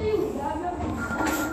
第五个没有么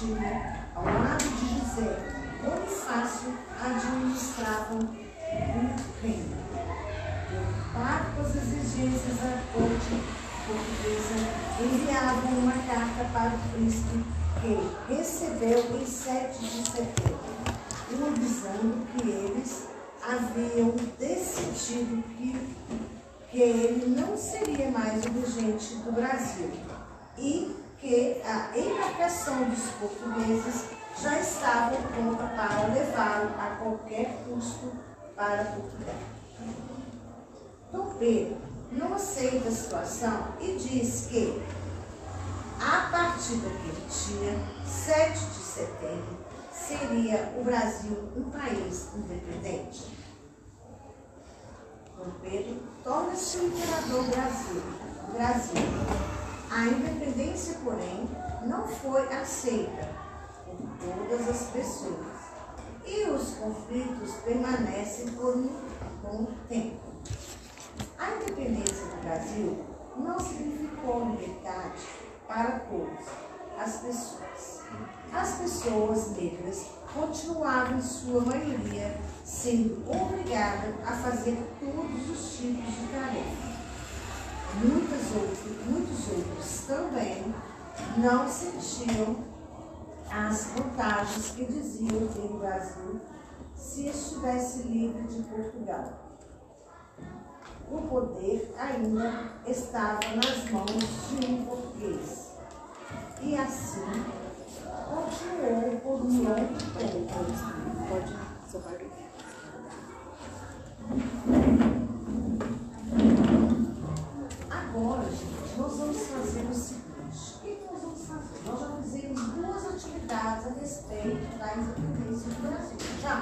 to independente um. Dom Pedro torna-se imperador Brasil, Brasil. A independência, porém, não foi aceita por todas as pessoas e os conflitos permanecem por um bom tempo. A independência do Brasil não significou liberdade para todos as pessoas. As pessoas negras continuava em sua maioria sendo obrigada a fazer todos os tipos de tarefas. Muitas outros, muitos outros também não sentiam as vantagens que diziam ter o Brasil se estivesse livre de Portugal. O poder ainda estava nas mãos de um português. E assim, continuou por um longo tempo. Pode separar. Agora, gente, nós vamos fazer o seguinte. O que nós vamos fazer? Nós já fizemos duas atividades a respeito da independência do Brasil. Já?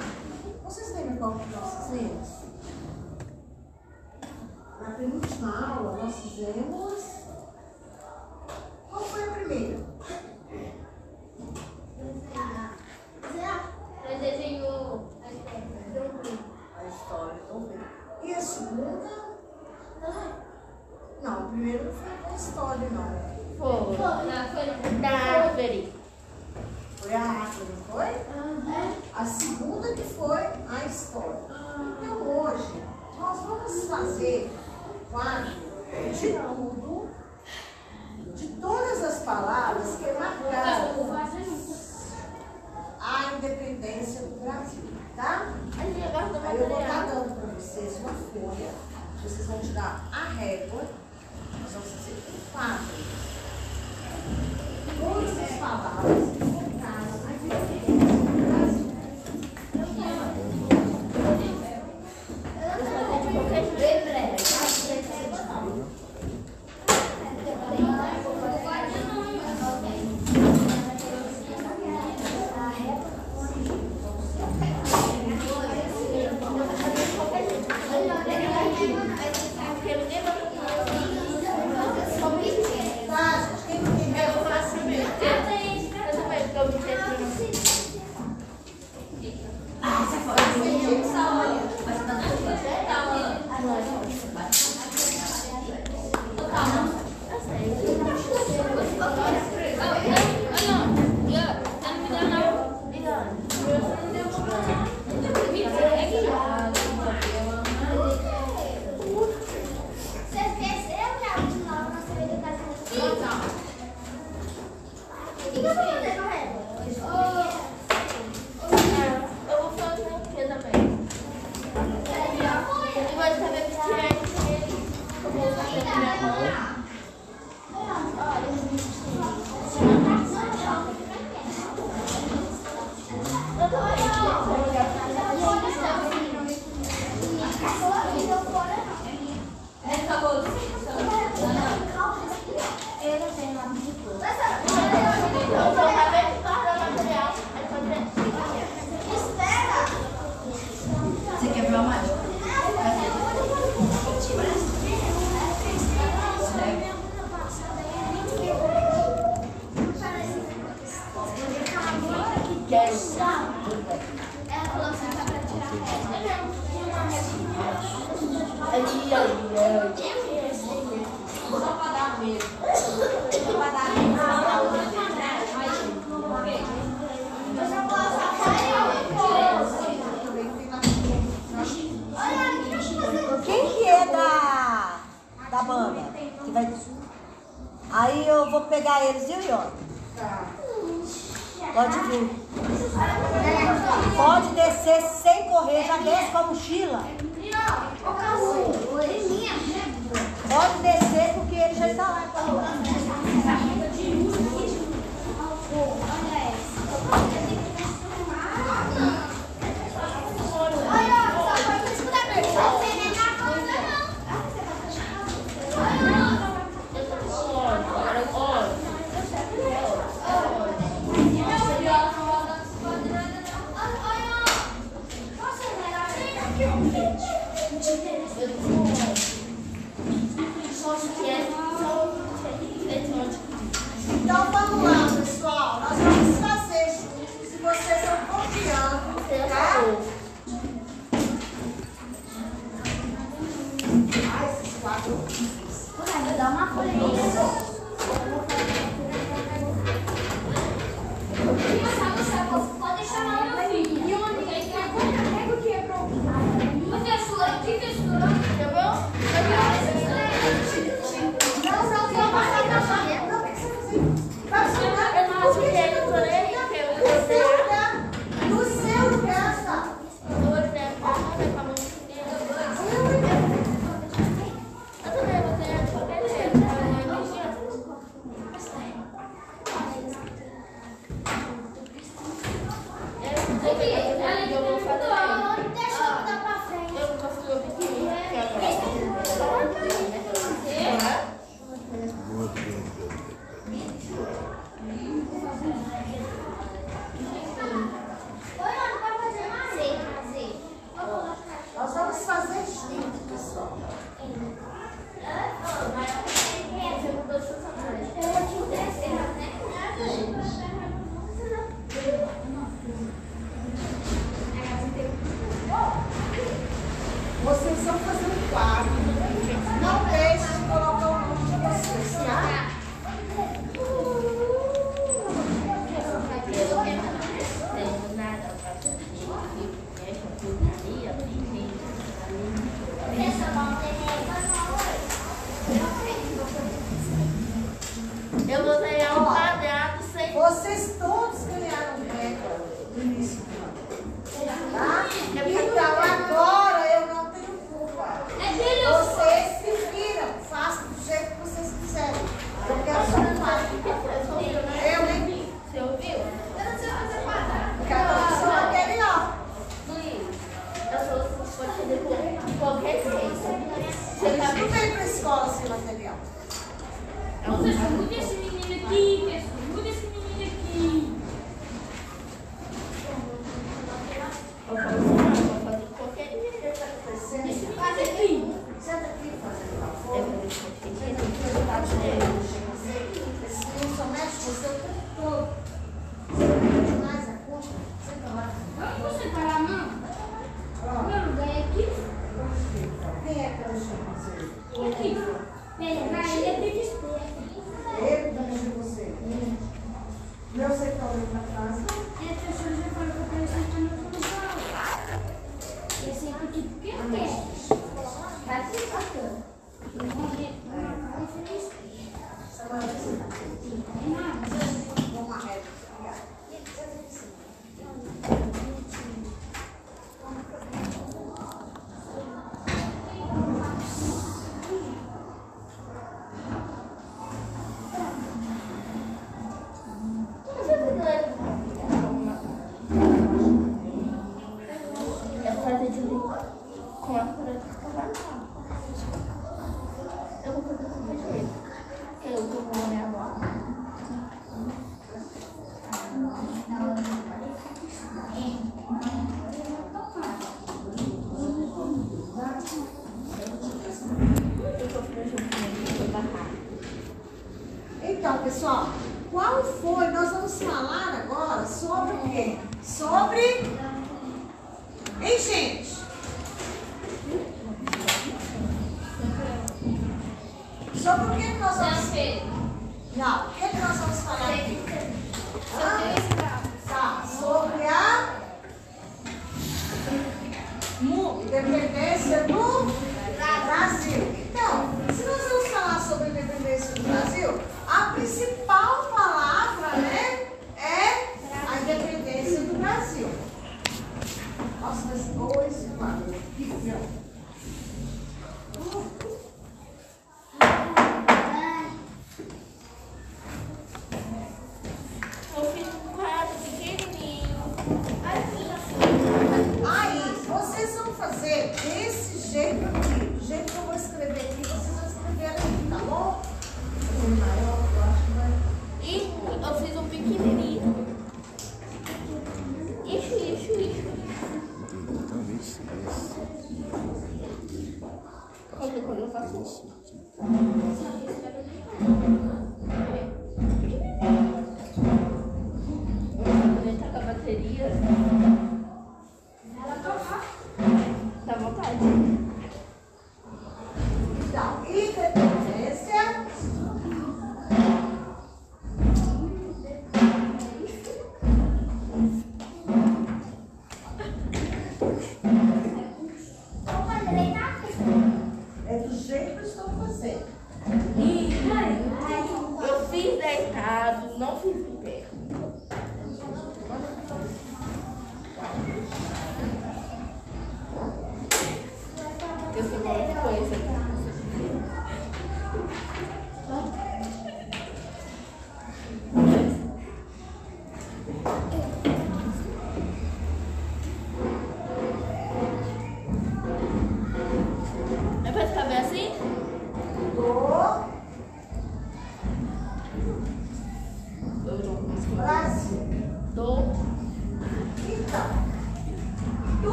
Vocês lembram qual que nós fizemos? Na penúltima aula, nós fizemos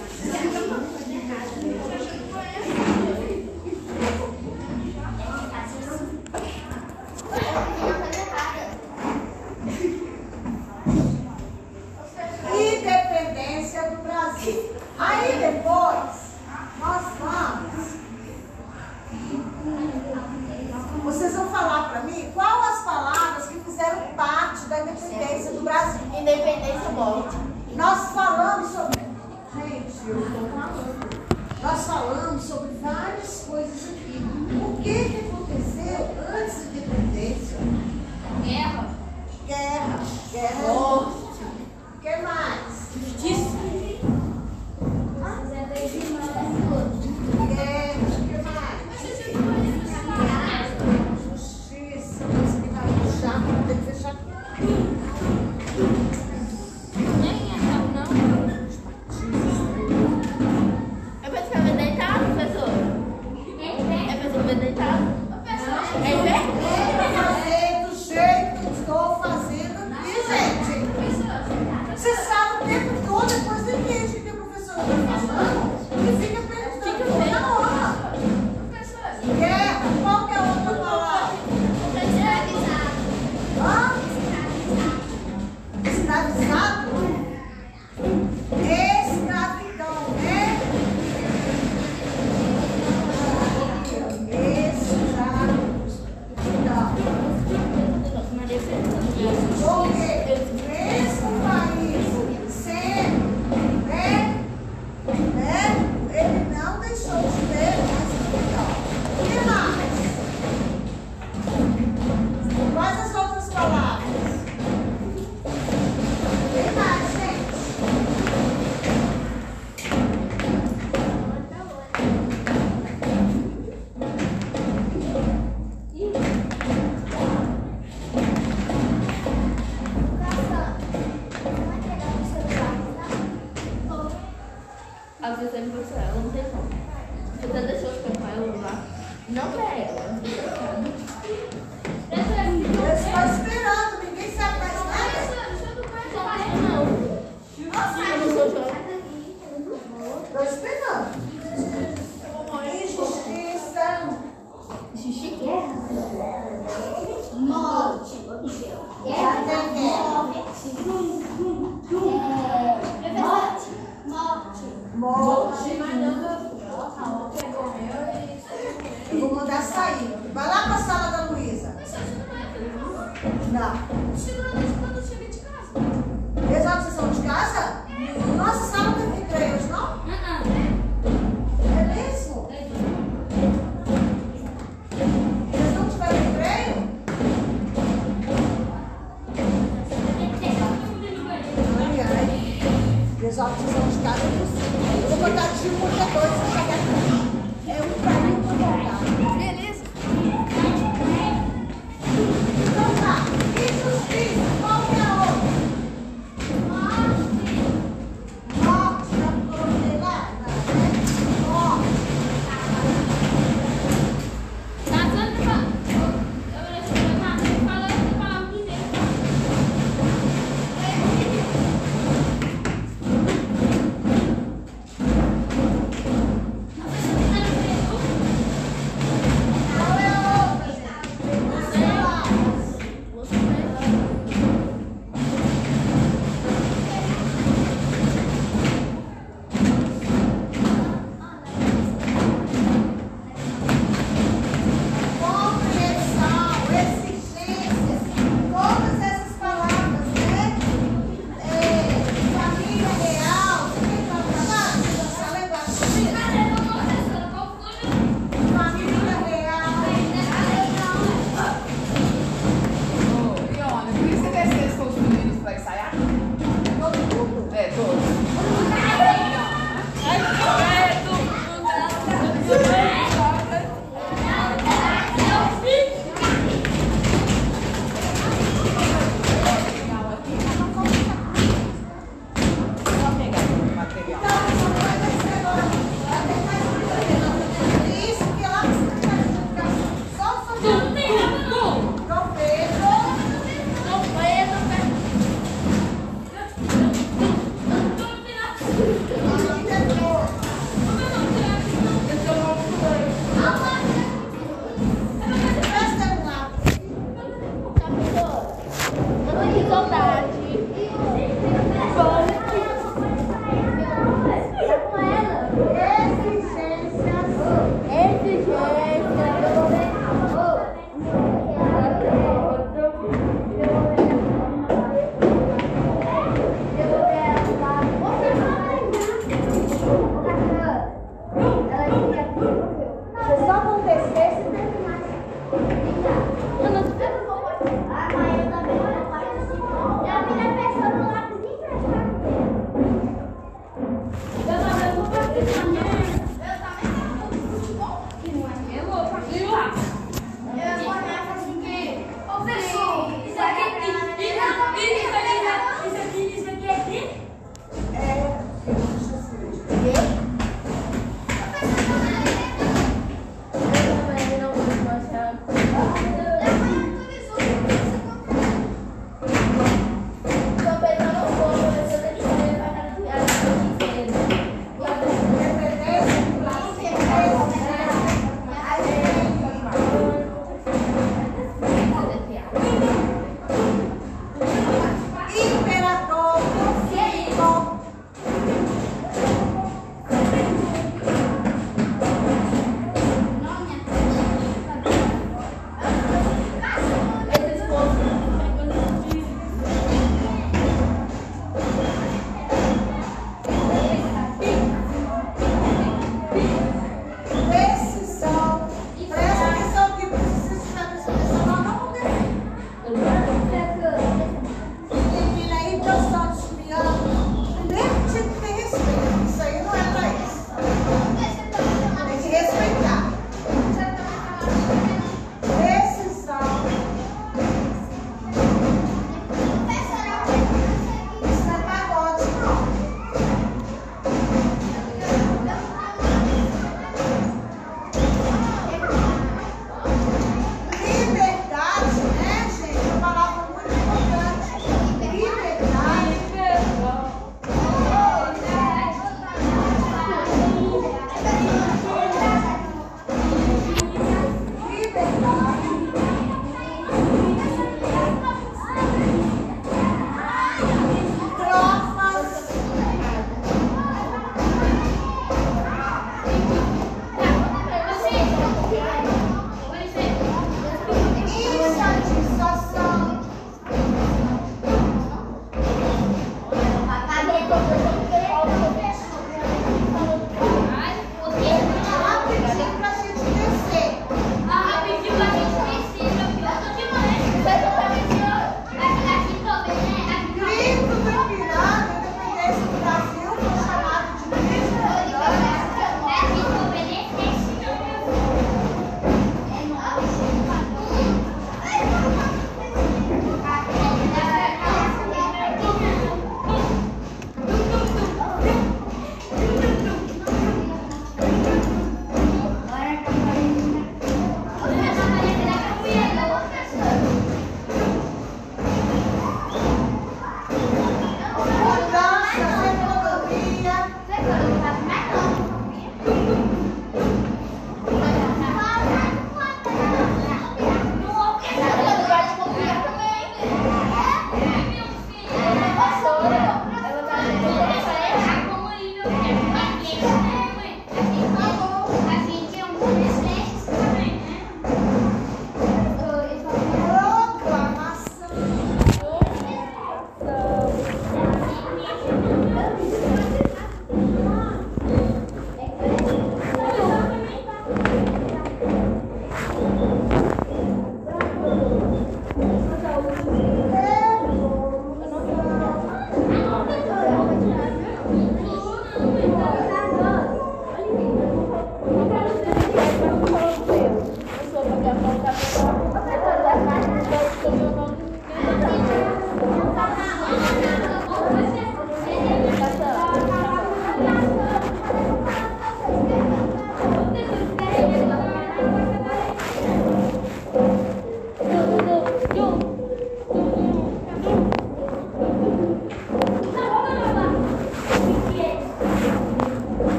And I don't know.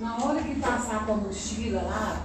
na hora que passar com a mochila lá,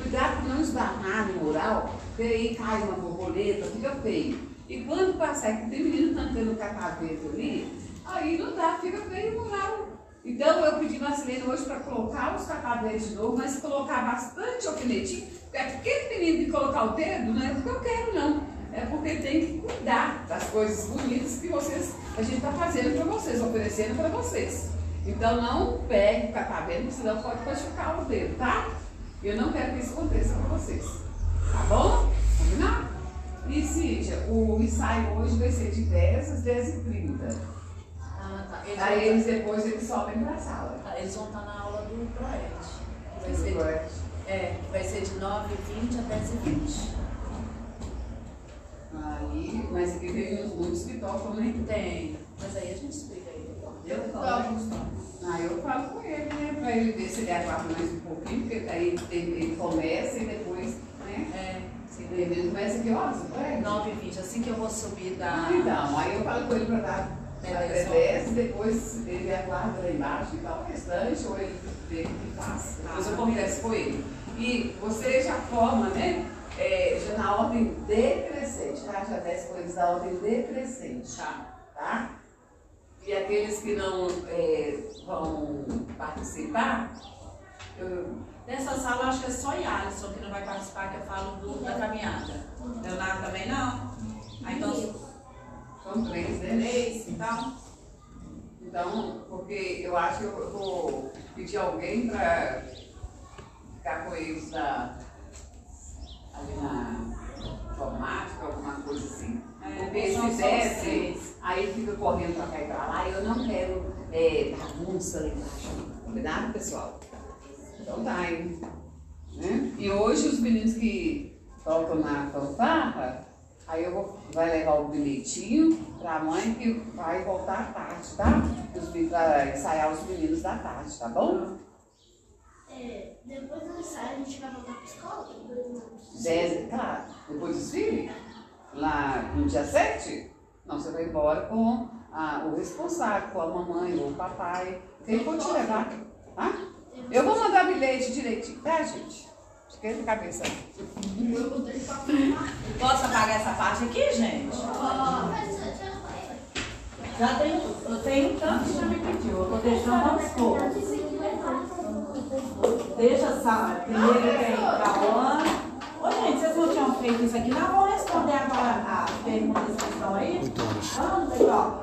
cuidado para não esbarrar no mural, porque aí cai uma borboleta, fica feio. E quando passar, que tem menino cantando catavento ali, aí não dá, fica feio o mural. Então eu pedi Marcelino hoje para colocar os cataventos de novo, mas colocar bastante alfinetinho, porque aquele menino de colocar o dedo não é porque eu quero não, é porque tem que cuidar das coisas bonitas que vocês, a gente está fazendo para vocês, oferecendo para vocês. Então não pegue tá, tá o catavento, senão pode machucar o dedo, tá? Eu não quero que isso aconteça com vocês. Tá bom? Combinado? E Cíntia, o ensaio hoje vai ser de 10 às 10h30. Ah, tá. Eles Aí tá- eles depois eles sobem pra sala. Ah, eles vão estar na aula do Proed. Vai ser Proed. De... É, vai ser de 9h20 até 10h20. Aí, mas aqui tem uns muitos que tocam, né? Tem. Mas aí a gente explica. Eu toco. Ah, eu falo com ele, né? Pra ele ver se ele aguarda mais um pouquinho, porque daí ele, ele começa e depois, né? É, sim. Ele começa aqui, ó, você vai? 9h20, assim que eu vou subir da. Ah, então, aí eu falo com ele pra dar desce, depois ele aguarda lá embaixo e dá o restante, ou ele vê o que faz. Depois eu converso com ele. E você já forma, né? É, já na ordem decrescente, tá? Já desce com eles na ordem decrescente, Tá. tá? E aqueles que não é, vão participar, eu, Dessa sala, acho que é só Alisson que não vai participar, que eu falo do, da caminhada. Leonardo também não? Ah, então, são três, né? três, então. Então, porque eu acho que eu vou pedir alguém para ficar com eles na, ali na informática, alguma coisa assim. É, se só desce, aí fica correndo pra cá e pra lá, e eu não quero é, bagunça lá embaixo. Combinado, pessoal? Então tá, hein? Né? E hoje os meninos que tocam na fanfarra, aí eu vou, vai levar o bilhetinho pra mãe que vai voltar à tarde, tá? Os, meninos- pra ensaiar os meninos da tarde, tá bom? É, depois do ensaio a gente vai voltar pra escola? Dez, claro, depois do desfile, lá no dia 7, não, você vai embora com a- o responsável, com a mamãe ou o papai, quem for te levar, tá? Eu vou mandar bilhete direitinho, tá, gente? Esquenta a cabeça. Posso apagar essa parte aqui, gente? Já tem, eu tenho tanto que já me pediu. Eu tô deixando aos poucos. Deixa essa. Primeiro tem Cauã. Ô, gente, vocês não tinham feito isso aqui? Não, vamos responder agora a perguntas que estão aí? Vamos ó.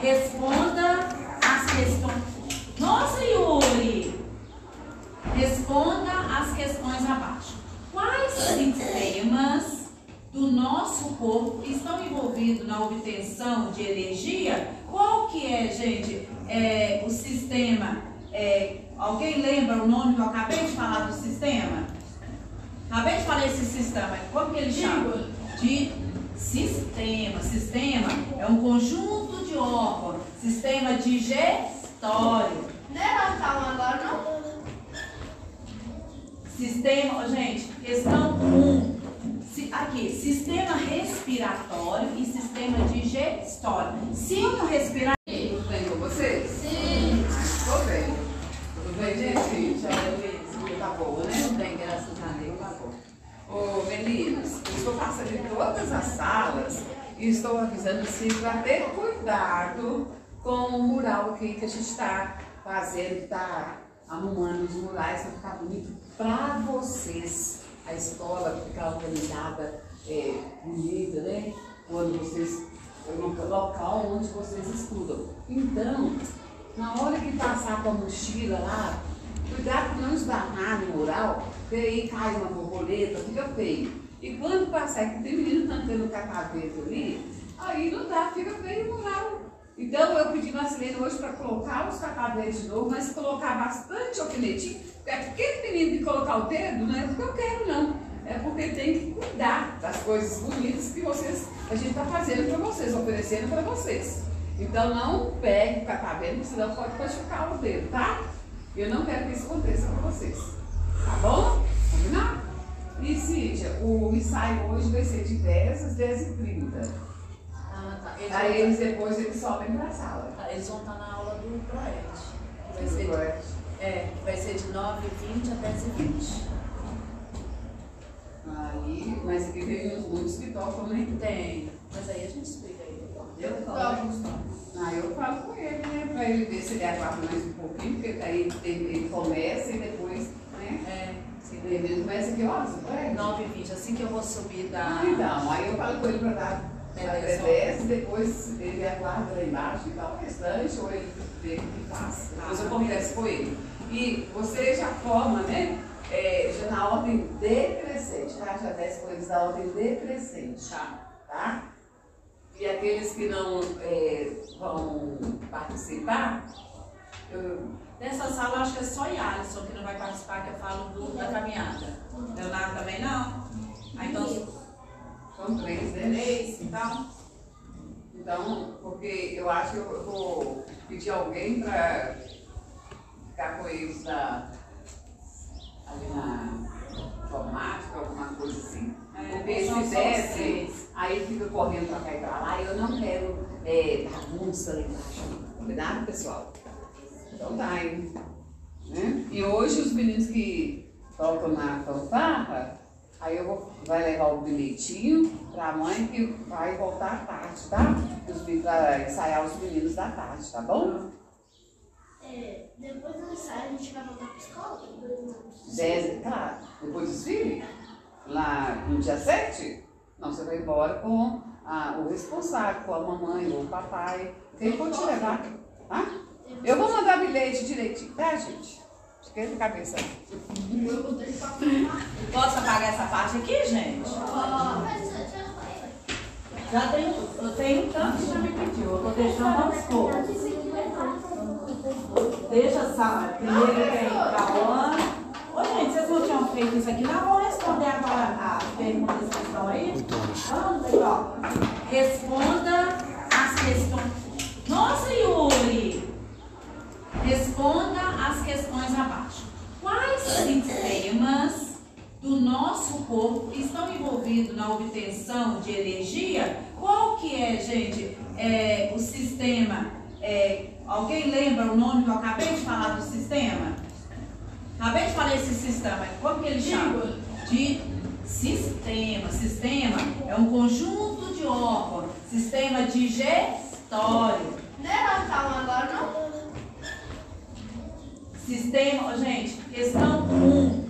Responda as questões. Nossa, Yuri! Responda as questões abaixo. Quais sistemas do nosso corpo estão envolvidos na obtenção de energia? Qual que é, gente, é, o sistema? é, alguém lembra o nome que eu acabei de falar do sistema? Acabei de falar esse sistema. Como que ele chama? De sistema. Sistema é um conjunto de órgãos. Sistema digestório. Não é calma agora, não? Sistema, gente, questão 1. Si- aqui, sistema respiratório e sistema digestório. Se não respirar. Tudo bem com vocês? Sim. Tô bem. Tudo bem, gente? Já tá boa, né? Tudo bem, graças a Deus. Tá bom. Ô, meninos, eu estou passando em todas as salas e estou avisando assim para ter cuidado com o mural aqui que a gente está fazendo, está arrumando os murais para ficar bonito para vocês. A escola ficar organizada, é, bonita, né? Quando vocês, no local onde vocês estudam. Então, na hora que passar com a mochila lá, cuidado para não esbarrar no mural, porque aí cai uma borboleta, fica feio. E quando passar, que tem menino cantando catavento ali, aí não dá, fica feio o mural. Então eu pedi na Silene hoje para colocar os cataventos de novo, mas colocar bastante alfinetinho, porque aquele menino de colocar o dedo não é porque eu quero não, é porque tem que cuidar das coisas bonitas que vocês, a gente está fazendo para vocês, oferecendo para vocês. Então não pegue o catavento, senão pode machucar o dedo, tá? Eu não quero que isso aconteça com vocês. Tá bom? Combinado? E Cíntia, o ensaio hoje vai ser de 10 às 10h30. Ah, tá. Eles, Aí eles depois eles sobem pra sala. tá- eles vão estar na aula do Proed. Vai ser, de- é, vai ser de 9h20 a 10h20. Aí, mas aqui tem uns muitos que tocam, né? Tem, mas aí a gente explica aí. Eu toco. Ah, eu falo com ele, né? Pra ele ver se ele aguarda mais um pouquinho, porque daí ele, ele começa e depois, né? É, Ele começa aqui, ó, você vai? 9h20, assim que eu vou subir da. Ah, então, aí eu falo com ele pra dar desce, depois ele aguarda lá embaixo e dá o restante, ou ele vê o que faz. Depois eu converso com ele. E você já forma, né? É, já na ordem decrescente, tá? Já desce com eles na ordem decrescente, Tá. tá? E aqueles que não é, vão participar, eu, Dessa sala, acho que é só Alisson que não vai participar, que eu falo do, da caminhada. Leonardo também não? Ah, então, São três, né? três, então. Então, porque eu acho que eu vou pedir alguém para ficar com eles na, ali na informática, alguma coisa assim. É, Porque são se desce, aí fica correndo pra cá e pra lá, e eu não quero é, bagunça lá embaixo. Combinado, pessoal? Então tá, hein? Né? E hoje os meninos que tocam na fanfarra, aí eu vou vai levar o bilhetinho pra mãe que vai voltar à tarde, tá? Os, pra ensaiar os meninos da tarde, tá bom? É, depois do ensaio a gente vai voltar pra escola? Dez, claro, depois do desfile, lá no dia 7, não, você vai embora com a- o responsável, com a mamãe ou o papai. Quem for te levar, tá? Eu vou mandar bilhete direitinho, tá, gente? Esquenta a cabeça. Posso apagar essa parte aqui, gente? Já tenho, eu tenho tanto que já me pediu. Eu tô deixando aos poucos. Deixa essa. Primeiro tem Cauã. Ô, gente, vocês não tinham feito isso aqui? Não vão responder agora a perguntas que estão aí? Vamos ó. Responda as questões. Nossa, Yuri! Responda as questões abaixo. Quais sistemas do nosso corpo estão envolvidos na obtenção de energia? Qual que é, gente, é, o sistema? é, alguém lembra o nome que eu acabei de falar do sistema? Acabei de falar esse sistema. Como que ele chama? De sistema. Sistema é um conjunto de órgãos. Sistema digestório. Não é calma agora, não? Sistema, gente, questão 1.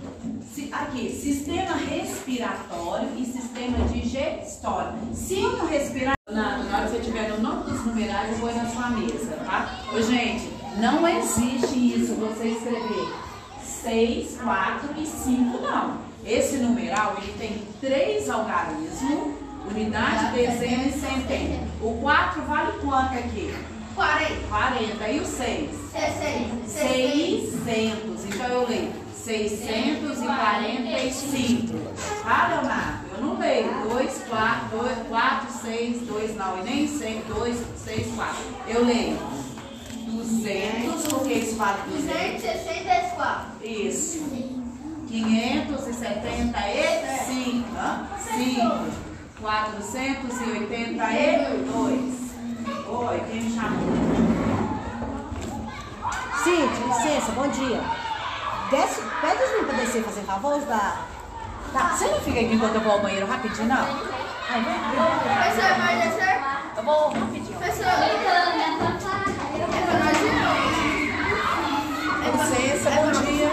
Si- aqui, sistema respiratório e sistema digestório. Se um respirar, na, na hora que você tiver o nome dos numerais, eu vou na sua mesa, tá? Ô, gente, não existe isso, você escrever 6, 4 e 5, não. Esse numeral, ele tem três algarismos, unidade, dezena e centena. O 4 vale quanto aqui? 40. 40. E o 6? 66. 600. Então eu leio 645. Ah, Leonardo, eu não leio. 2, 4, 2, 4, 6, 2, não. E nem 6, 2, 6, 4. Eu leio 200, porque isso vale 200. 264. Isso. 575. hã? 5. 482. Oi, quem me chamou? Cíntia, licença, bom dia. Desce, pede os meninos pra descer, fazer favor, da... Tá, você não fica aqui enquanto eu vou ao banheiro rapidinho, não? Ai. Professor, vai descer? Eu vou rapidinho. Professor, é pra nós? Licença, bom dia.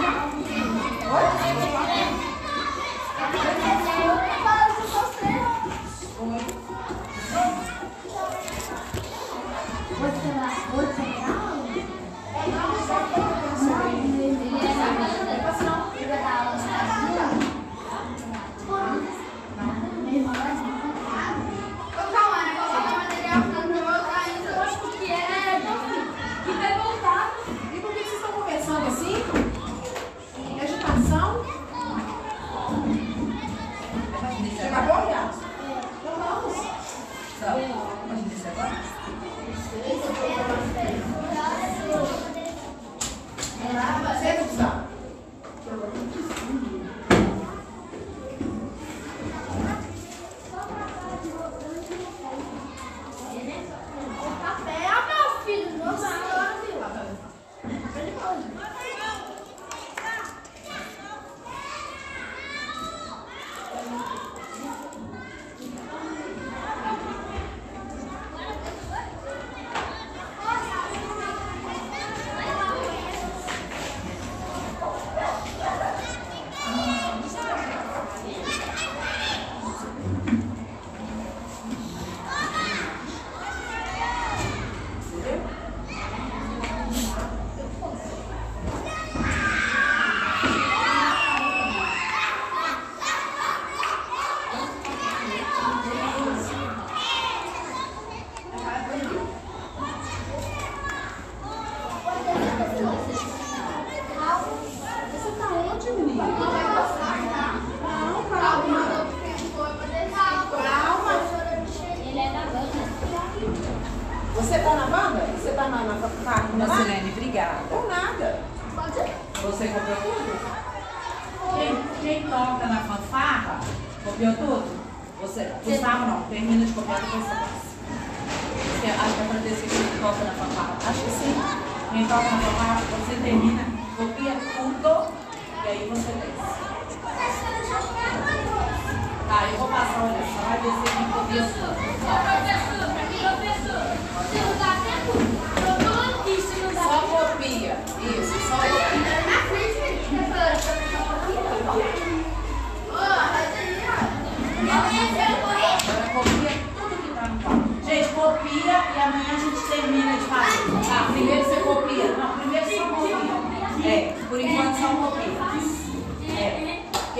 Ô,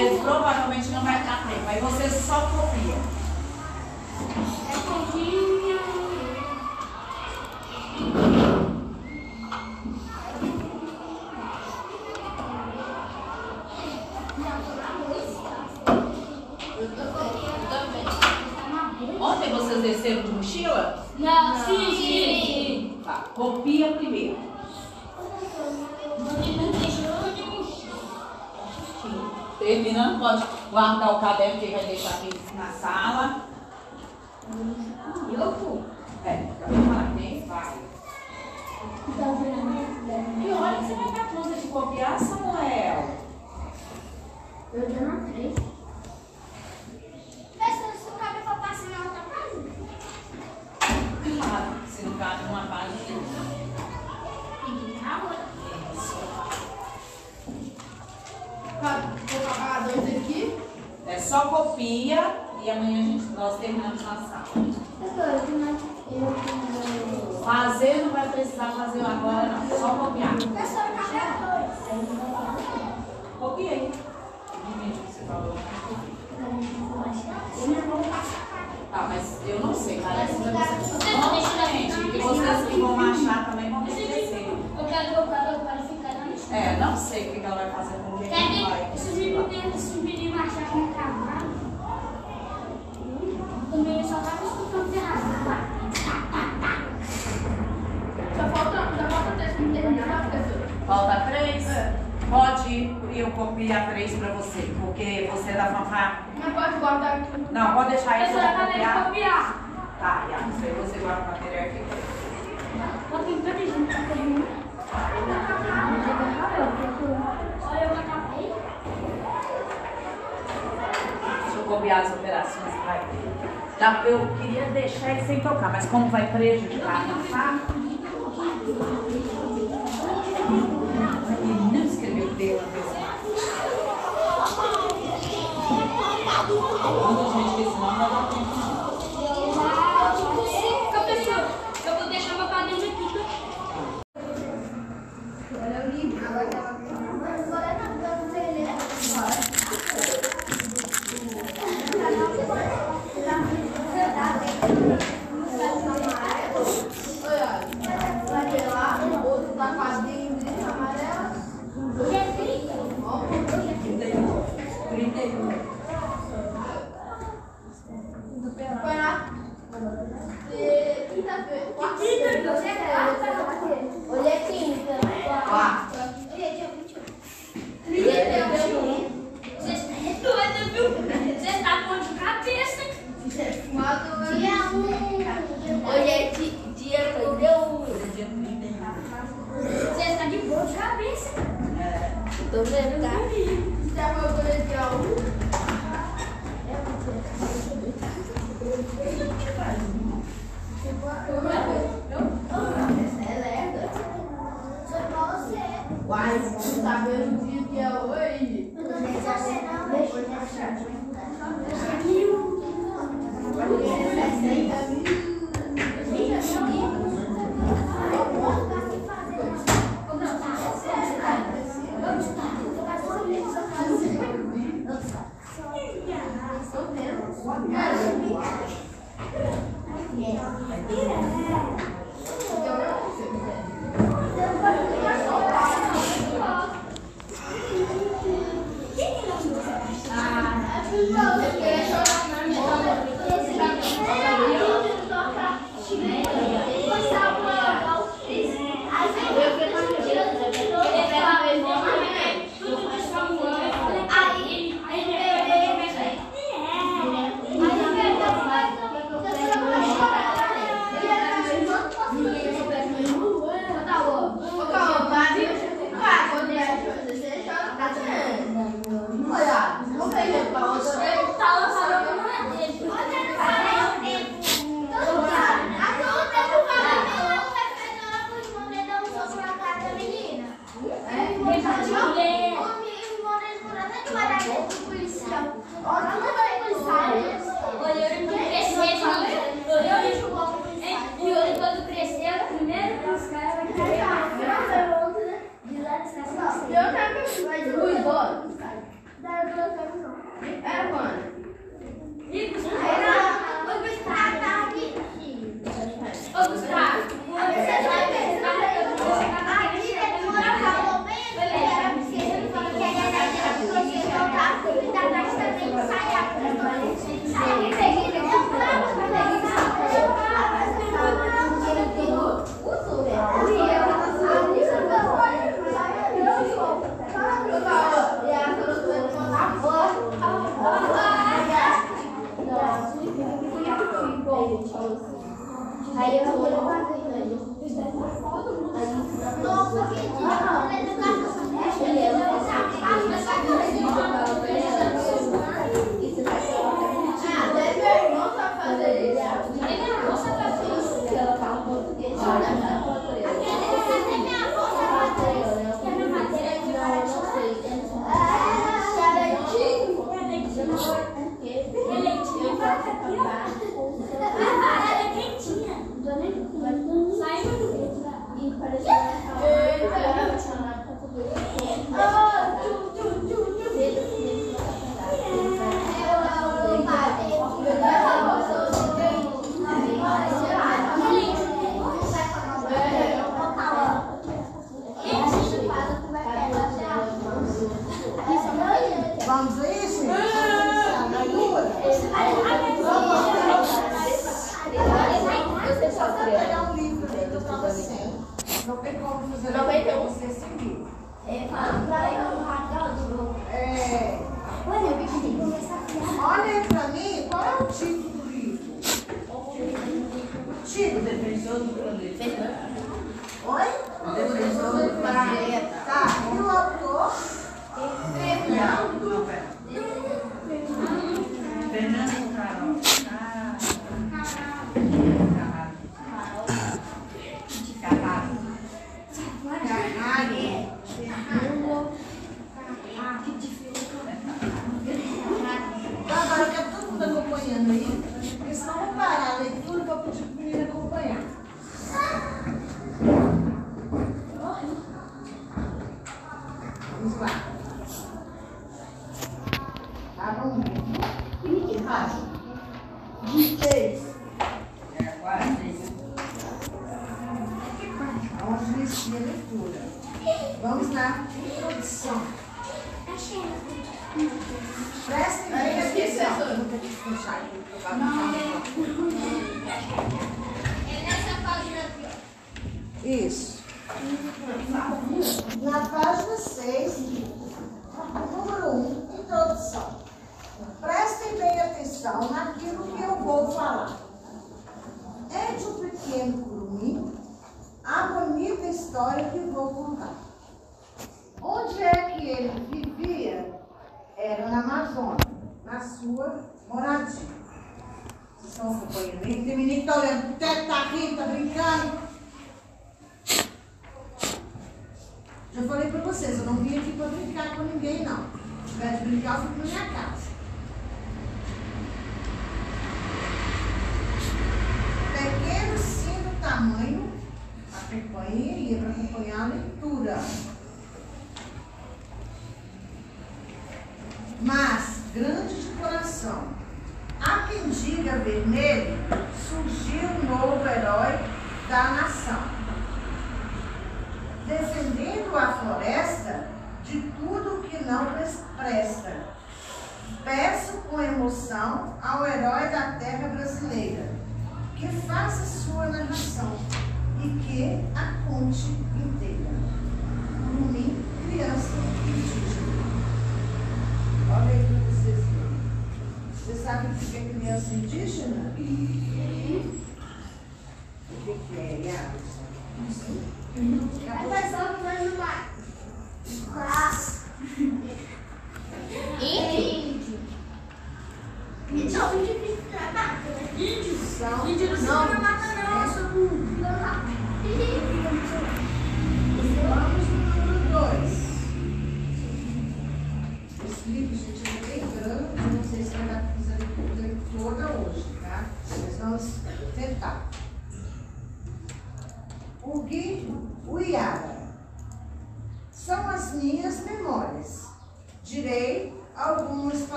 É, porque provavelmente não vai ficar tempo. Aí você só copia. Ontem vocês desceram de mochila? Não, sim, sim. Tá, copia primeiro. Terminando, pode guardar o caderno que vai deixar aqui na sala. É, vai falar quem vai. Que hora que você vai pra conta de copiar, Samuel? Eu já não sei. Claro, se não cabe numa página. Vou pagar dois aqui. É só copia e amanhã a gente, nós terminamos na sala. Fazer não vai precisar fazer agora, não. Só copiar. Copia aí. Divide o que você falou. Ah, mas eu não sei, parece que gente, porque vocês que vão marchar também vão esquecer. Eu quero, quero, eu quero. É, não sei o que ela vai fazer com o que Quer que vai. Esses meninos, esses meninos acharam que é cavalo. O menino só tava escutando errado. Só falta, só falta três pra terminar, professor. Falta três? Pode ir e eu copiar três pra você, porque você é da fanfarra. Mas pode guardar aqui. Não, pode deixar isso, eu vou copiar. copiar. Tá, e aí você guarda o material aqui. Vou tentar gente pra terminar. Deixa eu copiar as operações que vai. Tá, eu queria deixar ele sem tocar, mas como vai prejudicar a fanfarra. Ele não escreveu dela mesmo. Quando a gente desse nome, ela não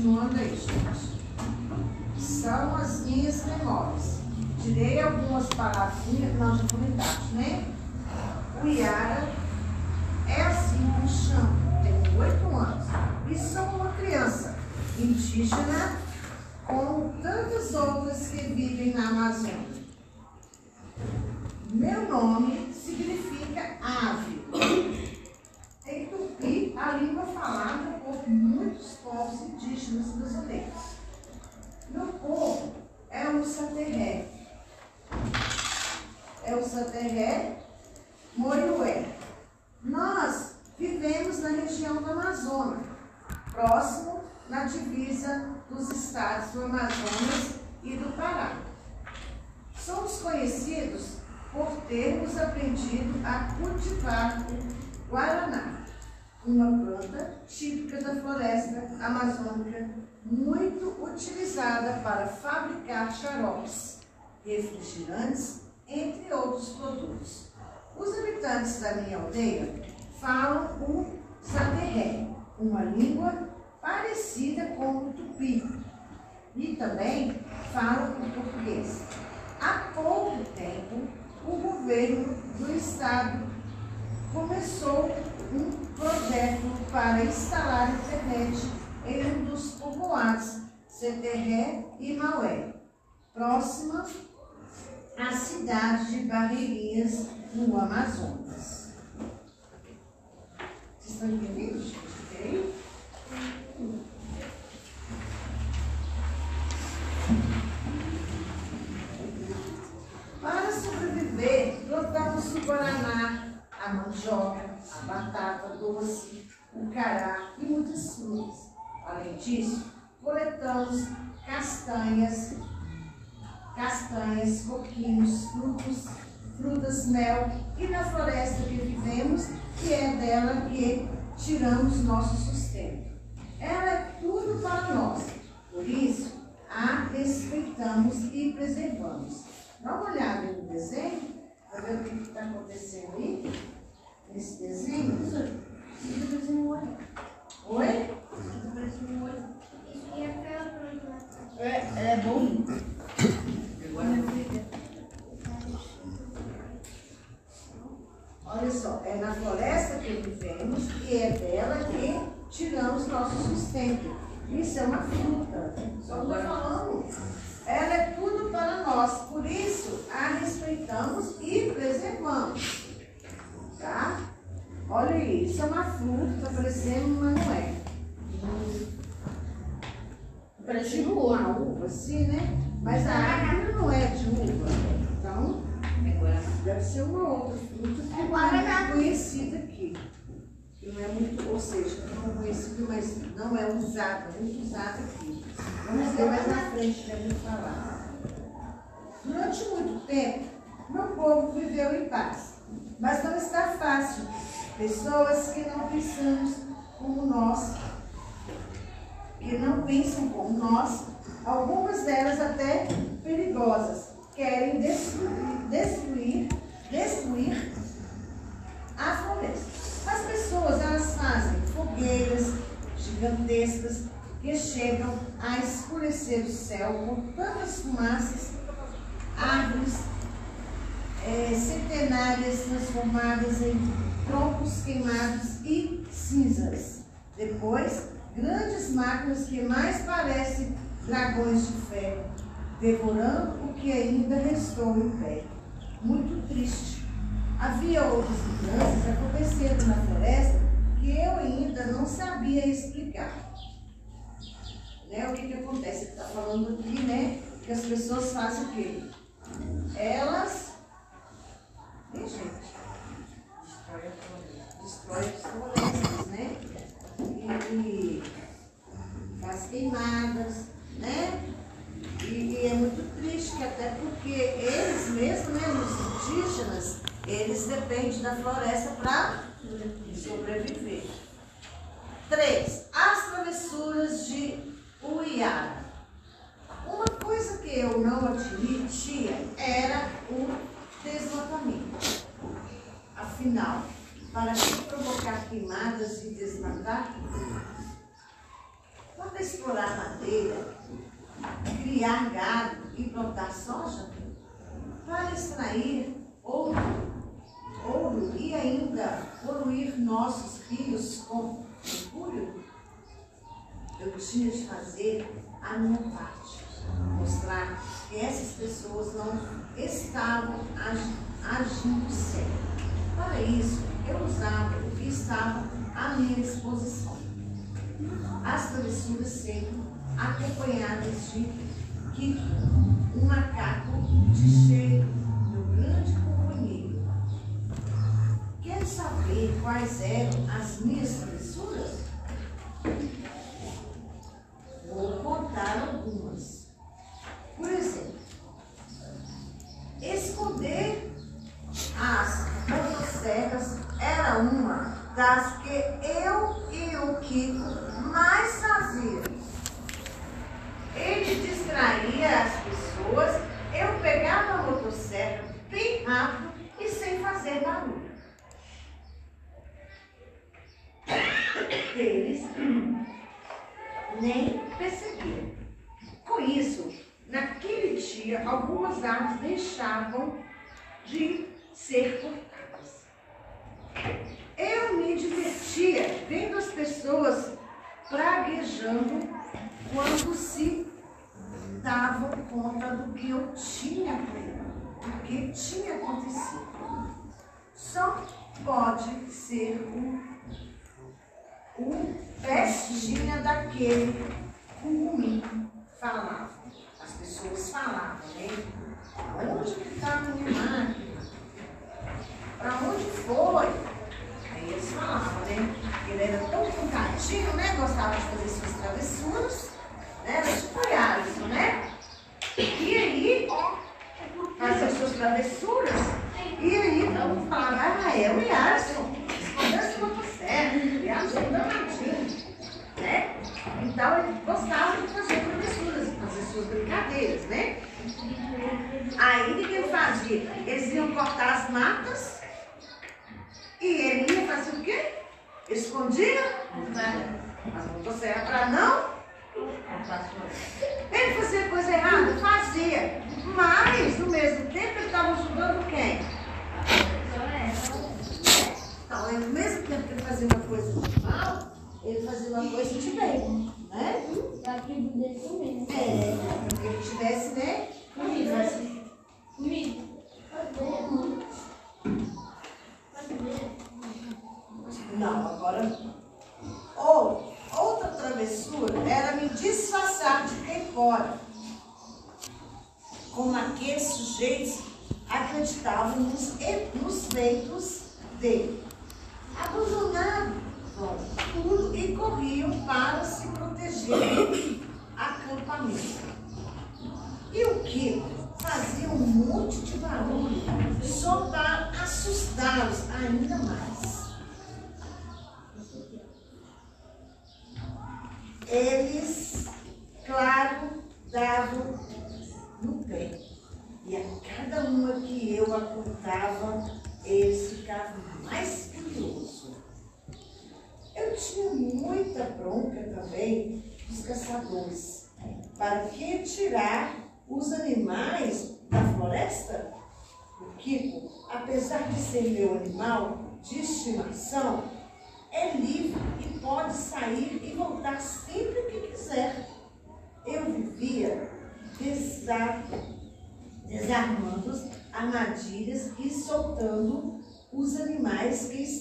continuando aí, gente. São as minhas memórias. Tirei algumas palavrinhas nós já comentamos, né? O Iara é assim que chama. Tem oito anos. E sou uma criança indígena como tantas outras que vivem na Amazônia. Meu nome significa ave. Em Tupi, a língua falada por muitos povos indígenas brasileiros. Meu povo é o Saterré. É o Saterré Moiué. Nós vivemos na região do Amazonas, próximo na divisa dos estados do Amazonas e do Pará. Somos conhecidos por termos aprendido a cultivar o guaraná, uma planta típica da floresta amazônica, muito utilizada para fabricar xaropes, refrigerantes, entre outros produtos. Os habitantes da minha aldeia falam o saterré, uma língua parecida com o tupi, e também falam o português. Há pouco tempo, o governo do estado começou um projeto para instalar internet em um dos povoados, Ceterré e Maué, próxima à cidade de Barreirinhas, no Amazonas. Vocês estão entendendo? gente? Para sobreviver, plantamos o guaraná, a mandioca, a batata doce, o cará e muitas frutas. Além disso, coletamos castanhas, castanhas, coquinhos, frutos, frutas, mel e na floresta que vivemos, que é dela que tiramos nosso sustento. Ela é tudo para nós, por isso a respeitamos e preservamos. Dá uma olhada no desenho, para ver o que está acontecendo aí, nesse desenho. Oi? É, é bom. Olha só, é na floresta que vivemos e é dela que tiramos nosso sustento. Isso é uma fruta. Só estou falando. Ela é tudo para nós. Por isso, a respeitamos e preservamos. Tá? Olha isso é uma fruta, está parecendo, mas não é. Parece Tipo uma uva, assim, né? Mas a árvore não é de uva. Então, deve ser uma outra fruta que não é muito conhecida aqui. Que não é muito, ou seja, não é conhecida, mas não é usada, muito usada aqui. Vamos ver mais na frente para gente falar. Durante muito tempo, meu povo viveu em paz. Mas não está fácil. Pessoas que não pensamos como nós que não pensam como nós, algumas delas até perigosas, querem destruir, destruir, destruir a floresta. As pessoas, elas fazem fogueiras gigantescas que chegam a escurecer o céu com tantas fumaças, árvores eh, centenárias transformadas em troncos queimados e cinzas. Depois, grandes máquinas que mais parecem dragões de ferro, devorando o que ainda restou em pé. Muito triste. Havia outras mudanças acontecendo na floresta que eu ainda não sabia explicar. Né? O que, que acontece? Está falando aqui, né? Que as pessoas fazem o quê? Elas. Hein, gente? Destrói a floresta. Destrói as florestas, né? E queimadas, né? E, e, é muito triste, até porque eles mesmos, né, os indígenas, eles dependem da floresta para sobreviver. Três, as travessuras de Uiara. Uma coisa que eu não admitia era o desmatamento. Afinal, para provocar queimadas e desmatar? Para explorar madeira, criar gado e plantar soja, para extrair ouro, ouro e ainda poluir nossos rios com mercúrio, eu tinha de fazer a minha parte, mostrar que essas pessoas não estavam agi- agindo certo. Para isso, eu usava o que estava à minha disposição. As travessuras sempre acompanhadas de Kiko, um macaco de cheiro, meu grande companheiro. Quer saber quais eram as minhas travessuras? Vou contar algumas. Por exemplo, esconder as motosserras era uma das que eu e o Kiko mais fazíamos. Ele distraía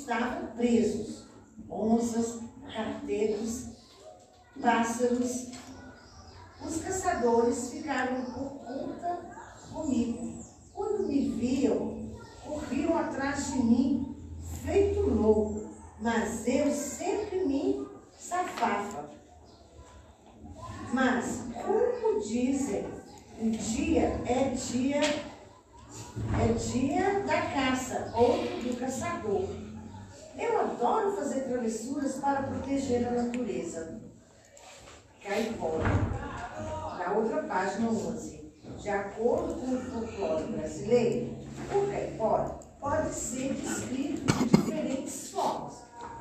estavam presos. Onças, carteiros, pássaros. Os caçadores ficaram por conta comigo. Quando me viam, corriam atrás de mim, feito louco, mas eu sempre me safava. Mas, como dizem, um dia é dia é dia da caça, outro do caçador. Eu adoro fazer travessuras para proteger a natureza. Caipora. Na outra página 11. De acordo com o folclore brasileiro, o caipora pode ser descrito de diferentes formas.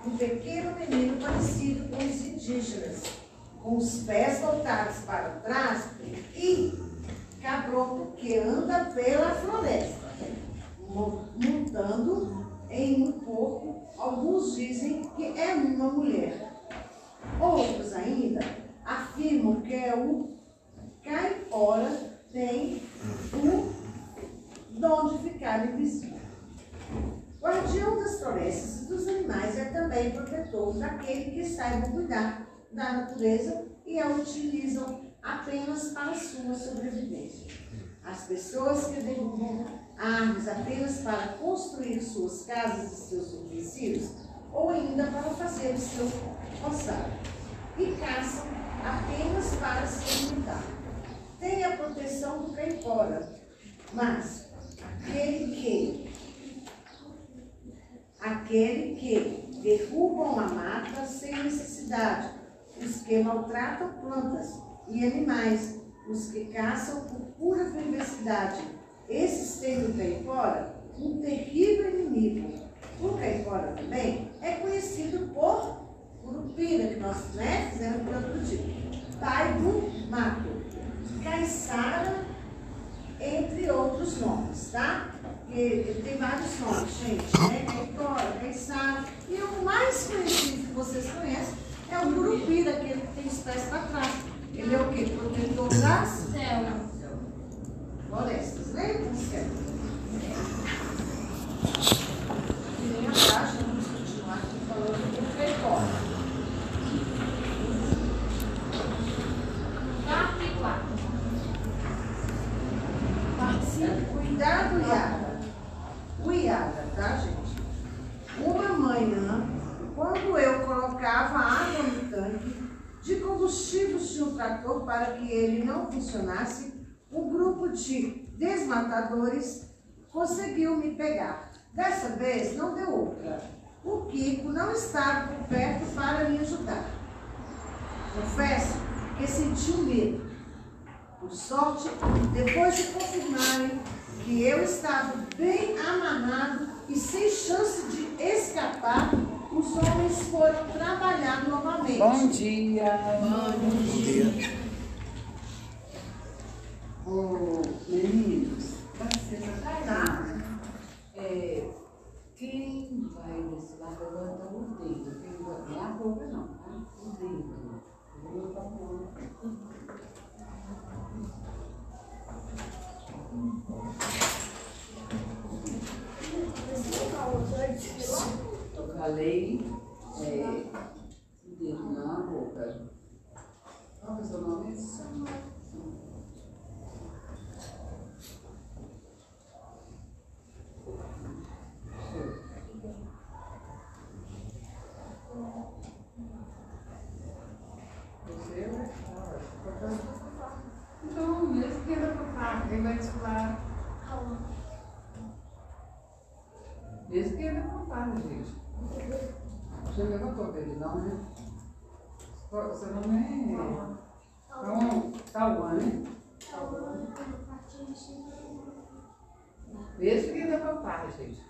Um pequeno menino parecido com os indígenas, com os pés voltados para trás e cabroto que anda pela floresta, mo- montando em um porco, alguns dizem que é uma mulher. Outros ainda afirmam que é o caipora tem o dom de ficar invisível. Guardião das florestas e dos animais é também protetor daquele que saiba cuidar da natureza e a utilizam apenas para sua sobrevivência. As pessoas que derrubam árvores apenas para construir suas casas e seus utensílios, ou ainda para fazer o seu roçado, e caçam apenas para se alimentar. Tem a proteção do caipora, mas aquele que aquele que derrubam a mata sem necessidade, os que maltratam plantas e animais, os que caçam por pura perversidade. Esses têm no caipora um terrível inimigo. O caipora também é conhecido por Curupira, que nós né, fizemos no outro dia. Pai do mato. Caiçara, entre outros nomes, tá? Ele tem vários nomes, gente, né? Caipora, Caiçara. E o mais conhecido que vocês conhecem é o Curupira, aquele que tem os pés para trás. Ele é o quê? Protetor das Céu. Céu? E nem abaixo, vamos continuar aqui falando do quatro. Cuidado, Yara. O Yara, tá, gente? Uma manhã, quando eu colocava água no tanque de combustível de um trator para que ele não funcionasse, de desmatadores conseguiu me pegar. Dessa vez não deu outra. O Kiko não estava por perto para me ajudar. Confesso que senti um medo. Por sorte, depois de confirmarem que eu estava bem amarrado e sem chance de escapar, os homens foram trabalhar novamente. Bom dia. Ô, meninos, licença, vai lá. É, quem vai desse lado levanta o dedo. Quem vai, não é a boca não, tá? O dedo. Vou botar a mão. Eu falei, é, o dedo na boca. Qual é o seu nome? Você vai falar. Então, mesmo que ainda for falar, quem vai desfilar? Mesmo que ainda for falar, gente. Você levantou dele, não, né? Seu nome é. Então, Tauan, né? Mesmo que ainda for falar, gente.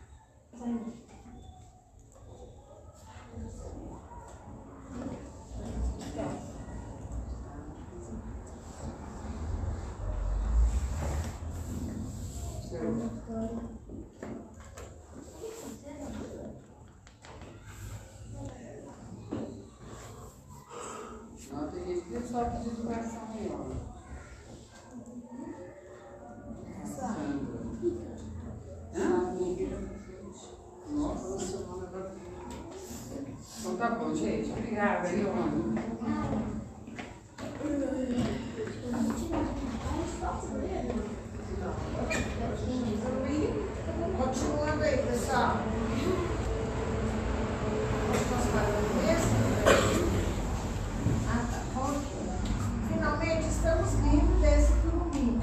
Pediu de coração maior. Sandra. Hã o seu nome agora. Então tá bom, gente. Obrigada, Leona. Continuando aí, pessoal. Tá. Finalmente estamos livres desse curumim.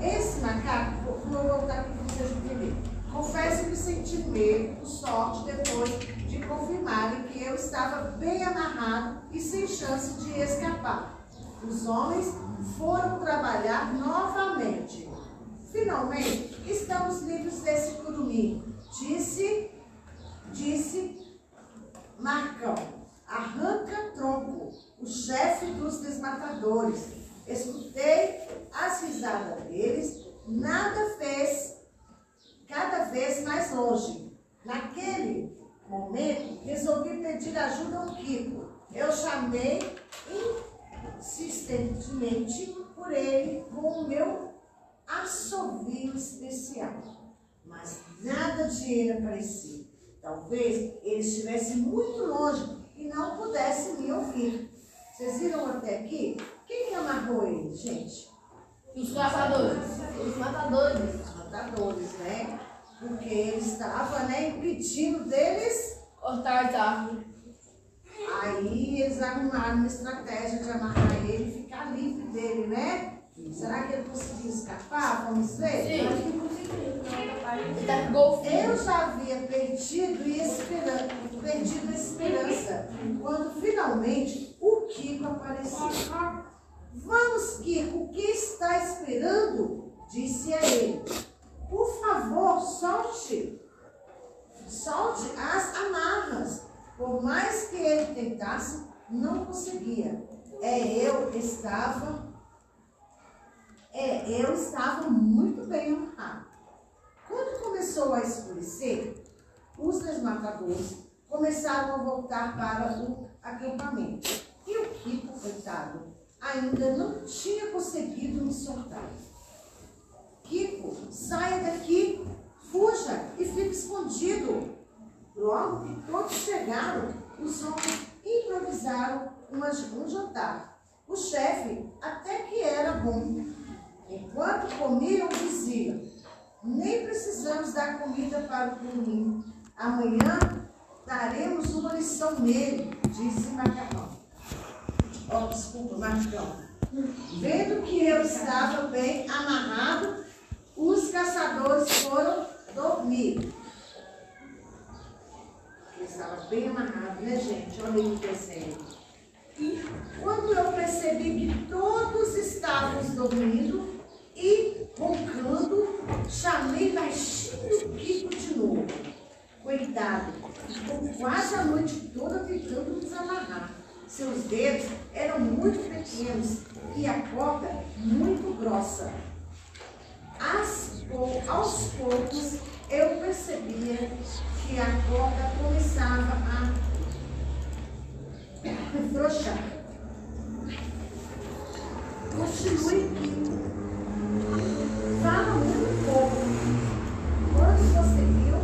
Esse macaco, vou voltar aqui para vocês entenderem. Confesso que senti medo, sorte, depois de confirmarem que eu estava bem amarrado e sem chance de escapar. Os homens foram trabalhar novamente. Finalmente, estamos livres desse curumim, disse, disse Marcão. Arranca tronco. o chefe dos desmatadores. Escutei as risadas deles, nada fez cada vez mais longe. Naquele momento, resolvi pedir ajuda ao Kiko. Eu chamei insistentemente por ele com o meu assovio especial. Mas nada de ele aparecia. Talvez ele estivesse muito longe e não pudesse me ouvir. Vocês viram até aqui? Quem que amarrou ele, gente? Os caçadores. Os matadores. Os matadores, né? Porque ele estava, né, impedindo deles. Cortar as árvores. Aí eles arrumaram uma estratégia de amarrar ele e ficar livre dele, né? Será que ele conseguiu escapar? Vamos ver? Sim. Papai. Ele tá. Eu já havia perdido, e esperan- perdido a esperança quando finalmente o Kiko apareceu. Vamos, Kiko, o que está esperando? Disse a ele. Por favor, solte. Solte as amarras. Por mais que ele tentasse, não conseguia. É, eu estava. É, eu estava muito bem amarrado. Quando começou a escurecer, os desmatadores começaram a voltar para o acampamento. E o Kiko, coitado, ainda não tinha conseguido me soltar. Kiko, saia daqui, fuja e fique escondido. Logo que todos chegaram, os homens improvisaram um jantar. O chefe até que era bom. Enquanto comiam, dizia: Nem precisamos dar comida para o curumim. Amanhã daremos uma lição nele, disse Macarrão. Oh, desculpa, Marcão. Vendo que eu estava bem amarrado, os caçadores foram dormir. Ele estava bem amarrado, né, gente? Olha aí o desenho. E quando eu percebi que todos estavam dormindo e roncando, chamei baixinho o Kiko de novo. Coitado, ficou quase a noite toda tentando desamarrar. Seus dedos eram muito pequenos e a corda muito grossa. As pou- aos poucos eu percebia que a corda começava a afrouxar. Continue. Fala muito pouco. Quando conseguiu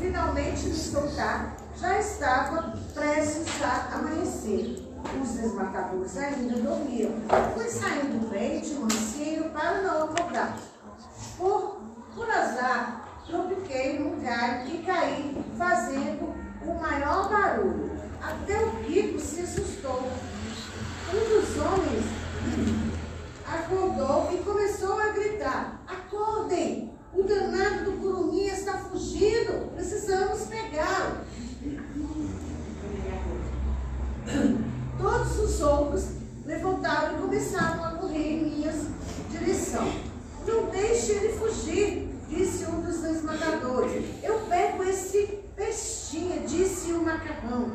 finalmente me soltar, já estava prestes a amanhecer. Os desmatadores ainda dormiam. Fui saindo bem de mansinho para não acordar. Por, por azar, tropiquei num galho e caí, fazendo o maior barulho. Até o Kiko se assustou. Um dos homens acordou e começou a gritar: Acordem! O danado do curumim está fugindo! Precisamos pegá-lo! Todos os outros levantaram e começaram a correr em minha direção. Não deixe ele fugir, disse um dos desmatadores. Eu pego esse peixinho, disse o macarrão.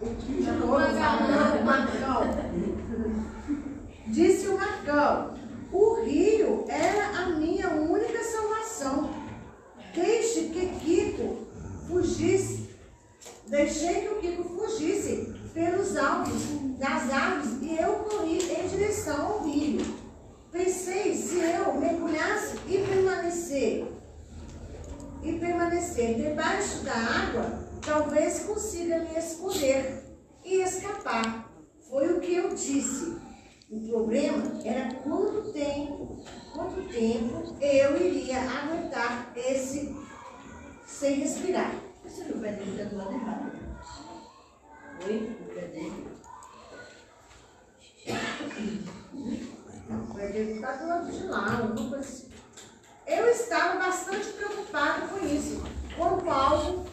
O que macarrão, Marcão. Disse o Marcão. O rio era a minha única salvação. Deixe que Kiko fugisse. Deixei que o Kiko fugisse pelos altos das árvores e eu corri em direção ao rio. Pensei se eu mergulhasse e permanecer e permanecer debaixo da água, talvez consiga me esconder e escapar. Foi o que eu disse. O problema era quanto tempo, quanto tempo eu iria aguentar esse sem respirar. Esse dele tá do lado errado. Assim. Eu estava bastante preocupado com isso, quando algo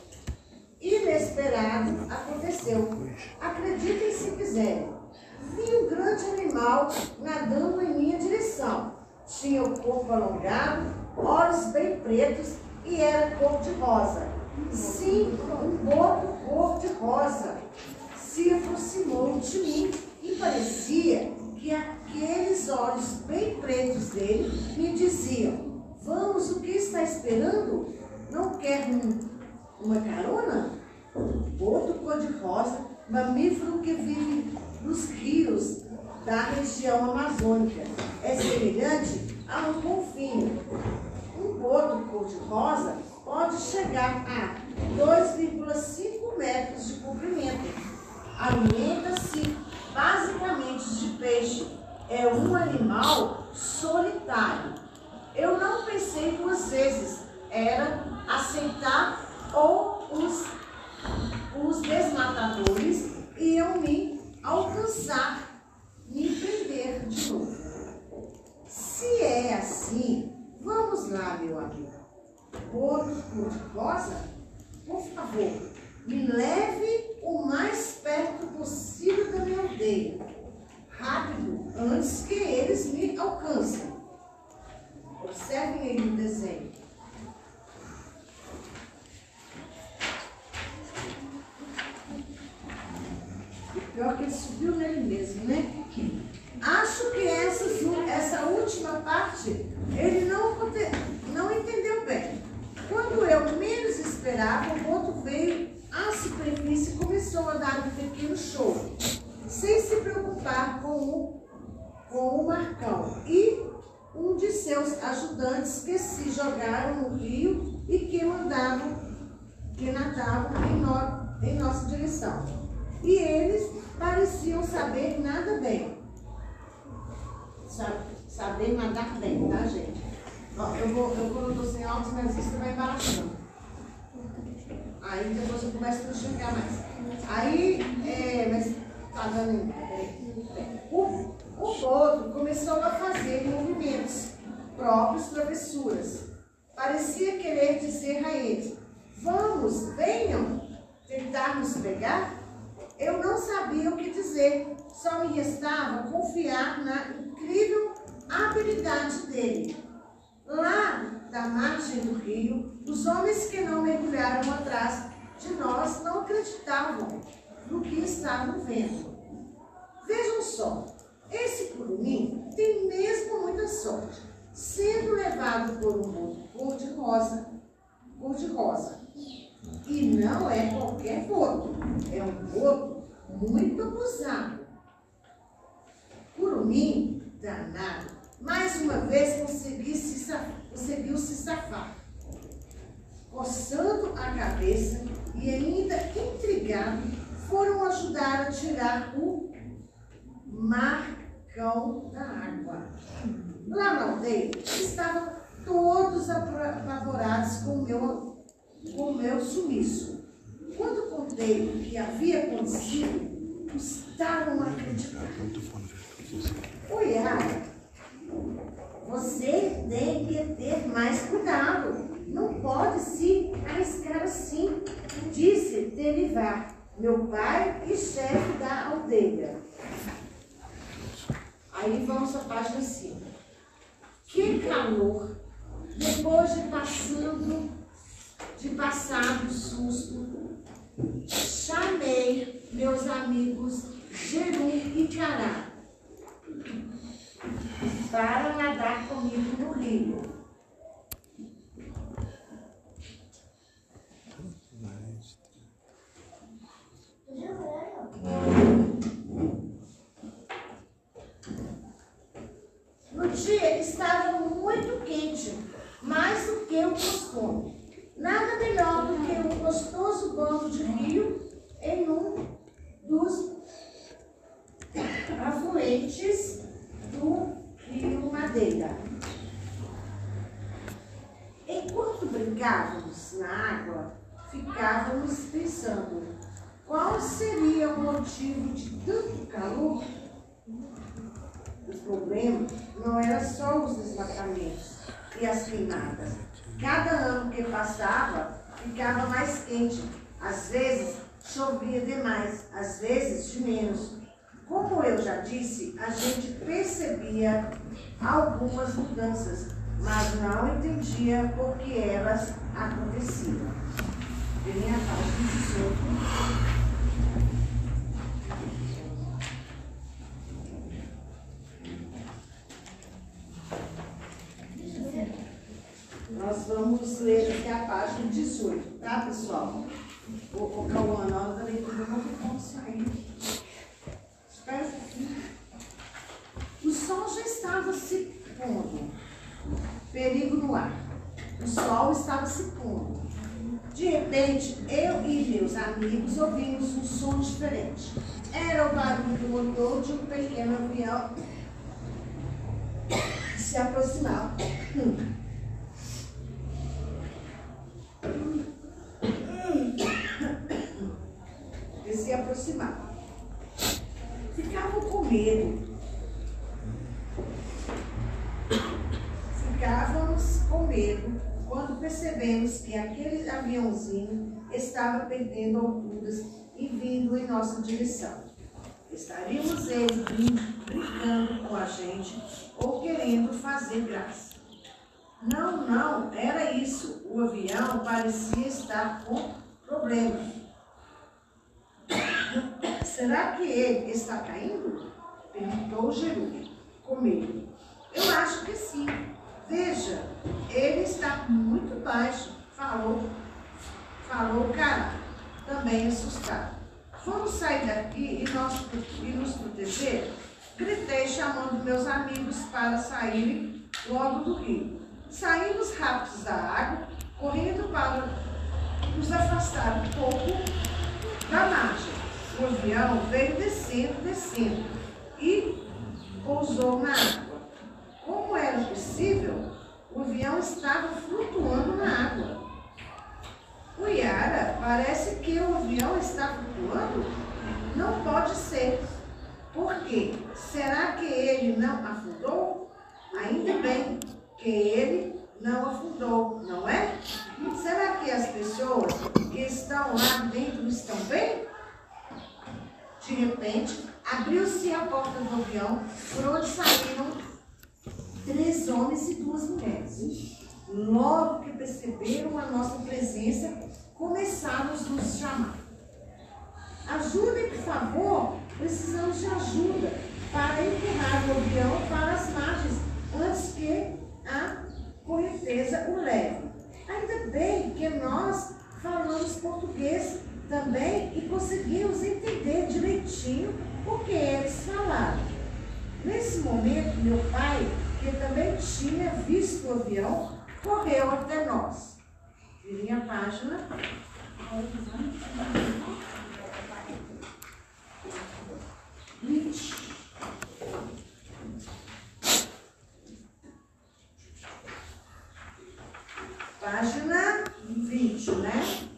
inesperado aconteceu. Acreditem se quiserem. Vi um grande animal nadando em minha direção. Tinha o corpo alongado, olhos bem pretos e era cor de rosa. Sim, um boto cor de rosa se aproximou de mim E parecia que aqueles olhos bem pretos dele me diziam: Vamos, o que está esperando? Não quer um, uma carona? Outro cor-de-rosa, mamífero que vive nos rios da região amazônica. É semelhante a um golfinho. Um boto cor-de-rosa pode chegar a 2,5 metros de comprimento. Alimenta-se basicamente de peixe. É um animal solitário. Eu não pensei duas vezes. Era aceitar ou os, os desmatadores iam me alcançar, me prender de novo. Se é assim, vamos lá, meu amigo. Outro cor-de-rosa, por favor, me leve o mais perto possível da minha aldeia. Rápido, antes que eles me alcancem. Observem aí no desenho. Pior que ele subiu nele mesmo, né? Acho que essas, essa última parte ele não, não entendeu bem. Quando eu menos esperava, o boto veio à superfície começou a dar um pequeno show, sem se preocupar com o, com o Marcão e um de seus ajudantes que se jogaram no rio e que mandavam, que nadavam em, no, em nossa direção. E eles pareciam saber nada bem. Saber nadar bem, tá, gente? Ó, eu vou, eu vou no sem altos, mas isso vai embaraçando. Aí depois eu começo a enxergar mais. Aí, é, mas tá dando. O, o outro começou a fazer movimentos próprios, travessuras. Parecia querer dizer a eles: Vamos, venham tentar nos pegar. Eu não sabia o que dizer, só me restava confiar na incrível habilidade dele. Lá da margem do rio, os homens que não mergulharam atrás de nós não acreditavam no que estavam vendo. Vejam só, esse curumim tem mesmo muita sorte, sendo levado por um boto cor-de-rosa, cor-de-rosa. E não é qualquer boto, é um boto muito abusado. Curumim, danado, mais uma vez conseguiu se, conseguiu se safar, coçando a cabeça e ainda intrigado, foram ajudar a tirar o marcão da água. Lá na aldeia estavam todos apavorados com o meu, com o meu sumiço. Quando contei o que havia acontecido, custaram a acreditar. Oi, você tem que ter mais cuidado. Não pode se arriscar assim, disse Delivar, meu pai e chefe da aldeia. Aí vamos à página 5. Que calor! Depois de passando, de passar o susto, chamei meus amigos Geru e Cará para nadar comigo no rio. No dia estava muito quente, mais do que o costume. Nada melhor do que um gostoso banho de rio em um dos afluentes do rio Madeira. Enquanto brincávamos na água, ficávamos pensando qual seria o motivo de tanto calor. O problema não era só os desmatamentos e as queimadas. Cada ano que passava, ficava mais quente. Às vezes chovia demais, às vezes de menos. Como eu já disse, a gente percebia algumas mudanças, mas não entendia por que elas aconteciam. Vem a página 18. Nós vamos ler aqui a página 18, tá, pessoal? O, o Cauã, na hora da leitura, eu vou ficar sair. O sol já estava se pondo. Perigo no ar. O sol estava se pondo. De repente, eu e meus amigos ouvimos um som diferente. Era o barulho do motor de um pequeno avião se aproximava. Ele se aproximava. Ficavam com medo. Ficávamos com medo quando percebemos que aquele aviãozinho estava perdendo alturas e vindo em nossa direção. Estaríamos eles brin- brincando com a gente ou querendo fazer graça. Não, não, era isso. O avião parecia estar com problemas. Será que ele está caindo? Perguntou Jeru, com medo. Eu acho que sim. Veja, ele está muito baixo, falou, falou o cara, também assustado. Vamos sair daqui e, nós, e nos proteger? Gritei chamando meus amigos para saírem logo do rio. Saímos rápidos da água, correndo para nos afastar um pouco da margem. O avião veio descendo, descendo e pousou na água. Como era possível, o avião estava flutuando na água. O Yara, parece que o avião está flutuando? Não pode ser. Por quê? Será que ele não afundou? Ainda bem que ele não afundou, não é? Será que as pessoas que estão lá dentro estão bem? De repente, abriu-se a porta do avião, por onde saíram três homens e duas mulheres. Logo que perceberam a nossa presença, começaram a nos chamar. Ajudem, por favor, precisamos de ajuda para empurrar o avião para as margens antes que a correnteza o leve. Ainda bem que nós falamos português também e conseguimos entender direitinho o que eles falaram. Nesse momento, meu pai, que também tinha visto o avião, correu até nós. Virem a página. Vinte. Página 20, né?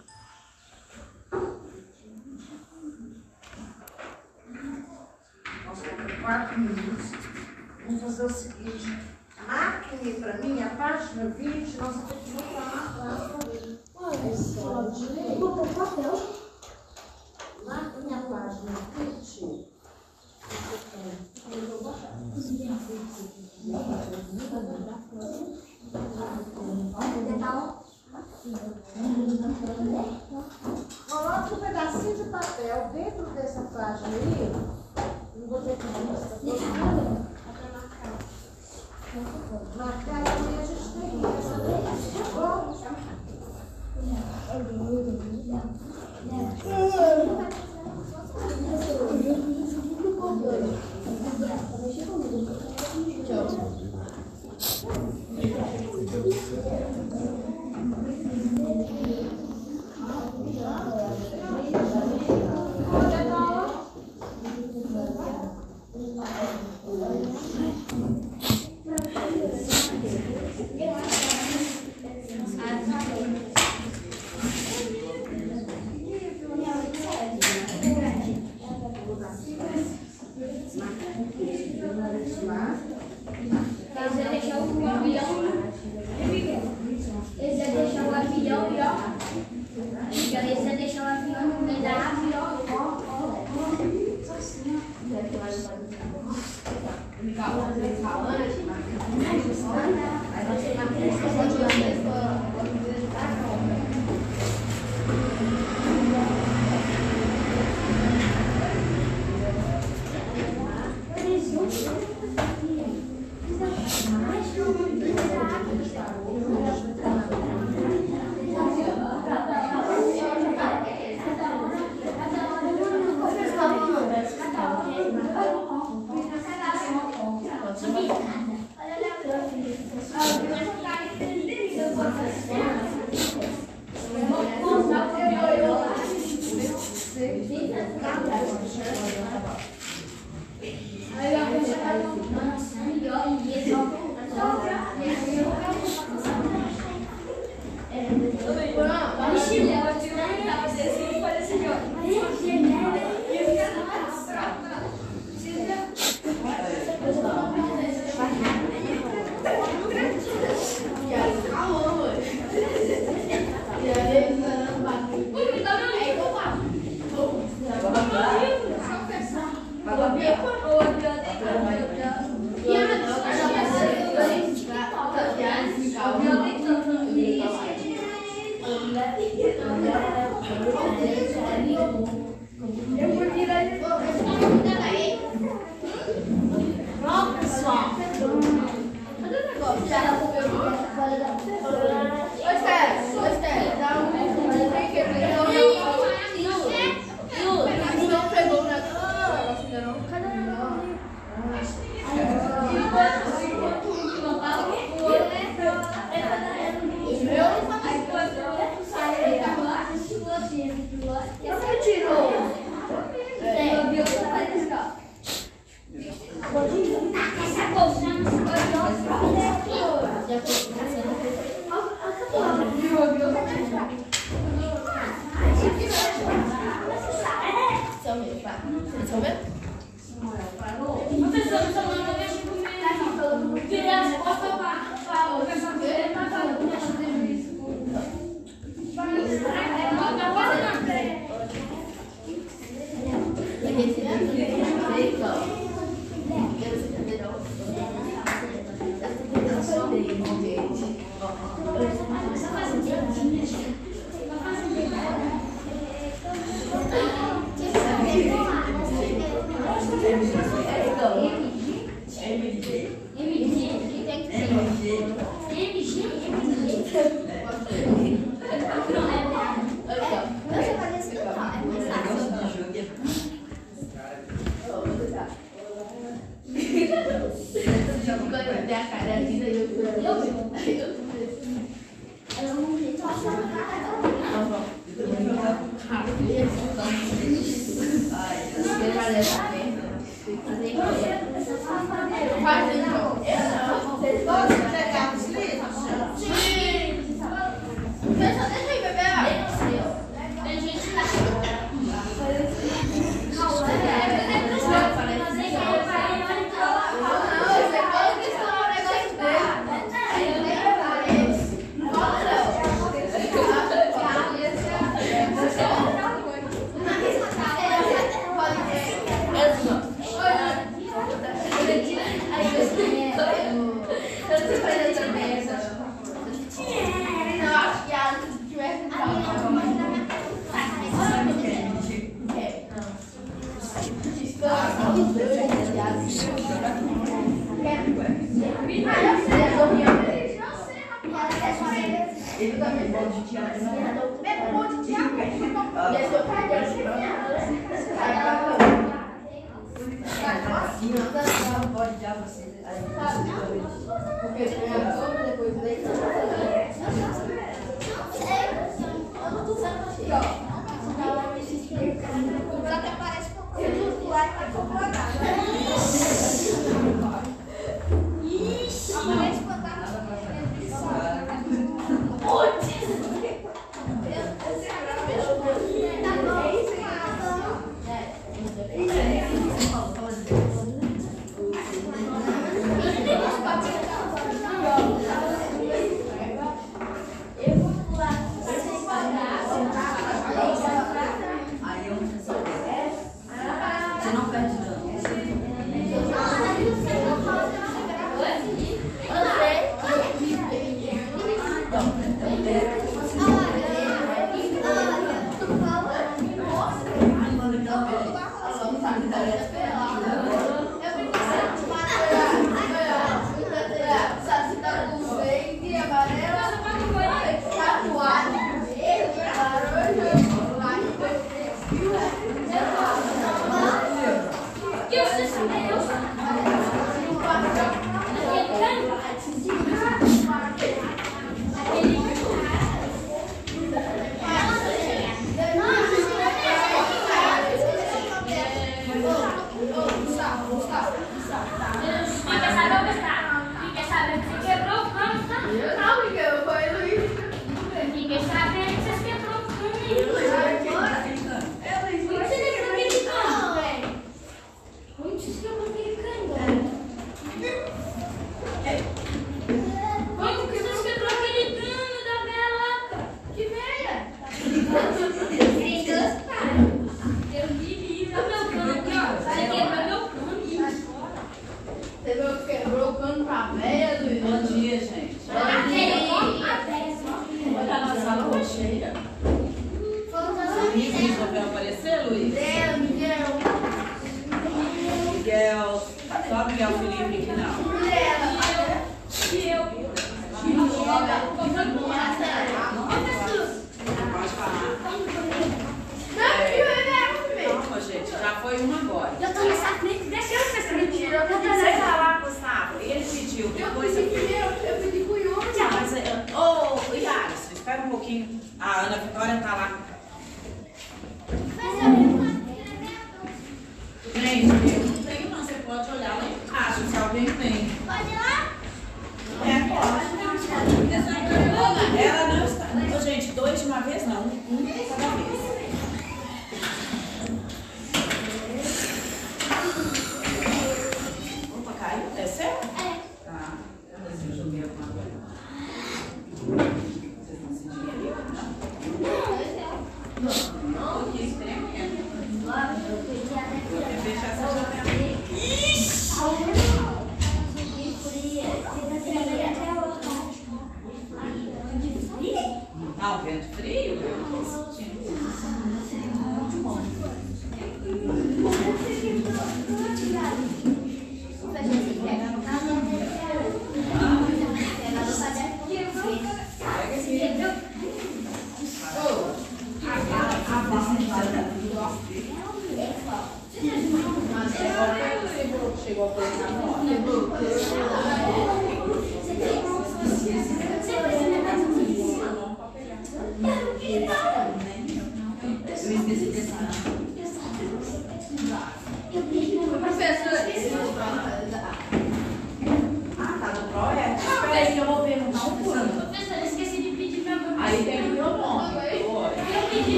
Nós temos quatro minutos. Vamos fazer o seguinte. Marquem para mim a página 20, nós vamos ter que botar lá atrás também. Botou papel. Marquem a página 20. Coloque um pedacinho de papel dentro dessa página aí. Não vou ter que marcar e a gente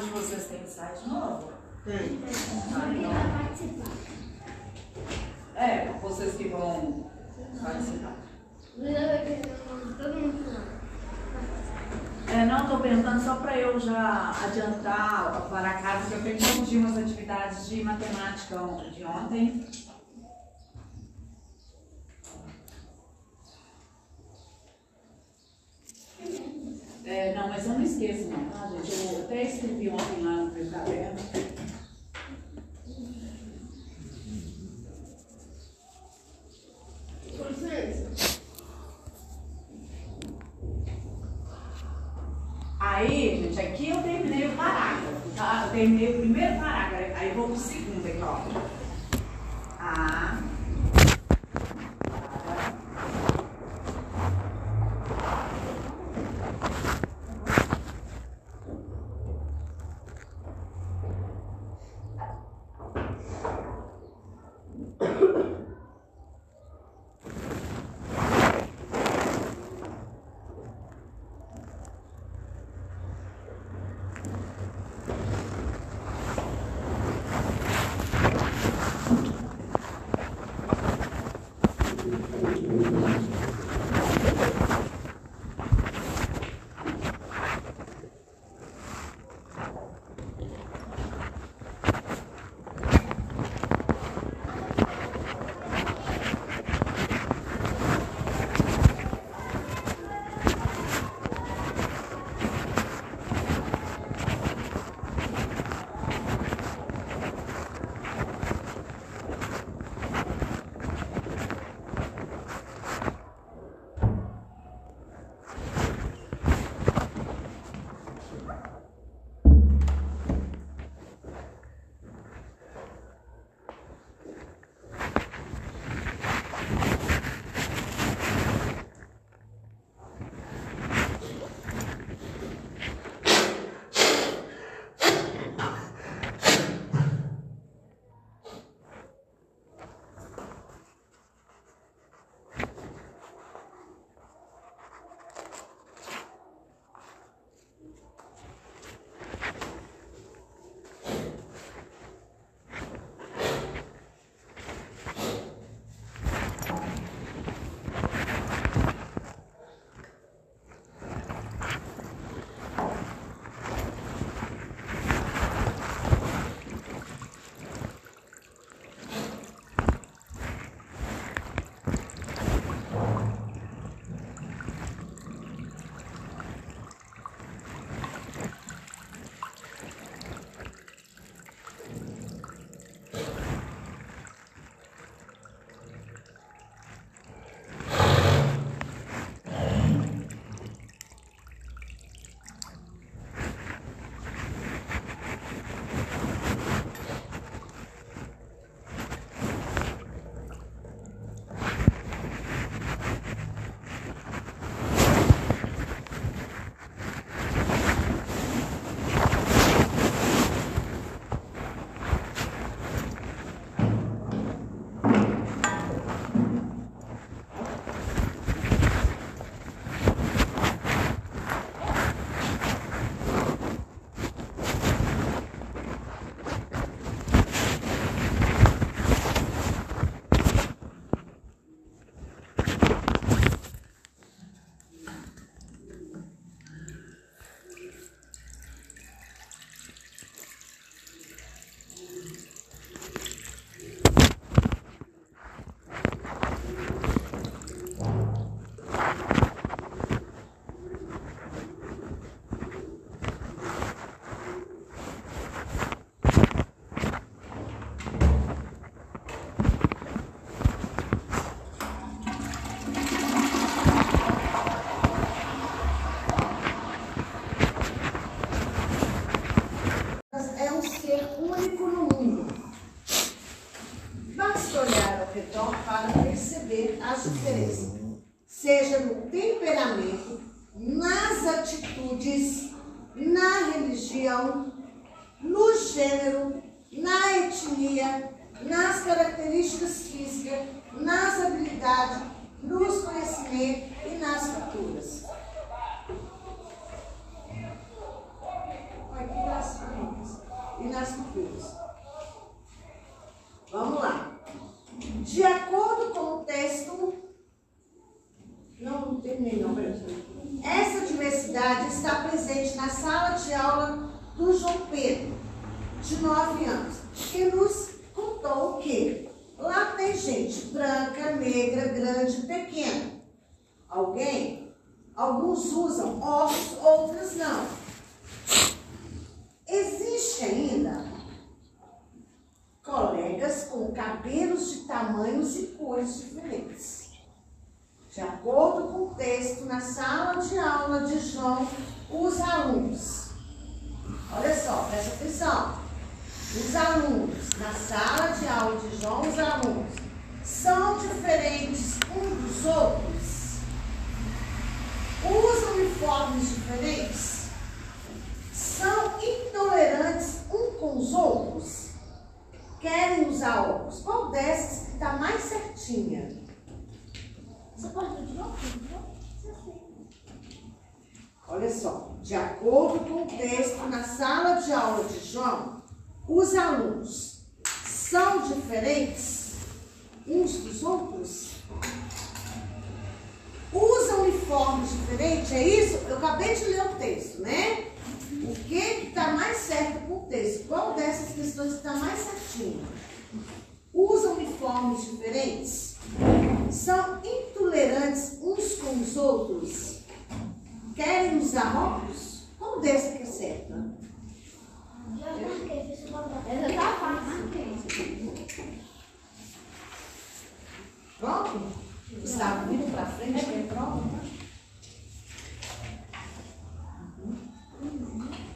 vocês têm site novo? Tem. É, vocês que vão participar. Todo mundo É, não, estou perguntando só para eu já adiantar para casa que eu tenho que corrigir umas atividades de matemática de ontem. na religião, no gênero, na etnia, nas características físicas, nas habilidades, nos conhecimentos e nas culturas. Aqui nas culturas. E nas culturas. Vamos lá. De acordo com o texto graça. terminei não. Essa diversidade está presente na sala de aula do João Pedro, de 9 anos, que nos contou que lá tem gente branca, negra, grande, pequena. Alguém? Alguns usam óculos, outros não. Existe ainda colegas com cabelos de tamanhos e cores diferentes. De acordo com o texto na sala de aula de João, os alunos, olha só, presta atenção, os alunos, na sala de aula de João, os alunos são diferentes uns dos outros, usam uniformes diferentes, são intolerantes uns com os outros, querem usar óculos. Qual dessas que está mais certinha? Você pode de novo? Olha só, de acordo com o texto na sala de aula de João, os alunos são diferentes uns dos outros? Usam uniformes diferentes? É isso? Eu acabei de ler o texto, né? O que está mais certo com o texto? Qual dessas questões está mais certinho? Usam uniformes diferentes? São intolerantes uns com os outros? Querem usar óculos? Qual dessa que é certa? Já marquei, fiz uma Essa tá fácil. Pronto? Gustavo, vindo para frente, é pronto? Você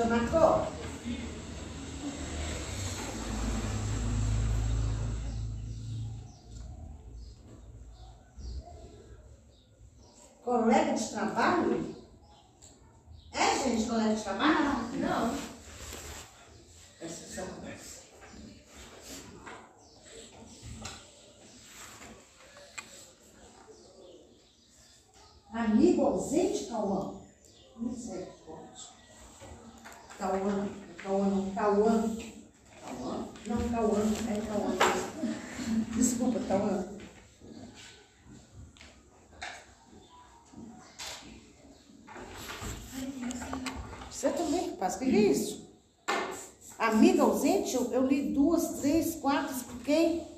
usa. Colega de trabalho? É, gente, colega de trabalho? Não. Essas é são Amigo ausente, Calmão. escrevi isso. Amiga ausente, eu, eu li duas, três, quatro, expliquei.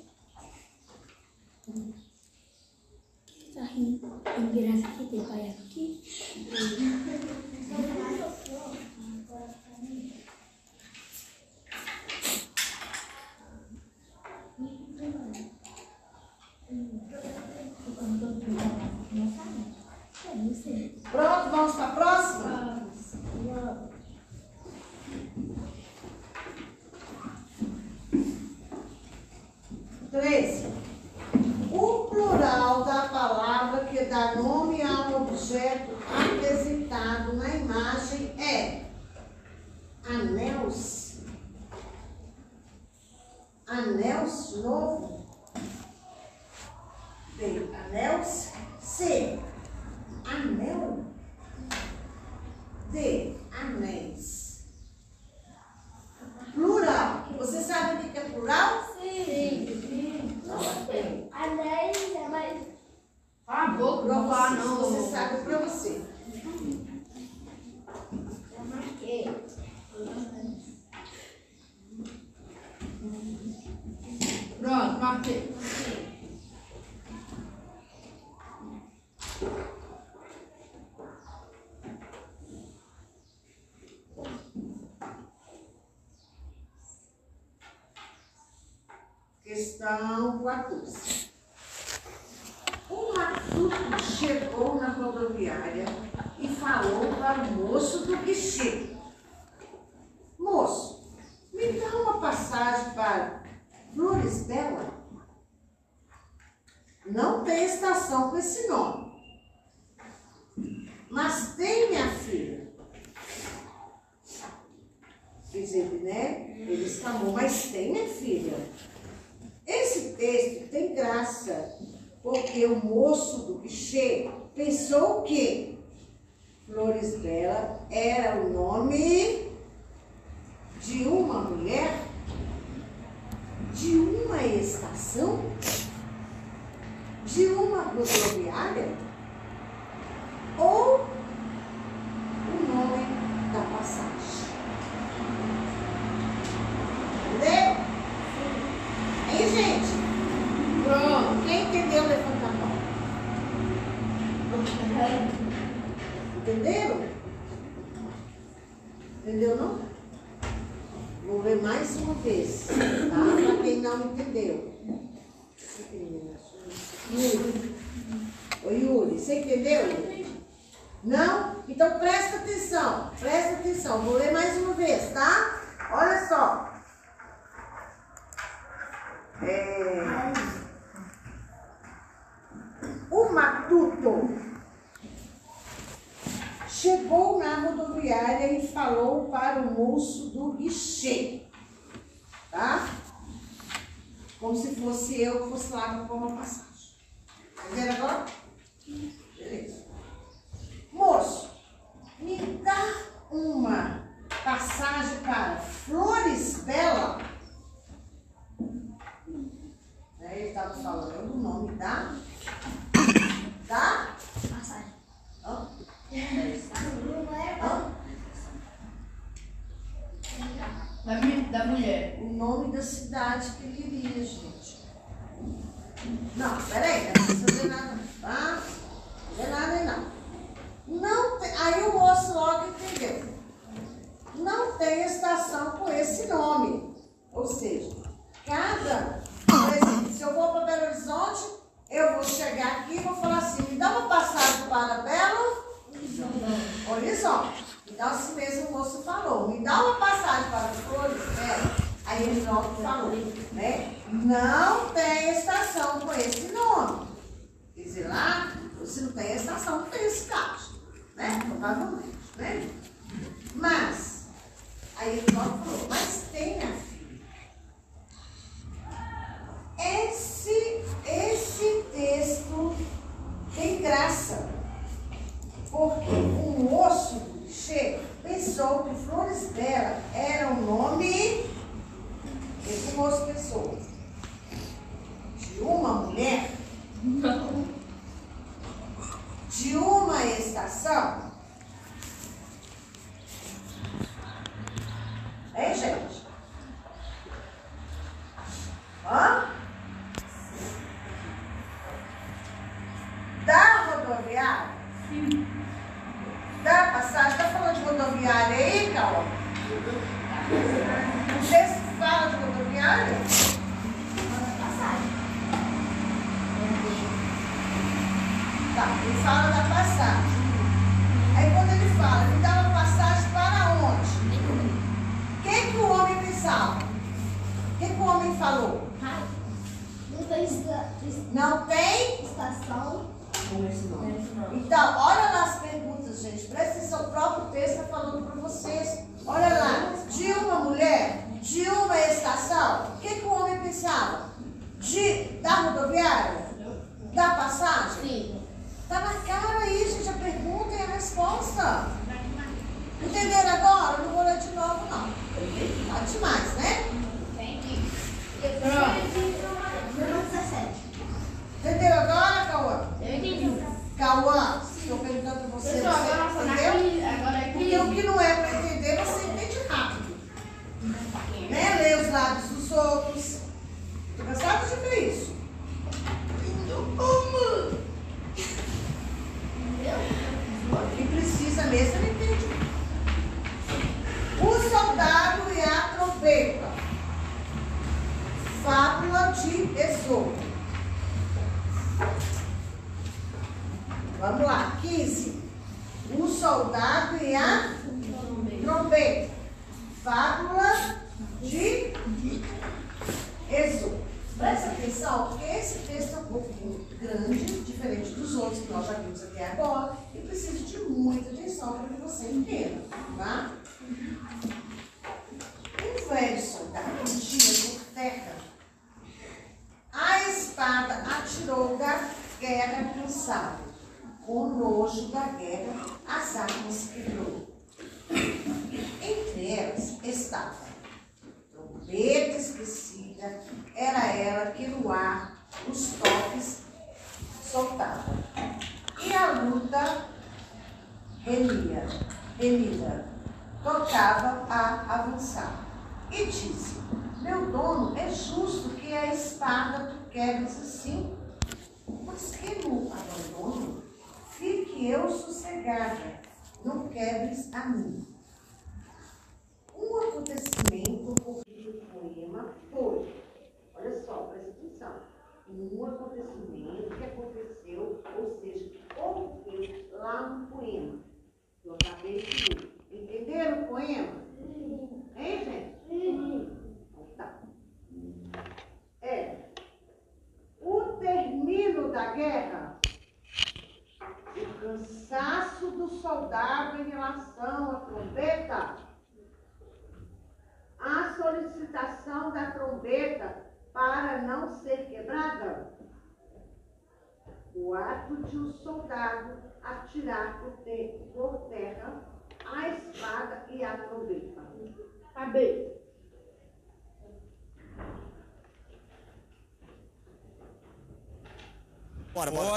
Questão 14. Um matuto chegou na rodoviária e falou para o moço do guichê. ね。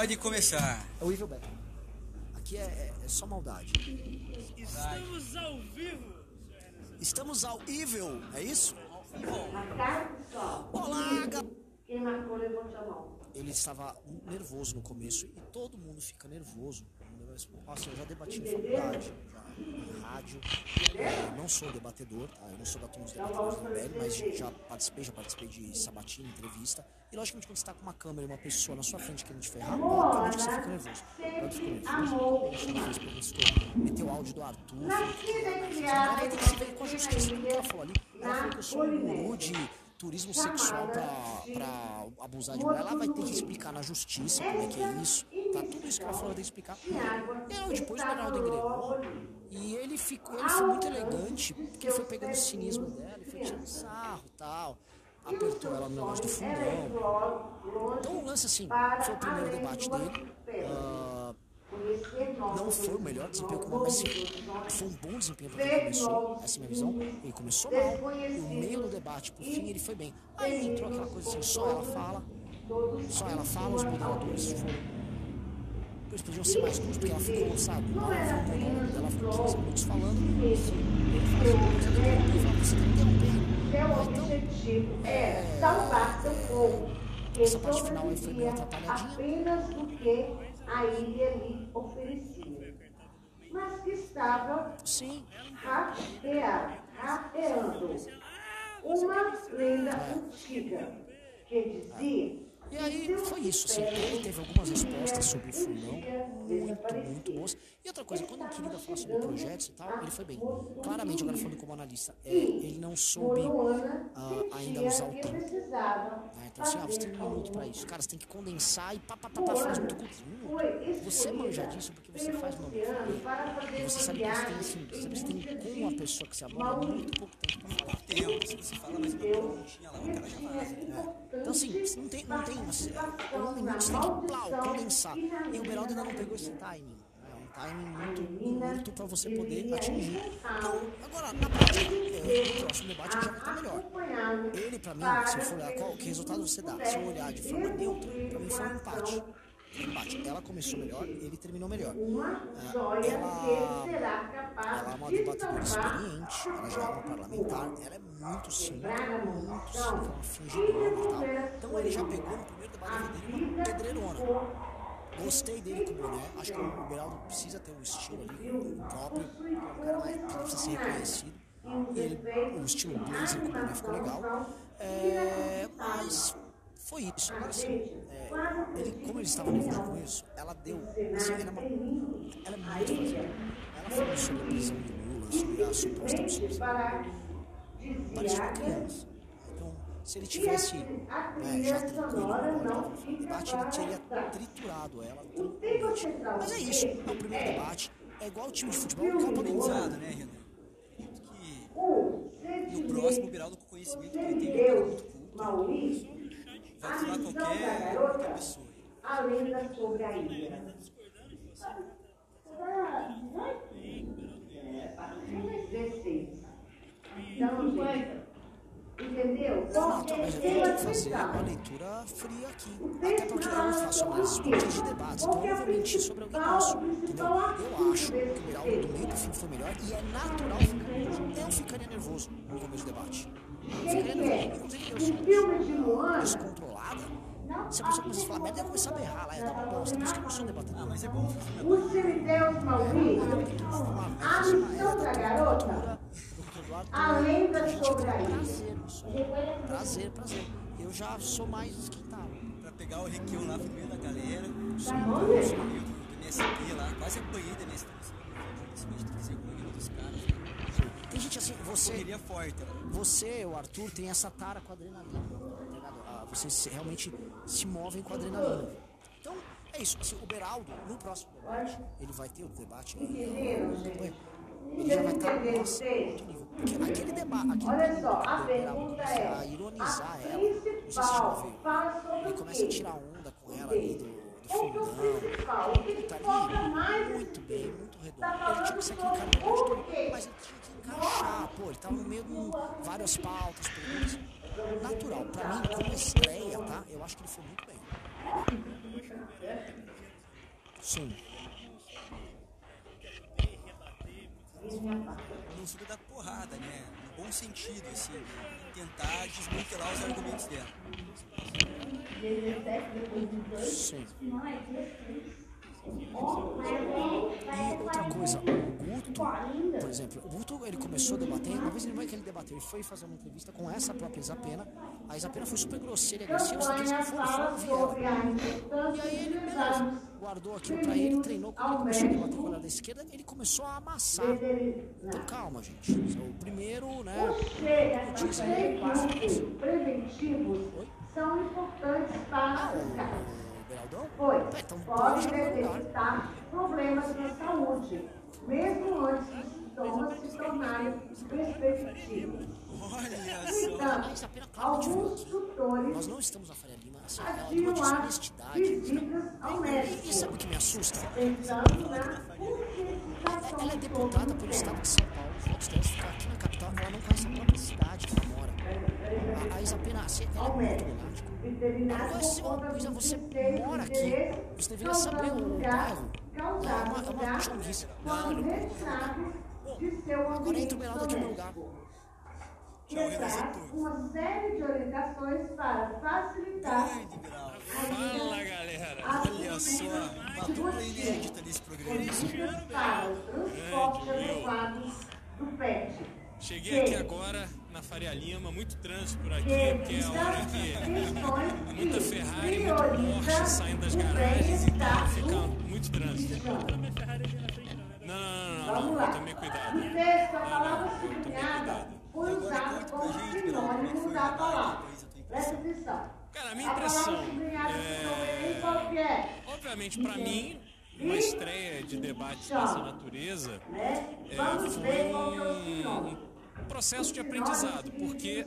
Pode começar. É o Evil Aqui é, é, é só maldade. Estamos Vai. ao vivo. Estamos ao Evil, é isso? Olá. Ele estava nervoso no começo e todo mundo fica nervoso. Nossa, eu já debati em faculdade rádio. Eu não sou debatedor, tá? Eu não sou da turma dos debatedores do mas já participei, já participei de sabatina, entrevista. E logicamente quando você tá com uma câmera e uma pessoa na sua frente querendo te ferrar, obviamente você fica nervoso. Eu fico nervoso. Deixa eu ver se perguntou. Meteu o áudio do Arthur. Ela vai ter que se ver com a justiça. Tudo que ela falou ali. Ela falou que eu sou um guru de turismo sexual pra abusar de mulher. Ela vai ter que explicar na justiça como é que é isso. Tá? Tudo isso que ela falou, tem que explicar. E depois o Bernardo engrenou. E ele ficou, ele foi muito elegante, porque ele foi pegando o cinismo dela, e foi tirando sarro e tal. Apertou ela no negócio do fundão. Então o lance assim, foi o primeiro debate dele. Ah, não foi o melhor desempenho que o mas foi um bom desempenho para quem começou, essa é a minha visão. Ele começou mal, no meio do debate, por fim, ele foi bem. Aí entrou aquela coisa assim, só ela fala, só ela fala, os moderadores foram. Eles podiam ser mais duros, porque ela ficou, hora ela ficou monólogo, ela ficou 15 minutos falando, ele que fala, você tá me interrompendo. Seu objetivo é salvar seu povo, que Essa parte final aí foi meio atrapalhadinha. apenas do que a ilha lhe oferecia, mas que estava ratear, rateando. Uma lenda antiga que dizia E aí foi isso, assim, ele teve algumas respostas sobre o fundão, muito, muito boas. E outra coisa, quando o querido falar sobre projetos e tal, ele foi bem. Claramente, agora falando como analista, é, ele não soube ah, ainda usar o tempo. né? Então assim, ah, você tem um minuto pra isso. Cara, você tem que condensar e pá, pá, pá, pá faz muito curto. Um. Você manja disso porque você faz uma E você sabe que você tem, assim, você você tem com a pessoa que se aborda muito pouco tempo pra falar. Você fala mais uma perguntinha lá, o cara já vai. Então assim, não tem, não tem assim, um minuto, você tem que plau, condensar. E o Beraldo ainda não pegou esse timing. É um timing muito, muito pra você poder atingir. Então, agora, na prática, é, o próximo debate já vai estar melhor. Ele, pra mim, se eu for olhar qual, que resultado você dá, se eu olhar de forma neutra, pra mim foi um empate. Empate. Ela começou melhor, ele terminou melhor. Ah, ela, ela é uma debatedora experiente, ela já é uma parlamentar, ela é muito cínica, muito cínica, uma fingidona e tal. Então ele já pegou no primeiro debate dele uma pedreirona. Gostei dele com o boné. Acho que o Beraldo precisa ter um estilo ali próprio. É um cara mais que precisa ser reconhecido. Ele, o estilo blazer com o boné ficou legal. É, mas foi isso. Agora assim, é, ele, como ele estava nervoso com isso, ela deu. Assim, ela, uma, ela é muito fazenda. Ela falou sobre a prisão do Lula, sobre a suposta absolvição. Parecia uma criança. Então, se ele tivesse né, já tranquilo, no debate, ele teria triturado ela. Mas é isso, é o primeiro debate. É igual o time de futebol, Mundo. Organizado, né, Renan? Que no próximo, o Beraldo, com o conhecimento que ele tem, ele é muito culto. Qualquer, qualquer pessoa. a lenda sobre a ilha. É, a partir dos 16. Então, gente, entendeu? Não, então, mas eu tenho que fazer uma leitura fria aqui. Até porque eu não faço análises políticas de debates, então eu não vou mentir sobre alguém nosso. Entendeu? Eu acho que o Beraldo do meio pro fim foi melhor e é natural ficar nervoso. Eu ficaria nervoso no começo do debate. Eu ficaria nervoso. Inclusive, eu sou. Se a pessoa começar a falar merda, eu começar a berrar lá, ia dar uma bosta. Por isso que eu não sou debatedor. Ah, mas é bom. os cemitérios malditos, a missão da garota, a lenda sobre a ilha. Prazer, prazer, prazer. Eu já sou mais esquentado. Pra pegar o requeu lá no meio da galera. Tá bom, meio do, do MST lá. Quase apanhei do que ruim dos caras. Tem gente assim, você, forte, né? você, o Arthur, tem essa tara com adrenalina. Vocês realmente se movem com a adrenalina. Então, é isso. Assim, o Beraldo, no próximo debate, ele vai ter o debate. Gente? Ele já vai estar nossa, nível. Porque aquele debate, aquele Olha só, a que pergunta é, a ironizar a ela. Principal, fala sobre Ele começa a tirar onda com ela ali do, do que é o fundão. principal? O que que Tá ali muito bem, muito redondo. Tá Ele tinha que ser aquele cara mas ele tinha que encaixar, pô, ele tava no meio de várias pautas, perguntas. Natural, pra mim, como estreia, tá? Eu acho que ele foi muito bem. Sim. No sentido da porrada, né? No bom sentido, assim. Tentar desmantelar os argumentos dela. Sim. E outra coisa, o Guto, por exemplo, o Guto ele começou a debater, uma vez ele não é que ele debateu, ele foi fazer uma entrevista com essa própria Isapena, a Isapena foi super grosseira e agressiva, você disse que foi, foi viela. E aí ele, beleza, guardou aquilo pra ele, treinou, quando ele começou a debater com da esquerda, ele começou a amassar. Então calma, gente. O primeiro, né, notícia aí, passa preventivos são importantes para casos. o Tá, então Pode detectar problemas na saúde, mesmo antes dos sintomas se tornarem perspectivos. Então, alguns tutores é adiam as visitas ao médico, e sabe o que me assusta? pensando na conscientização Ela é do deputada pelo estado de São Paulo. Os votos dela aqui na capital. Ela não conhece a própria cidade que ela mora. A, a Isapena, assim, ela é muito coisa dos você mora aqui, você deveria saber o bairro. É uma, é uma responsáveis de seu Agora entra o Beraldo aqui no meu lugar. uma série de orientações para facilitar Grande. Fala, galera. Olha só, uma dupla inédita nesse programa. para o transporte adequado do PET. Cheguei aqui agora na Faria Lima, muito trânsito por aqui, porque é a hora que muita Ferrari, muito Porsche saindo das garagens, então fica muito trânsito. Não, não, não, não, não, eu tomei cuidado. O texto, a palavra sublinhada, foi usada como é sinônimo da palavra. Presta atenção. Cara, a minha impressão sublinhada é... é Obviamente, para mim, uma estreia de debates dessa natureza né? é, Vamos ver qual que é o foi um, um processo de aprendizado, porque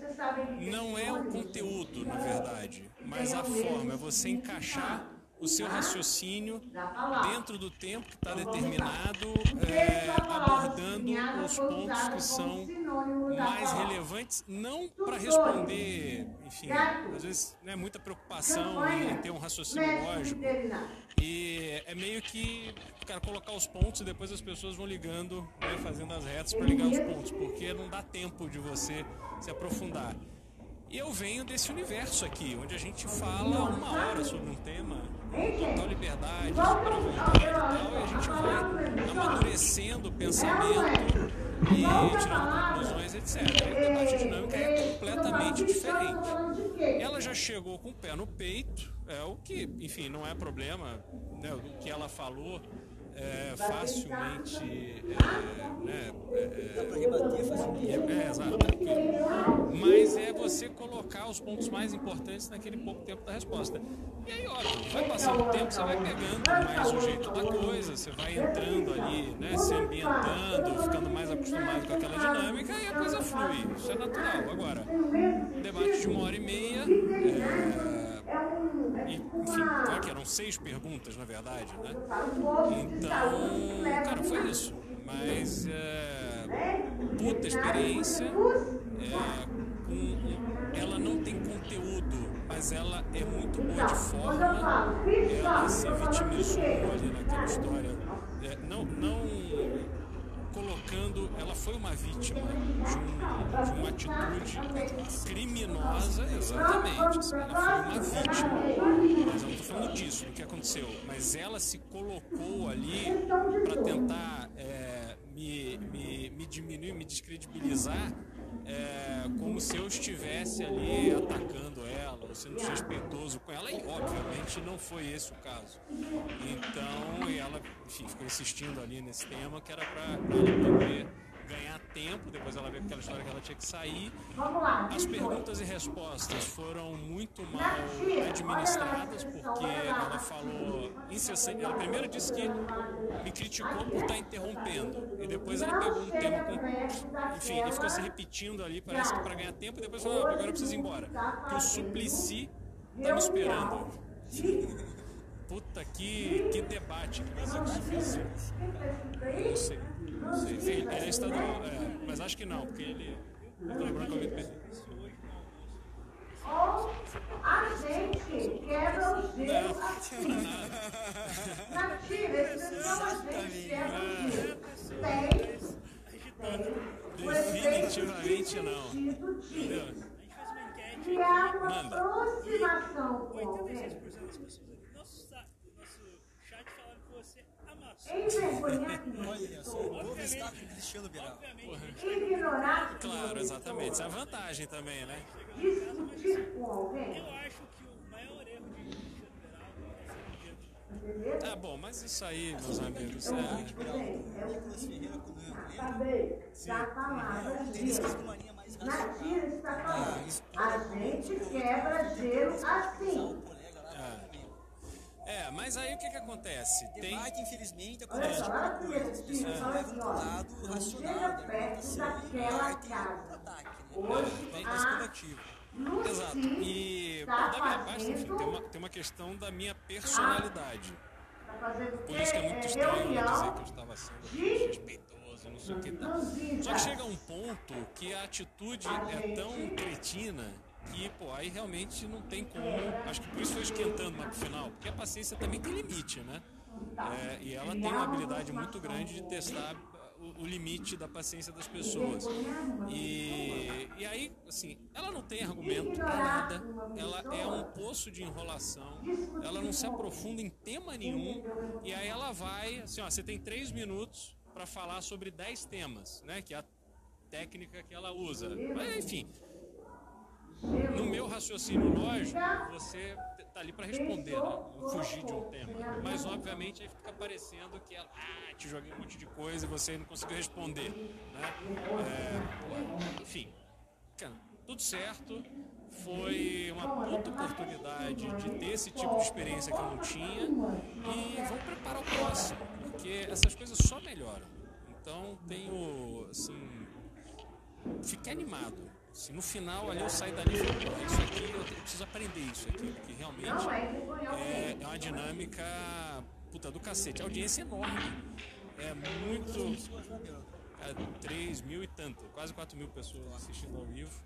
não é o conteúdo, na verdade, mas a forma, é você encaixar o seu raciocínio dentro do tempo que está determinado, é, abordando os pontos que são mais relevantes, não para responder, enfim, às vezes né, muita preocupação em ter um raciocínio lógico. E é meio que, cara, colocar os pontos e depois as pessoas vão ligando, né, fazendo as retas para ligar os pontos, porque não dá tempo de você se aprofundar. E eu venho desse universo aqui, onde a gente fala uma hora sobre um tema com total liberdade, à vontade e tal, e a gente vai amadurecendo o pensamento e tirando conclusões, etc. E o debate dinâmico é completamente diferente. Ela já chegou com o pé no peito, é o que, enfim, não é problema, né, o que ela falou é facilmente, é, né, é, Dá pra rebater facilmente. é, exato, tranquilo. Mas é você colocar os pontos mais importantes naquele pouco tempo da resposta. E aí, óbvio, vai passando o tempo, você vai pegando mais o jeito da coisa, você vai entrando ali, né, se ambientando, ficando mais acostumado com aquela dinâmica e a coisa flui. Isso é natural. Agora, debate de uma hora e meia, é, e, enfim, claro que eram seis perguntas, na verdade, né? Então, cara, foi isso. Mas, é, puta experiência, é, com, ela não tem conteúdo, mas ela é muito boa de forma. Ela se vitimizou ali naquela história. É, não, não colocando, ela foi uma vítima de, um- de uma atitude criminosa, exatamente. Ela foi uma vítima. Mas eu não tô falando disso, do que aconteceu. Mas ela se colocou ali para tentar é, me, me, me diminuir, me descredibilizar, é, como se eu estivesse ali atacando ela, ou sendo desrespeitoso com ela, e obviamente não foi esse o caso. Então, ela, enfim, ficou insistindo ali nesse tema, que era para ela poder ganhar tempo, depois ela veio com aquela história que ela tinha que sair. As perguntas e respostas foram muito mal administradas, porque ela falou incessante. Ela primeiro disse que me criticou por estar interrompendo, e depois ela pegou um tema com. Enfim, e ficou se repetindo ali, parece que para ganhar tempo, e depois falou: "Ah, agora eu preciso ir embora. Que o Suplicy tá me esperando. Puta, que, que debate que vai ser com o Suplicy. Não sei, não sei. Ele, é estadual, é, mas acho que não, porque ele. Ele tá lembrando que eu Ou a gente quebra o gelo assim. Na tira, não a gente quebra o gelo. Tem, Definitivamente não. Entendeu? criar uma Manda. aproximação com alguém. Nosso, sa- nosso chat falaram que você ama envergonhar quem não Olha só, o novo está com o Cristiano Biral. ignorar Claro, exatamente. Essa é a vantagem também, né? discutir com alguém, Eu acho que o maior erro de Cristiano Ronaldo é Tá bom, mas isso aí, meus amigos, é. Nicolas Ferreira, de uma linha mais Na racional. tira está falando. A gente quebra gelo assim. É, mas aí o que que acontece? Tem. Debate, infelizmente, Olha acontece coisa. As tira pessoas levam pro lado Não racional chega da perto argumentação e partem casa. pro ataque, né? Hoje Bem a mais coletivo. Exato. E tá da minha parte, enfim, tem uma, tem uma questão da minha personalidade. tá fazendo Por isso que é muito é, estranho eu dizer que eu estava sendo respeitoso, não sei o que tal. Só que chega um ponto que a atitude é tão cretina que, pô, aí realmente não tem como. Acho que por isso foi esquentando pro final, porque a paciência também tem limite, né? É, e ela tem uma habilidade muito grande de testar o, o limite da paciência das pessoas. E, e aí, assim, ela não tem argumento pra nada, ela é um poço de enrolação, ela não se aprofunda em tema nenhum, e aí ela vai, assim, ó, você tem três minutos para falar sobre dez temas, né? Que é a técnica que ela usa. Mas, enfim, no meu raciocínio lógico, você tá ali para responder, né? Não fugir de um tema. Mas obviamente aí fica parecendo que ela, ah, te joguei um monte de coisa e você não conseguiu responder, né? É, enfim, cara, tudo certo. Foi uma puta oportunidade de ter esse tipo de experiência que eu não tinha e vamos preparar o próximo, porque essas coisas só melhoram. Então tenho, assim, fiquei animado. Se no final ali eu sair dali e falar, "Pô, isso aqui eu preciso aprender isso aqui, porque realmente é, é uma dinâmica puta do cacete. A audiência é enorme. É muito. É, 3 mil e tanto, quase 4 mil pessoas assistindo ao vivo.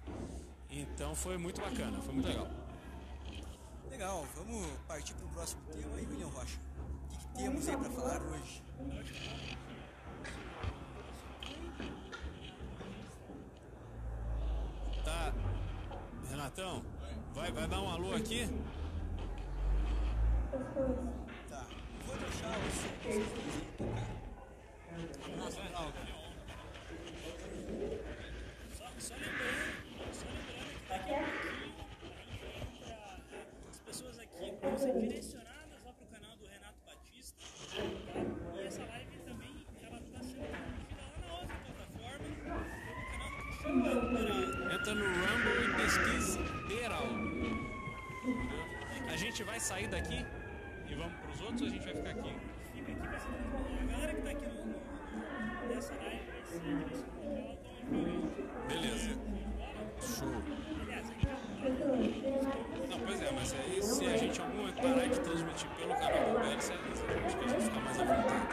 Então foi muito bacana, foi muito legal. Legal, vamos partir para o próximo tema aí, William Rocha. O que, que temos aí para falar hoje? Tá. Renatão, vai, vai dar um alô aqui? Tá, vou deixar os Nacional. Só, só lembrando, só lembrando que daqui a pouquinho as pessoas aqui vão ser direcionadas lá pro canal do Renato Batista. Tá? E essa live também ela tá sendo transmitida lá na outra plataforma, no canal do Cristiano Ronaldo. Entra no Rumble e pesquisa Beral. A gente vai sair daqui e vamos pros outros ou a gente vai ficar aqui? Fica aqui. A galera que tá aqui no, nessa vai lá eu ir. Beleza. Show. Já Não, pois é, mas aí se a gente em algum momento parar de transmitir pelo canal do BL, você avisa a gente que a gente fica mais à vontade.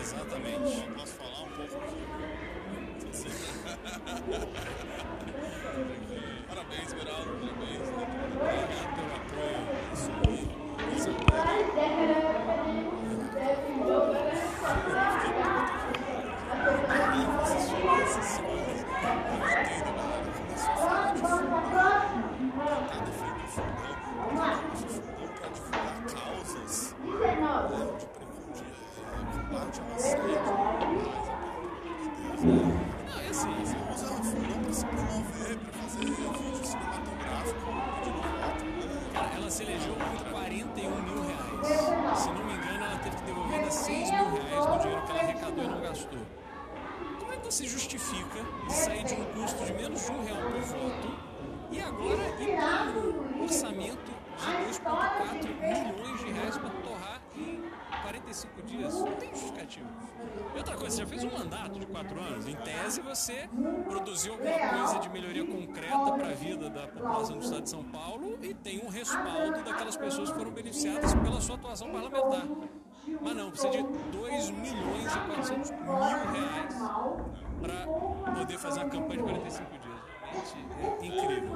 Exatamente. Posso falar um pouco Parabéns, Beraldo, parabéns. Obrigado pelo apoio. Isso aí. Isso causas de combate ao Não, é assim. Você usa a fundão para se promover, para fazer vídeo cinematográfico, vídeo de foto. Cara, ela se elegeu com 41 mil reais. Se não me engano, ela teve que devolver ainda 6 mil reais do dinheiro que ela arrecadou e não gastou. Como é que você justifica sair de um custo de menos de um real por voto e agora ir para um orçamento de 2,4 milhões de reais para torrar em 45 dias? Não tem justificativa. E outra coisa, você já fez um mandato de 4 anos. Em tese, você produziu alguma coisa de melhoria concreta para a vida da população do estado de São Paulo e tem um respaldo daquelas pessoas foram beneficiadas pela sua atuação parlamentar. Mas não, precisa de 2 milhões e 400 mil reais para poder fazer uma campanha de 45 dias. Realmente é incrível.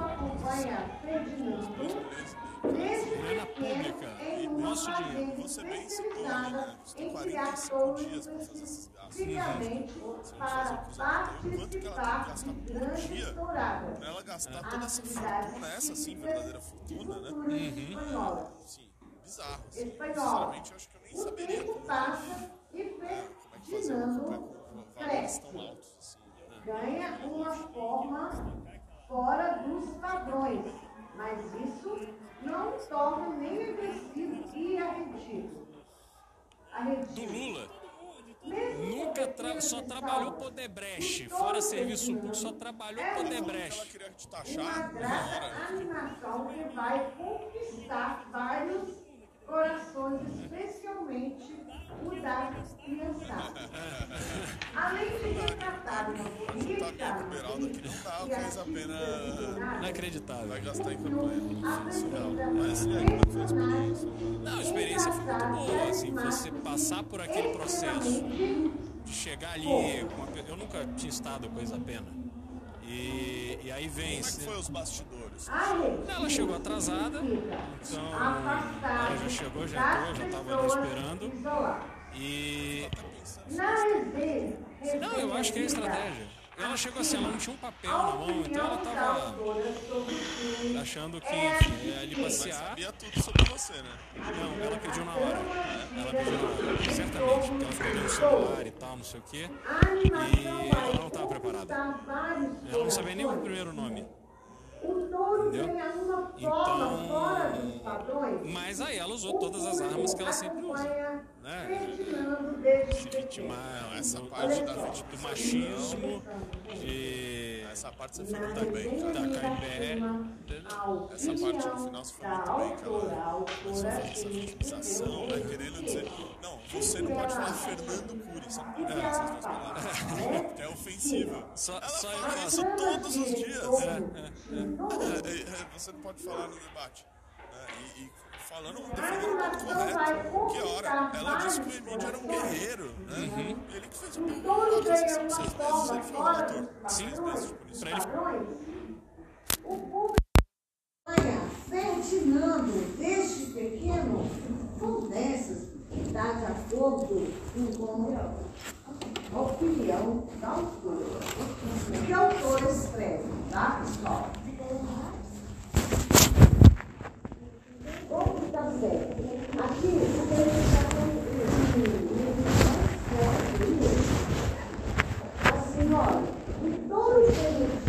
Grana pública, nosso dinheiro. Você bem citou né? Você tem 45 dias para fazer esses gastos. Se vamos fazer o cruzamento, quanto que ela tem que gastar por dia para ela gastar toda essa fortuna, essa sim verdadeira fortuna, né? Sim, bizarro. Assim. Sinceramente, eu acho que eu nem passa e fertilando cresce. Ganha uma forma fora dos padrões, mas isso não torna nem agressivo e arredido. Do Lula. Nunca tra- só trabalhou por Debreche. Fora serviço público, só trabalhou por Debreche. Uma graça animação que vai conquistar vários corações, especialmente o da criançada. Além de retratar uma política Não fez a pena Inacreditável. vai gastar em campanha. Surreal. Mas e aí, como é que foi a experiência? Não, a experiência foi muito boa, assim, você passar por aquele processo de chegar ali, eu nunca tinha estado com a Isapena. E, e aí vem. Como é que foi os bastidores? Ela chegou atrasada, então ela já chegou, já entrou, já estava ali esperando. E. Não, eu acho que é estratégia. Ela chegou assim, ela não tinha um papel na mão, então ela tava achando que, enfim, ia ali Mas passear. sabia tudo sobre você, né? Não, ela pediu na hora. Ela pediu na hora, certamente, porque ela ficou vendo o celular e tal, não sei o quê. E ela não estava preparada. Ela não sabia nem o primeiro nome. Entendeu? Então. Mas aí ela usou todas as armas que ela sempre usa. Né? Vitimar, essa parte da do machismo, de. Essa parte você foi muito bem, cara. Tacar em pé. Essa parte no final você foi muito bem, que ela começou a fazer essa vitimização, né? Querendo dizer, não, você não pode falar Fernando Cury, você não pode falar essas duas palavras, é ofensivo. Só, Ela só eu fala faço. isso todos os dias. É, é, é. É, é, Você não pode falar no debate. né? E, e falando, defendendo o ponto correto. Que hora? Ela disse que o Emílio era um guerreiro, né? Ele que fez o ganham Seis uma meses forma ele foi relator. dos Seis meses por isso. Pra ele O público ganha fertilando desde pequeno promessas que dá de acordo com a opinião da autora. O que a autora escreve, tá, pessoal? Como está certo? Aqui, o que ele está assim, olha, em todo o sentido,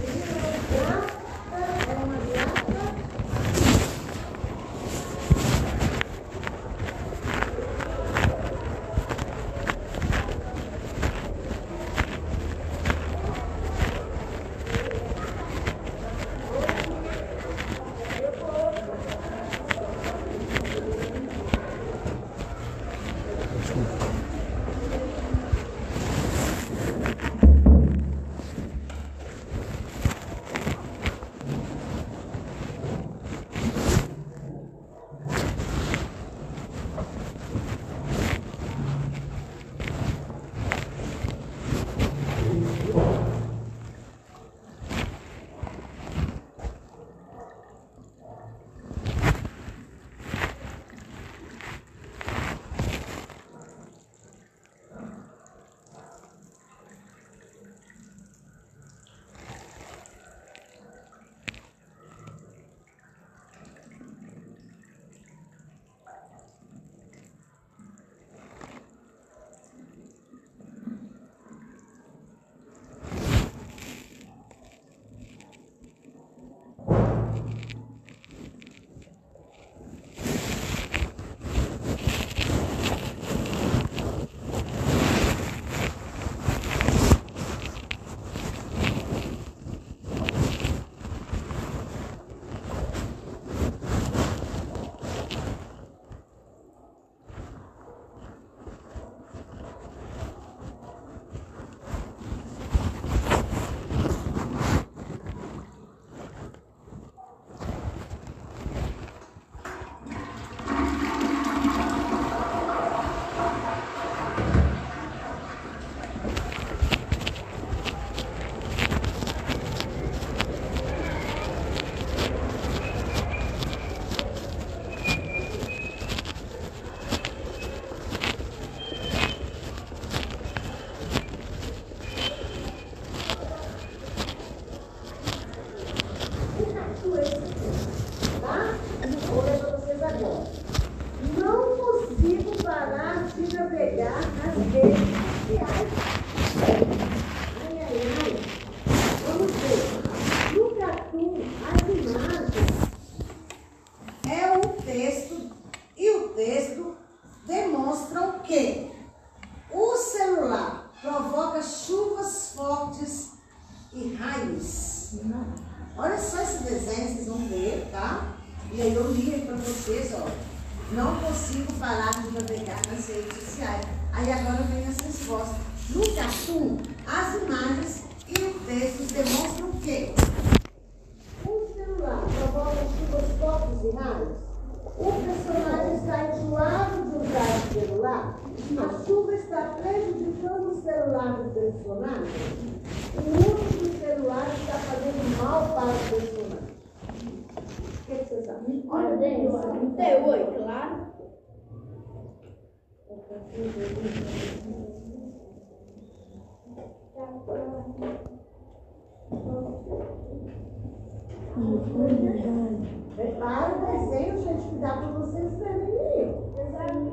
Prepara o desenho, gente, que dá para vocês verem aí.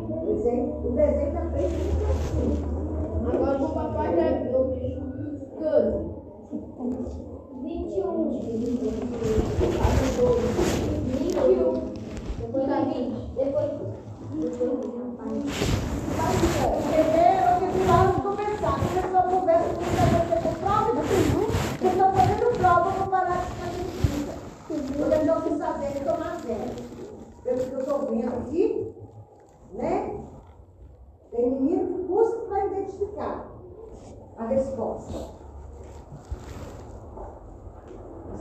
O desenho, o desenho está feito assim. Agora o papai já viu. Doze. Vinte e um. Vinte e um. Depois da vinte. Depois.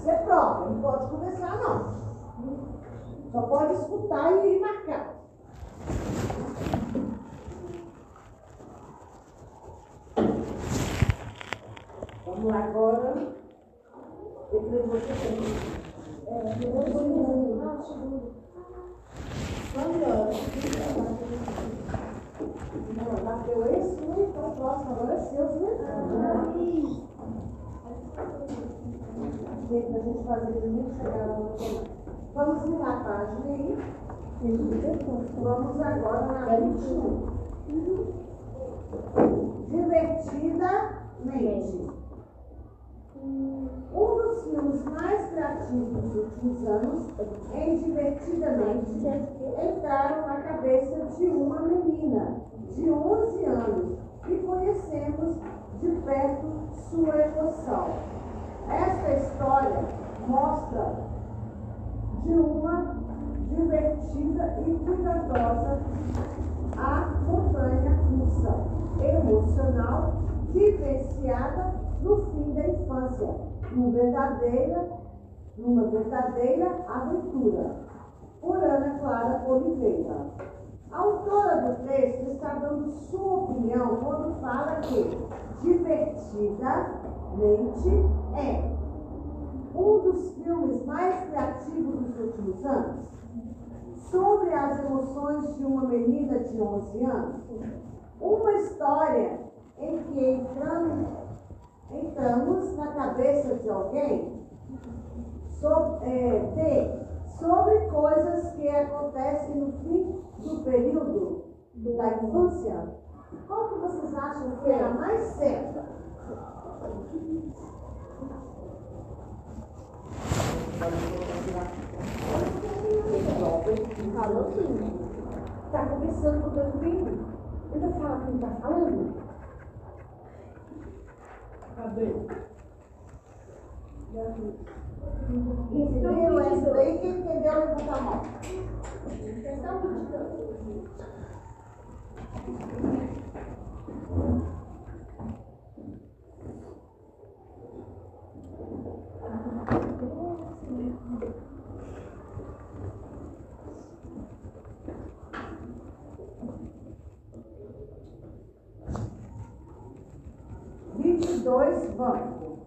Você prova, não pode conversar não. Só pode escutar e marcar. Vamos lá agora. Depois você tem. É, depois Não, bateu esse? Então o próximo agora é seu, né? Tem pra gente fazer primeiro chegar lá no. Vamos virar a página aí. Vamos agora na 21. Divertidamente. Um dos filmes mais criativos dos últimos anos, em Divertidamente, entraram na cabeça de uma menina de 11 anos e conhecemos de perto sua emoção. Esta história mostra de uma divertida e cuidadosa a montanha russa emocional vivenciada no fim da infância, numa verdadeira, numa verdadeira aventura. Por Ana Clara Oliveira. A autora do texto está dando sua opinião quando fala que divertidamente é um dos filmes mais criativos dos últimos anos sobre as emoções de uma menina de 11 anos. Uma história em que entramos, entramos na cabeça de alguém so, é, sobre coisas que acontecem no fim do período da infância. Qual que vocês acham que é a mais certa? Falou? Tá conversando com todo mundo. Ainda fala que não tá falando. Cadê? Instruiu essa daí, quem entendeu, levanta a mão. Questão 22. Dois bancos.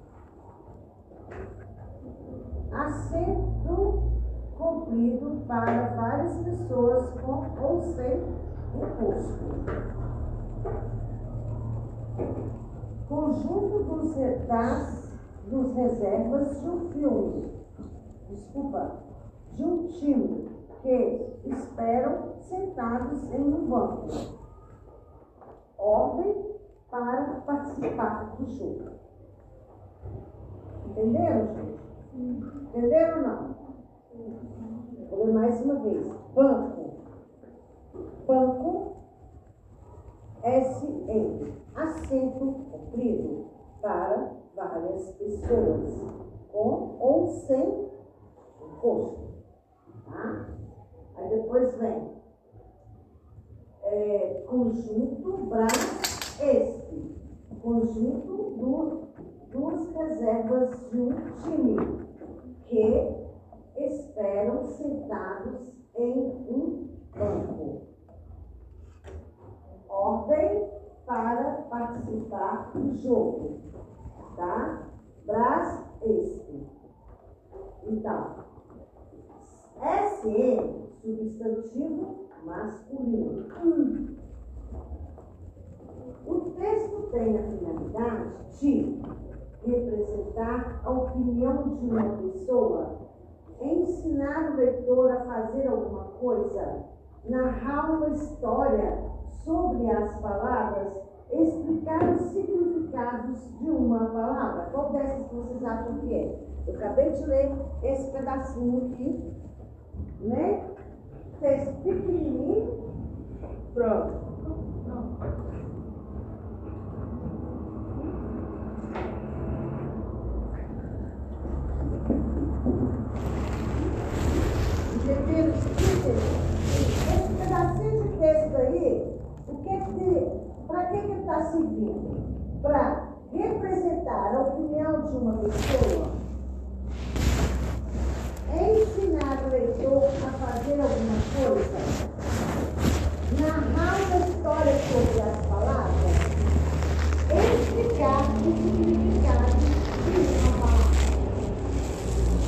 Assento comprido para várias pessoas com ou sem imposto. Conjunto dos retas, dos reservas de um filme. Desculpa, de um time que esperam sentados em um banco. ordem para participar do jogo. Entenderam, gente? Entenderam ou não? Vou ler mais uma vez. Banco. Banco. S-N. Assento comprido para várias pessoas, com ou sem imposto. Tá? Aí depois vem é, conjunto Brás este. Conjunto do, duas reservas de um time que esperam sentados em um banco. Ordem para participar do jogo. Tá? Brás este. Então, SM, substantivo masculino. O texto tem a finalidade de representar a opinião de uma pessoa, ensinar o leitor a fazer alguma coisa, narrar uma história sobre as palavras, explicar os significados de uma palavra. Qual dessas vocês acham que é? Eu acabei de ler esse pedacinho aqui, né? Texto pequenininho. Pronto. Entenderam? Esse pedacinho de texto aí, que que, para que que está servindo? Para representar a opinião de uma pessoa, ensinar o leitor a fazer alguma coisa, narrar uma história sobre as palavras, explicar o significado de uma palavra.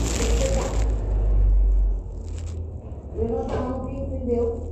Explicar. Levanta a mão quem entendeu.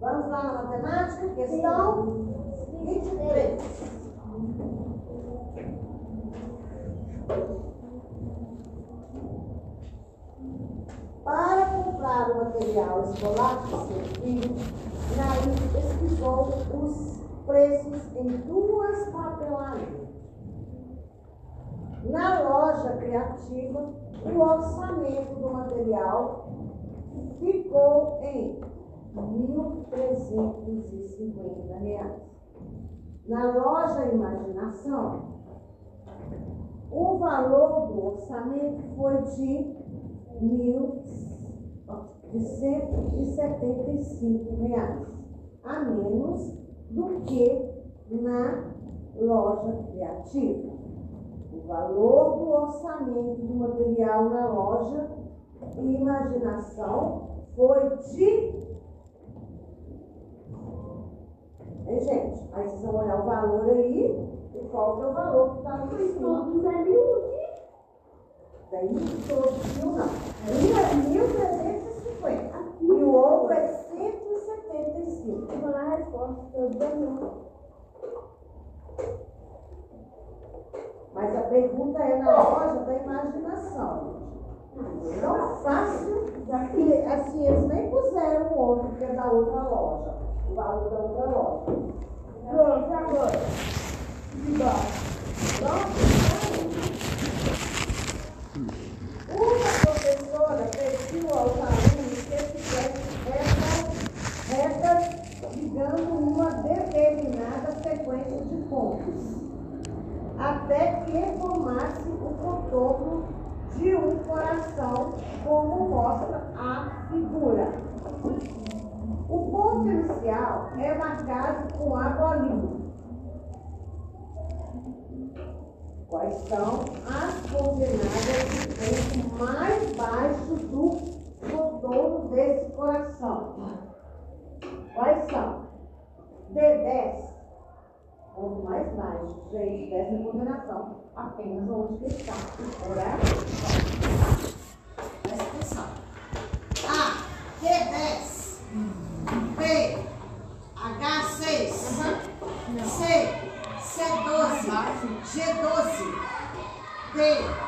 Vamos lá na matemática, questão 23. Para comprar o material escolar do seu filho, Nair pesquisou os preços em duas papelarias. Na loja criativa, o orçamento do material ficou em 1.350 reais. Na loja Imaginação, o valor do orçamento foi de mil de 175 reais, a menos do que na loja criativa. O valor do orçamento do material na loja Imaginação foi de. Hein, gente? Aí vocês vão olhar o valor aí e qual que é o valor que está em cima. Todos é. Daí todos mil não. É 1.350 e o outro é 175. Eu vou lá a resposta. É miúde. Mas a pergunta é na loja da imaginação. Não fácil, que assim, eles nem puseram o outro, que é da outra loja. O valor da outra loja. Pronto, agora. Pronto? Uma professora pediu aos alunos que fizessem retas, retas ligando uma determinada sequência de pontos até que formasse o contorno de um coração, como mostra a figura. O ponto inicial é marcado com a bolinha. Quais são as coordenadas do ponto mais baixo do contorno desse coração? Quais são? D10, ponto mais baixo, gente, dessa coordenação. Apenas onde está. Presta Hey.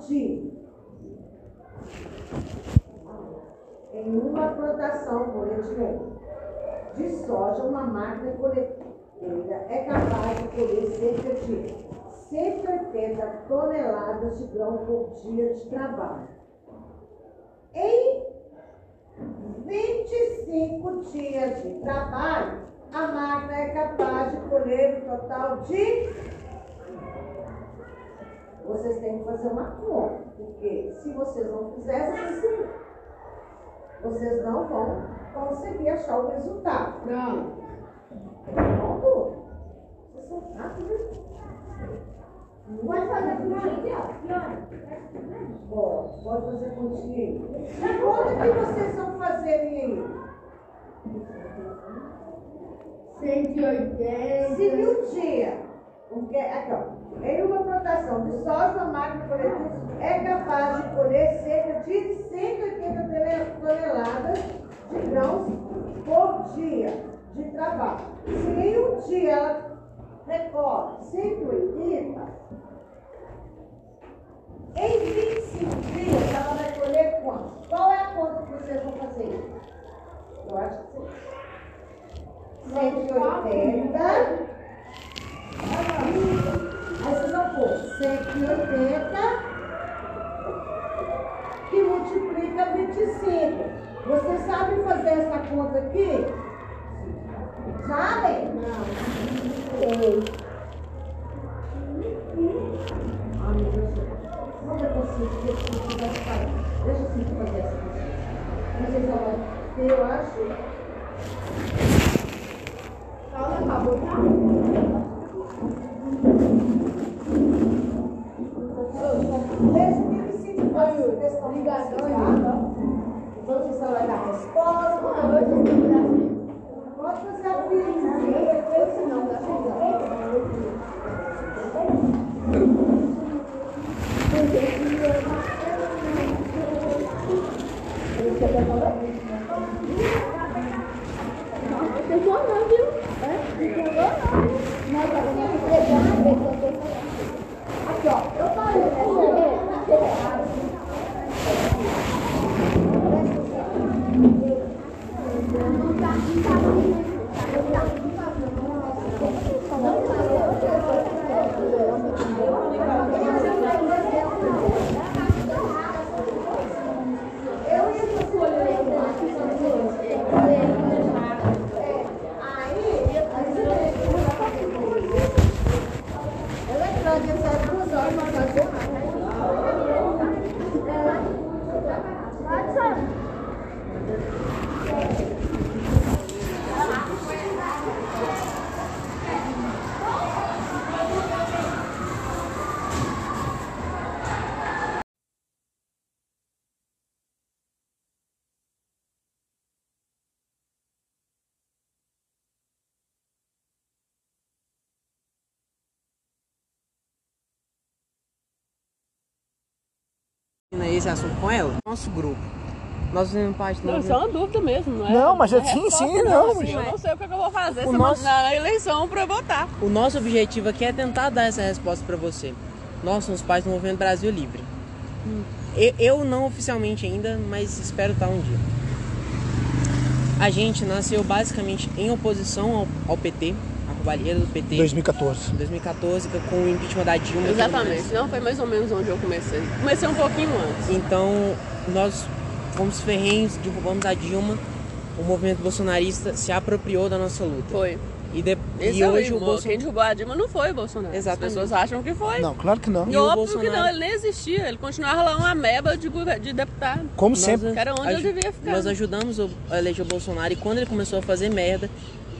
De em uma plantação colhetiva de soja, uma máquina colhedeira é capaz de colher cerca de 180 toneladas de grão por dia de trabalho. Em 25 dias de trabalho, a máquina é capaz de colher o total de. Vocês têm que fazer uma conta, porque se vocês não fizerem, vocês vocês não vão conseguir achar o resultado. Não. Pronto? Vocês são rápidos. Pode fazer continha? Pode, pode fazer continha. Quanto que vocês vão fazer aí? 180. Se em um dia, porque, aqui, ó, em uma plantação de soja, uma máquina coletiva é capaz de colher cerca de 180 toneladas de grãos por dia de trabalho. Se em um dia ela recolhe 180, em 25 dias ela vai colher quanto? Qual é a conta que vocês vão fazer? Eu acho que vocês. 180. Aí vocês vão pôr 180 que multiplica 25. Vocês sabem fazer essa conta aqui? Sabem? Não. Sei. Ai, meu Deus. Ver deixa eu fazer Deixa eu fazer essa conta. Vocês vão eu acho. Calma, acabou, tá? Desde 25 faz essa questão ligação. Vamos instalar a resposta. Pode fazer Não, Demorou, viu? É? Demorou? Não, tá vendo? Aqui, ó. Eu falei, né? Eu ia fazer Eletrônica, sai duas horas para fazer. Esse assunto com ela, nosso grupo. Nós fazemos parte do Não, isso é uma dúvida mesmo, não é? Não, mas é eu- sim, sim, não, assim, mas- Eu não sei o que, é que eu vou fazer O se nosso- na eleição pra eu votar. O nosso objetivo aqui é tentar dar essa resposta para você. Nós somos parte do Movimento Brasil Livre. Eu, eu não oficialmente ainda, mas espero estar um dia. A gente nasceu basicamente em oposição ao, ao PT, a roubalheira do PT. 2014. Em 2014, com o impeachment da Dilma. Exatamente. Não, foi mais ou menos onde eu comecei. Comecei um pouquinho antes. Então, nós fomos ferrenhos, derrubamos a Dilma. O movimento bolsonarista se apropriou da nossa luta. Foi. E, de- e é o hoje o erro. Bolsonaro. Quem derrubou a Dilma não foi o Bolsonaro. Exatamente. As pessoas acham que foi. Não, claro que não. E, E o óbvio Bolsonaro- que não, ele nem existia. Ele continuava lá uma meba de, de deputado. Como Nós- sempre. Que era onde aju- eu devia ficar. Nós ajudamos o- a eleger o Bolsonaro e quando ele começou a fazer merda,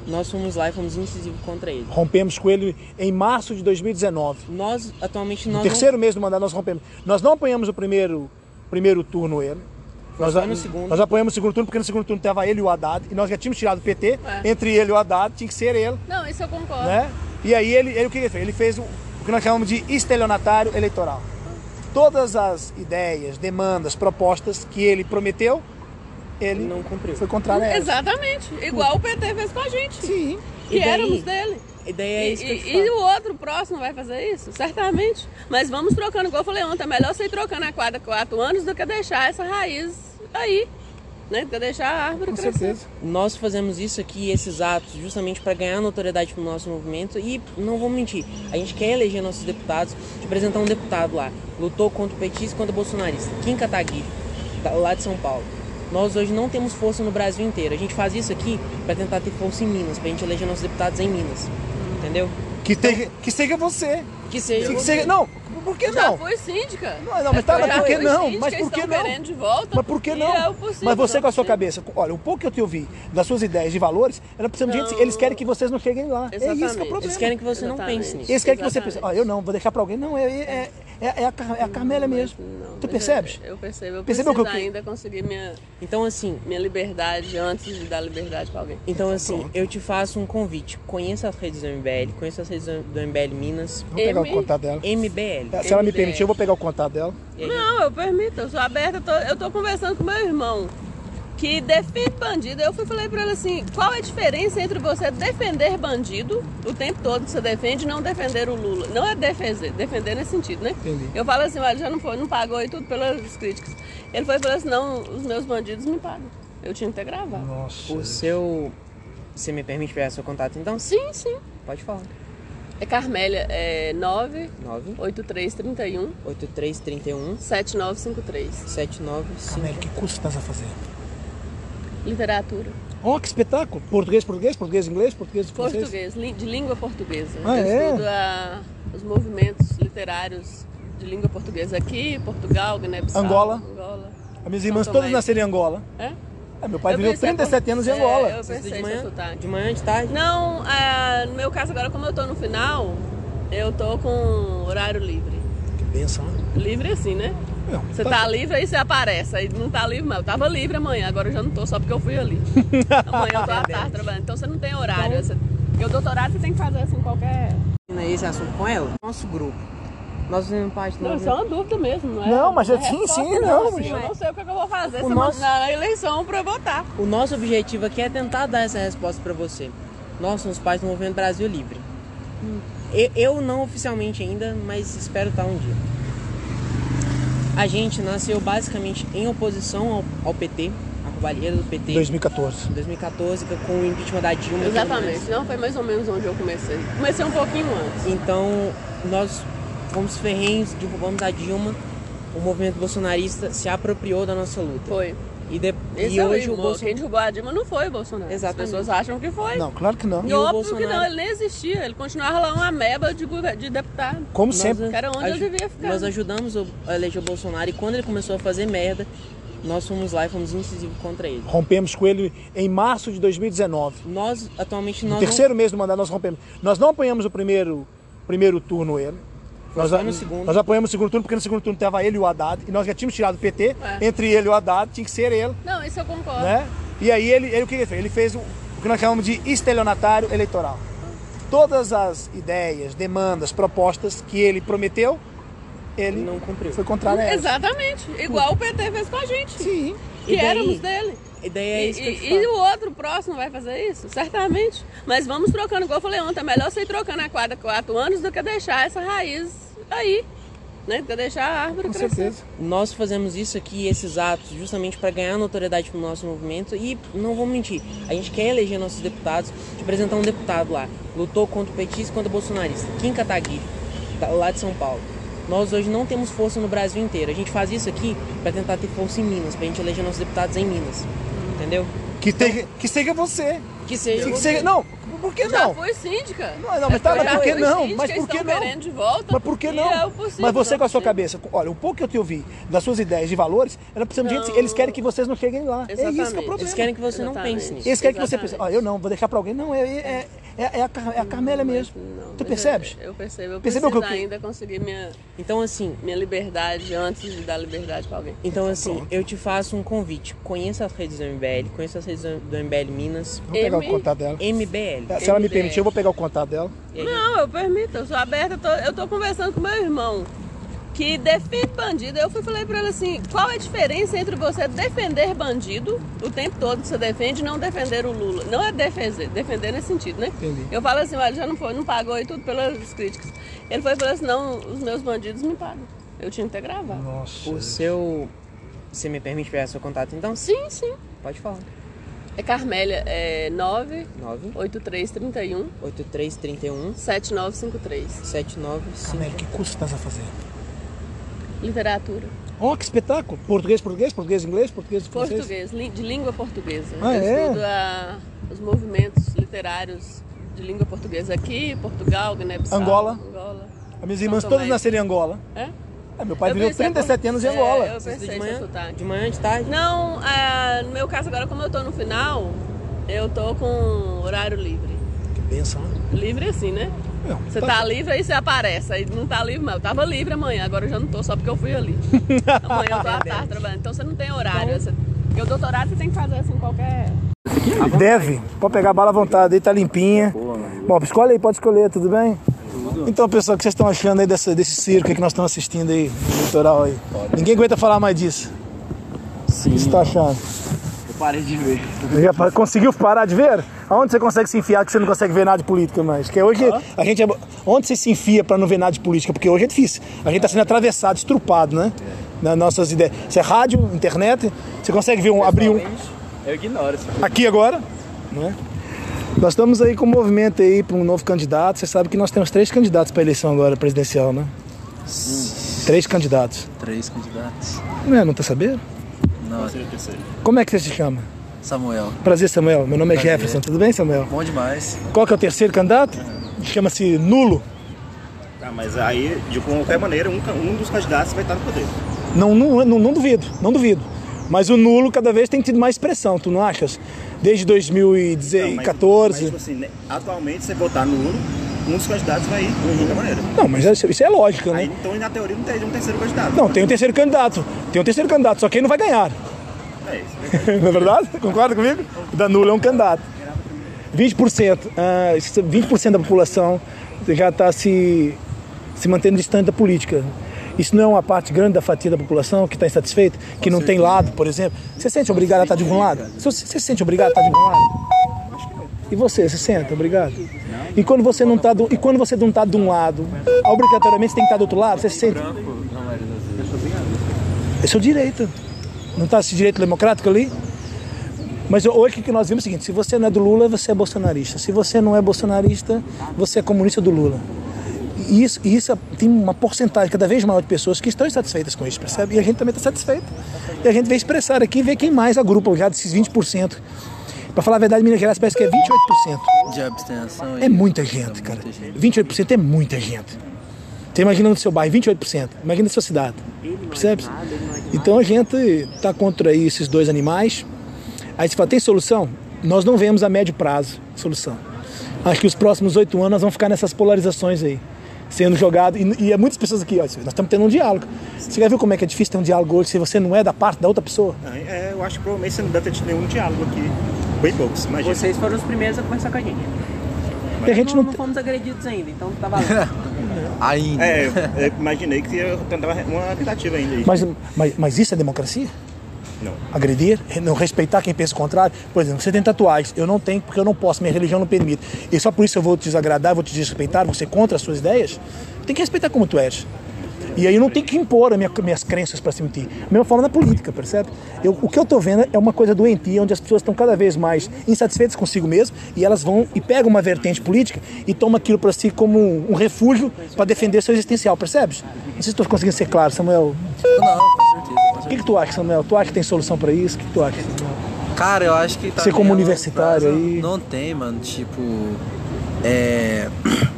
nós fomos lá e fomos incisivos contra ele. Rompemos com ele em março de 2019. Nós, atualmente, No nós terceiro mês do mandato, nós rompemos. Nós não apoiamos o primeiro, primeiro turno ele. Nós, Foi no segundo. nós apoiamos o segundo turno porque no segundo turno estava ele e o Haddad. E nós já tínhamos tirado o PT. É. Entre ele e o Haddad, tinha que ser ele. Não, isso eu concordo. Né? E aí ele, ele o que ele fez? Ele fez o, o que nós chamamos de estelionatário eleitoral. Todas as ideias, demandas, propostas que ele prometeu, ele não cumpriu. Foi contrário a elas. Exatamente. Igual o PT fez com a gente. Sim. Que E daí? éramos dele. E daí é isso que eu E, te e falo. o outro próximo vai fazer isso? Certamente. Mas vamos trocando, igual eu falei ontem, é melhor você ir trocando a cada quatro anos do que deixar essa raiz aí. Né? Do que deixar a árvore crescer. Nós fazemos isso aqui, esses atos, justamente para ganhar notoriedade pro nosso movimento e não vou mentir, a gente quer eleger nossos deputados, de apresentar um deputado lá, lutou contra o petista e contra o bolsonarista, Kim Kataguiri, lá de São Paulo. Nós hoje não temos força no Brasil inteiro. A gente faz isso aqui para tentar ter força em Minas, pra gente eleger nossos deputados em Minas. Entendeu? Que, tenha, que seja você. Que seja Que você. seja, não, por que Já não? fui síndica. Não, não, mas tá, mas por que não? Mas por que não? de volta. Mas por que não? é possível, Mas você não com a sua cabeça, olha, o pouco que eu te ouvi das suas ideias e valores, era precisando de gente, Não. eles querem que vocês não cheguem lá. É isso que é o Exatamente. problema. Eles querem que você não Exatamente. pense nisso. Eles querem que você pense, Exatamente. ó, eu não, vou deixar pra alguém. Não, é, é, é, é a, Car- é a Carmélia mesmo. tu Mas percebes? Eu, eu percebo. Eu Percebeu preciso que eu- ainda conseguir minha, Então assim, minha liberdade antes de dar liberdade pra alguém. Então, assim, eu te faço um convite. Conheça as redes do MBL, conheça as redes do MBL Minas. Vou pegar o contato dela. MBL. Se ela me MBL. permitir, eu vou pegar o contato dela. Não, eu permito, eu sou aberta, eu tô, eu tô conversando com meu irmão, que defende bandido. Eu fui falei pra ele assim, qual é a diferença entre você defender bandido o tempo todo que você defende e não defender o Lula? Não é defender, defender nesse sentido, né? Entendi. Eu falo assim, olha, já não foi, não pagou e tudo pelas críticas. Ele foi e falou assim, não, os meus bandidos me pagam. Eu tinha que ter gravado. Nossa. O seu. Você me permite pegar seu contato então? Sim, sim. Pode falar. É Carmélia, é 9 9 8331 8331 7953. 795. Carmélia, que curso estás a fazer? Literatura. Ó, que espetáculo! Português, português, português, inglês, português, francês. Português, li- de língua portuguesa. Ah, eu é? estudo a- os movimentos literários de língua portuguesa aqui, Portugal, Guiné-Bissau, Angola. Angola. As minhas irmãs todas nasceram em Angola. É? É, meu pai Eu viveu pensei 37 anos em é, Angola. eu pensei de de manhã? sotaque. De manhã, de tarde? Não, ah, no meu caso agora, como eu tô no final, eu tô com horário livre. Que benção, né? Livre assim, né? Não, Você tá- tá livre, aí você aparece. Aí não tá livre, mas eu tava livre amanhã, agora eu já não tô, só porque eu fui ali. amanhã eu tô à tarde trabalhando. Então você não tem horário. Você- Porque o doutorado você tem que fazer assim qualquer. Esse assunto com ela? Nosso grupo. Nós fazemos parte do Não, isso é uma dúvida mesmo, não é? Não, mas eu- é sim, sim, não, assim, mas- Eu não sei o que, é que eu vou fazer O se nosso- na eleição pra eu votar. O nosso objetivo aqui é tentar dar essa resposta para você. Nós somos parte do Movimento Brasil Livre. Eu, eu não oficialmente ainda, mas espero estar um dia. A gente nasceu basicamente em oposição ao, ao PT, a roubalheira do PT. 2014. Em 2014, com o impeachment da Dilma. tudo Exatamente. Não, foi mais ou menos onde eu comecei. Comecei um pouquinho antes. Então, nós fomos ferrenhos, derrubamos a Dilma. O movimento bolsonarista se apropriou da nossa luta. Foi. E, de- e é o hoje o. Bolsonaro. Quem derrubou a Dilma não foi o Bolsonaro. Exatamente. As pessoas acham que foi. Não, claro que não. E, E o óbvio que Bolsonaro- não, ele nem existia. Ele continuava lá uma meba de, de deputado. Como Nós- sempre. Que era onde eu devia ficar. Nós ajudamos o- a eleger o Bolsonaro e quando ele começou a fazer merda, nós fomos lá e fomos incisivos contra ele. Rompemos com ele em março de 2019. Nós, atualmente, No nós terceiro mês do mandato, nós rompemos. Nós não apoiamos o primeiro, primeiro turno ele. Nós, no segundo. nós apoiamos o segundo turno porque no segundo turno estava ele e o Haddad. E nós já tínhamos tirado o PT. É. Entre ele e o Haddad, tinha que ser ele. Não, isso eu concordo. né? E aí ele, ele o que ele fez? Ele fez o, o que nós chamamos de estelionatário eleitoral. Todas as ideias, demandas, propostas que ele prometeu, ele não cumpriu. foi contrário a elas. Exatamente. Igual o PT fez com a gente. Sim. que E daí- éramos dele. E daí é E, isso que eu te e- e o outro próximo vai fazer isso? Certamente. Mas vamos trocando, igual eu falei ontem, é melhor você ir trocando a cada quatro anos do que deixar essa raiz aí. Né? Do que deixar a árvore crescer. Nós fazemos isso aqui, esses atos, justamente para ganhar notoriedade pro nosso movimento e não vou mentir, a gente quer eleger nossos deputados, te apresentar um deputado lá, lutou contra o petista e contra o bolsonarista, Kim Kataguiri, lá de São Paulo. Nós hoje não temos força no Brasil inteiro. A gente faz isso aqui para tentar ter força em Minas, pra gente eleger nossos deputados em Minas. Entendeu? Que, tenha, que seja você. Que seja Que você. seja, não, por que Já não? fui síndica. Não, não, mas tá, mas já por que não? síndica, Mas por que estão não? querendo de volta. Mas por que não? é possível, Mas você não com a sua cabeça, olha, o pouco que eu te ouvi das suas ideias e valores, ser um dia Não. eles querem que vocês não cheguem lá. É isso que é o Exatamente. problema. Eles querem que você não Exatamente. pense nisso. Eles querem que você Exatamente. pense, ó, eu não, vou deixar pra alguém. Não, é, é, é, é a, é a Carmélia mesmo. tu Mas percebes? Eu, eu percebo. Eu Percebeu preciso que eu- ainda conseguir minha, Então assim, minha liberdade antes de dar liberdade pra alguém. Então, assim, eu te faço um convite. Conheça as redes do MBL, conheça as redes do MBL Minas. Vou pegar o contato dela. MBL. Se ela me permitir, eu vou pegar o contato dela. Não, eu permito, eu sou aberta, eu tô, eu tô conversando com meu irmão, que defende bandido. Eu fui falei pra ele assim, qual é a diferença entre você defender bandido o tempo todo que você defende e não defender o Lula? Não é defender, defender nesse sentido, né? Entendi. Eu falo assim, olha, já não foi, não pagou e tudo pelas críticas. Ele foi e falou assim, não, os meus bandidos me pagam. Eu tinha que ter gravado. Nossa. O seu. Você me permite pegar seu contato então? Sim, sim. Pode falar. É Carmélia, é 9 9 8331 8331 7953. 7953. Carmélia, que curso estás a fazer? Literatura. Oh, que espetáculo! Português, português, português, inglês, português, francês. Português, li- de língua portuguesa. Ah, eu é? estudo a- os movimentos literários de língua portuguesa aqui, Portugal, Guiné-Bissau, Angola. Angola. As minhas São irmãs Tomé. todas nasceram em Angola. É? É, meu pai Eu viveu pensei, 37 anos em é, Angola. eu pensei de manhã? sotaque. De manhã, de tarde? Não, ah, no meu caso agora, como eu tô no final, eu tô com horário livre. Que benção, né? Livre assim, né? Não, Você tá livre, aí você aparece. Aí não tá livre, mas eu tava livre amanhã, agora eu já não tô, só porque eu fui ali. amanhã eu tô à tarde trabalhando. Então você não tem horário. Você... Porque o doutorado você tem que fazer assim qualquer. Deve. Pode pegar a bala à vontade, aí tá limpinha. Bom, escolhe aí, pode escolher, tudo bem? Então, pessoal, o que vocês estão achando aí dessa, desse circo que nós estamos assistindo aí, no litoral aí? Ninguém aguenta falar mais disso. Sim. O que você tá achando? Eu parei de ver. Já conseguiu parar de ver? Aonde você consegue se enfiar que você não consegue ver nada de política mais? Que hoje a gente é... Onde você se enfia pra não ver nada de política? Porque hoje é difícil. A gente tá sendo atravessado, estrupado, né? Nas nossas ideias. Você é rádio, internet, você consegue ver um, abrir um... Eu ignoro aqui agora, não é? Nós estamos aí com um movimento aí para um novo candidato. Você sabe que nós temos três candidatos para a eleição agora presidencial, né? Três candidatos. Três candidatos. Não é? Não tá sabendo? Não. Como é que você se chama? Samuel. Prazer, Samuel. Meu nome é Prazer. Jefferson. Tudo bem, Samuel? Bom demais. Qual que é o terceiro candidato? Chama-se Nulo. Ah, mas aí, de qualquer maneira, um, um dos candidatos vai estar no poder. Não, não, não, não duvido, não duvido. Mas o nulo cada vez tem tido mais expressão, tu não achas? Desde Não, mas- 2014. Mas, tipo assim, né, atualmente, você votar no Nulo, um dos candidatos vai ir, de qualquer maneira. Não, mas isso, isso é lógico, né? Aí, então, na teoria, não tem um terceiro candidato. Não, tem um terceiro candidato. Tem um terceiro candidato, só que ele não vai ganhar. É isso. não é verdade? Concorda comigo? O Danilo é um candidato. 20%, ah, isso- 20% da população já está se, se mantendo distante da política. Isso não é uma parte grande da fatia da população que está insatisfeita, que não tem lado, por exemplo. Você se sente obrigado a estar de algum lado? Você você se sente obrigado a estar de algum lado? E você, se sente obrigado? E quando você não está e quando você não está de um lado, obrigatoriamente você tem que estar do outro lado, você se sente é seu direito. Não está esse direito democrático ali? Mas hoje o que nós vimos é o seguinte: se você não é do Lula, você é bolsonarista. Se você não é bolsonarista, você é comunista do Lula. E isso, e isso tem uma porcentagem cada vez maior de pessoas que estão insatisfeitas com isso, percebe? E a gente também está satisfeito. E a gente veio expressar aqui e ver quem mais agrupa já desses 20%. Para falar a verdade, Minas Gerais parece que é 28%. De abstenção. É muita gente, cara. 28% é muita gente. Você imagina no seu bairro, 28%. Imagina na sua cidade. Percebe? Então a gente está contra aí esses dois animais. Aí você fala, tem solução? Nós não vemos a médio prazo solução. Acho que os próximos oito anos nós vamos ficar nessas polarizações aí, sendo jogado. E, e é muitas pessoas aqui, ó, nós estamos tendo um diálogo. Você já viu como é que é difícil ter um diálogo hoje se você não é da parte da outra pessoa? É, eu acho que provavelmente você não deve ter tido nenhum diálogo aqui. Bem poucos, imagina. Vocês foram os primeiros a conversar com a gente. E a gente não, não- não fomos agredidos ainda, então tá valendo. ainda. É, eu, eu imaginei que ia tentar uma tentativa ainda aí. Mas, mas, mas isso é democracia? Não. Agredir? Não respeitar quem pensa o contrário? Por exemplo, você tem tatuagens. Eu não tenho porque eu não posso, minha religião não permite. E só por isso eu vou te desagradar, vou te desrespeitar, você contra as suas ideias? Tem que respeitar como tu és. E aí eu não tenho que impor as minha, minhas crenças para cima de ti. Da mesma forma na política, percebe? Eu, o que eu estou vendo é uma coisa doentia, onde as pessoas estão cada vez mais insatisfeitas consigo mesmo e elas vão e pegam uma vertente política e tomam aquilo para si como um, um refúgio para defender seu existencial, percebes? Não sei se estou conseguindo ser claro, Samuel. Não, com certeza. O que, que tu acha, Samuel? Tu acha que tem solução para isso? O que, que tu acha? Cara, eu acho que tá Você como universitário prazo, aí. Não tem, mano. Tipo. É.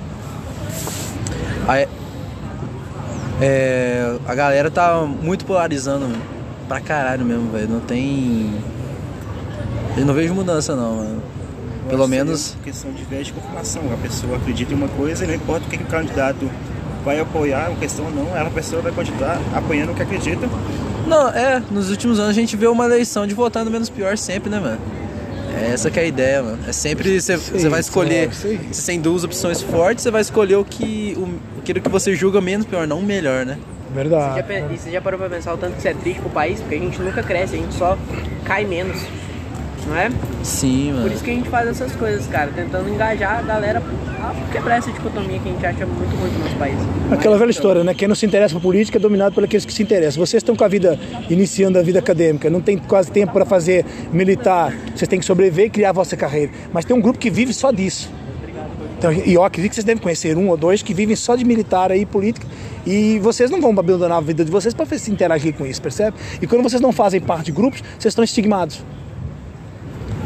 A, é, a galera tá muito polarizando pra caralho mesmo, velho. Não tem. Eu não vejo mudança não, mano. Pelo menos. questão de viés de confirmação. A pessoa acredita em uma coisa e não importa o que, que o candidato vai apoiar, a questão não, ela a pessoa vai continuar apoiando o que acredita. Não, é, nos últimos anos a gente vê uma eleição de votar no menos pior sempre, né, mano? É essa que é a ideia, mano. É sempre você vai escolher, se você tem duas opções fortes, você vai escolher o que o, aquilo que você julga menos pior, não o melhor, né? Você já, e você já parou pra pensar o tanto que isso é triste pro país? Porque a gente nunca cresce, a gente só cai menos. Não é? Sim, mano. Por isso que a gente faz essas coisas, cara, tentando engajar a galera a quebrar essa dicotomia que a gente acha muito ruim no nosso país. Aquela velha história, né? Quem não se interessa por política é dominado por aqueles que se interessam. Vocês estão com a vida, iniciando a vida acadêmica, não tem quase tempo para fazer militar, vocês têm que sobreviver e criar a vossa carreira. Mas tem um grupo que vive só disso. Então, e eu acredito que vocês devem conhecer um ou dois que vivem só de militar aí, política, e vocês não vão abandonar a vida de vocês para se interagir com isso, percebe? E quando vocês não fazem parte de grupos, vocês estão estigmados.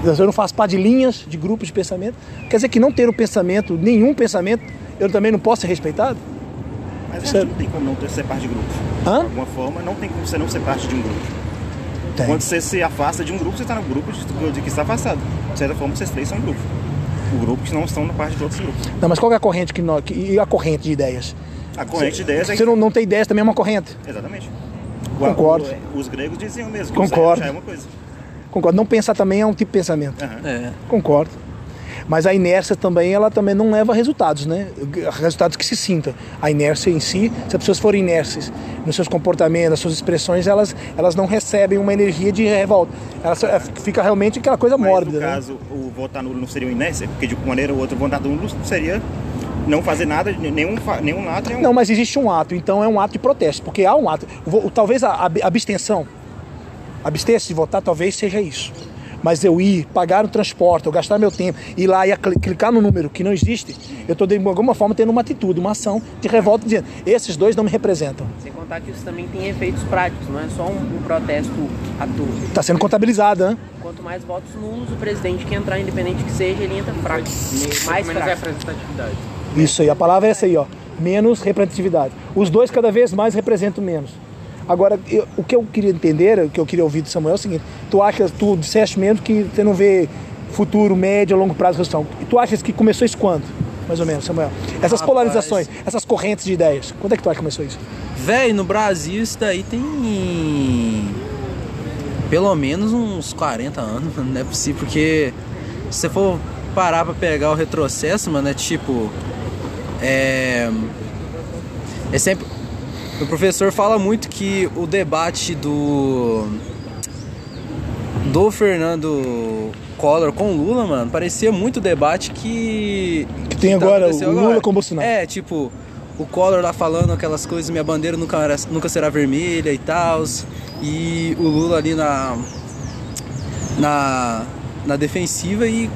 Eu não faço parte de linhas, de grupos de pensamento. Quer dizer que não ter um pensamento, nenhum pensamento, eu também não posso ser respeitado? Mas Certo. não tem como não ter, ser parte de grupo. Hã? De alguma forma, não tem como você não ser parte de um grupo. Tem. Quando você se afasta de um grupo, você está no grupo de, de que está afastado. De certa forma, vocês três são um grupo. O grupo que não estão na parte de outros grupos. Não, mas qual é a corrente que nós, e a corrente de ideias? A corrente de ideias é Você não, não tem ideias também é uma corrente. Exatamente. Concordo. O- os gregos diziam mesmo que Concordo. o é uma coisa. Concordo. Não pensar também é um tipo de pensamento. É. Concordo. Mas a inércia também, ela também não leva a resultados, né? Resultados que se sintam. A inércia em si, se as pessoas forem inércias nos seus comportamentos, nas suas expressões, elas, elas não recebem uma energia de revolta. Elas, é, fica realmente aquela coisa Mas mórbida, no né? caso, o votar nulo não seria uma inércia, porque de uma maneira ou outra o votar nulo seria não fazer nada, nenhum, nenhum nenhum Não, mas existe um ato, então é um ato de protesto, porque há um ato. Talvez a ab- abstenção, abster-se de votar, talvez seja isso. Mas eu ir, pagar o transporte, eu gastar meu tempo, ir lá e cl- clicar no número que não existe, eu estou de alguma forma tendo uma atitude, uma ação de revolta, dizendo: esses dois não me representam. Sem contar que isso também tem efeitos práticos, não é só um, um protesto à toa. Está sendo contabilizado, né? Quanto mais votos nulos, o presidente que entrar, independente que seja, ele entra fraco. Mais menos fraco. representatividade. Isso aí, a palavra é essa aí, ó. Menos representatividade. Os dois cada vez mais representam menos. Agora, eu- o que eu queria entender, o que eu queria ouvir do Samuel é o seguinte: tu acha, tu disseste mesmo que você não vê futuro, médio, a longo prazo redução. E tu achas que começou isso quando? Mais ou menos, Samuel. Essas Rapaz. polarizações, essas correntes de ideias. Quando é que tu acha que começou isso? Véi, no Brasil isso daí tem. Pelo menos uns 40 anos. Não é possível, porque se você for parar pra pegar o retrocesso, mano, é tipo. É. É sempre. O professor fala muito que o debate do. Do Fernando Collor com Lula, mano, parecia muito debate que. Que tem tá agora acontecendo o Lula com Bolsonaro. É, tipo, o Collor lá falando aquelas coisas, minha bandeira nunca, era- nunca será vermelha e tal. E o Lula ali na. Na, na defensiva e.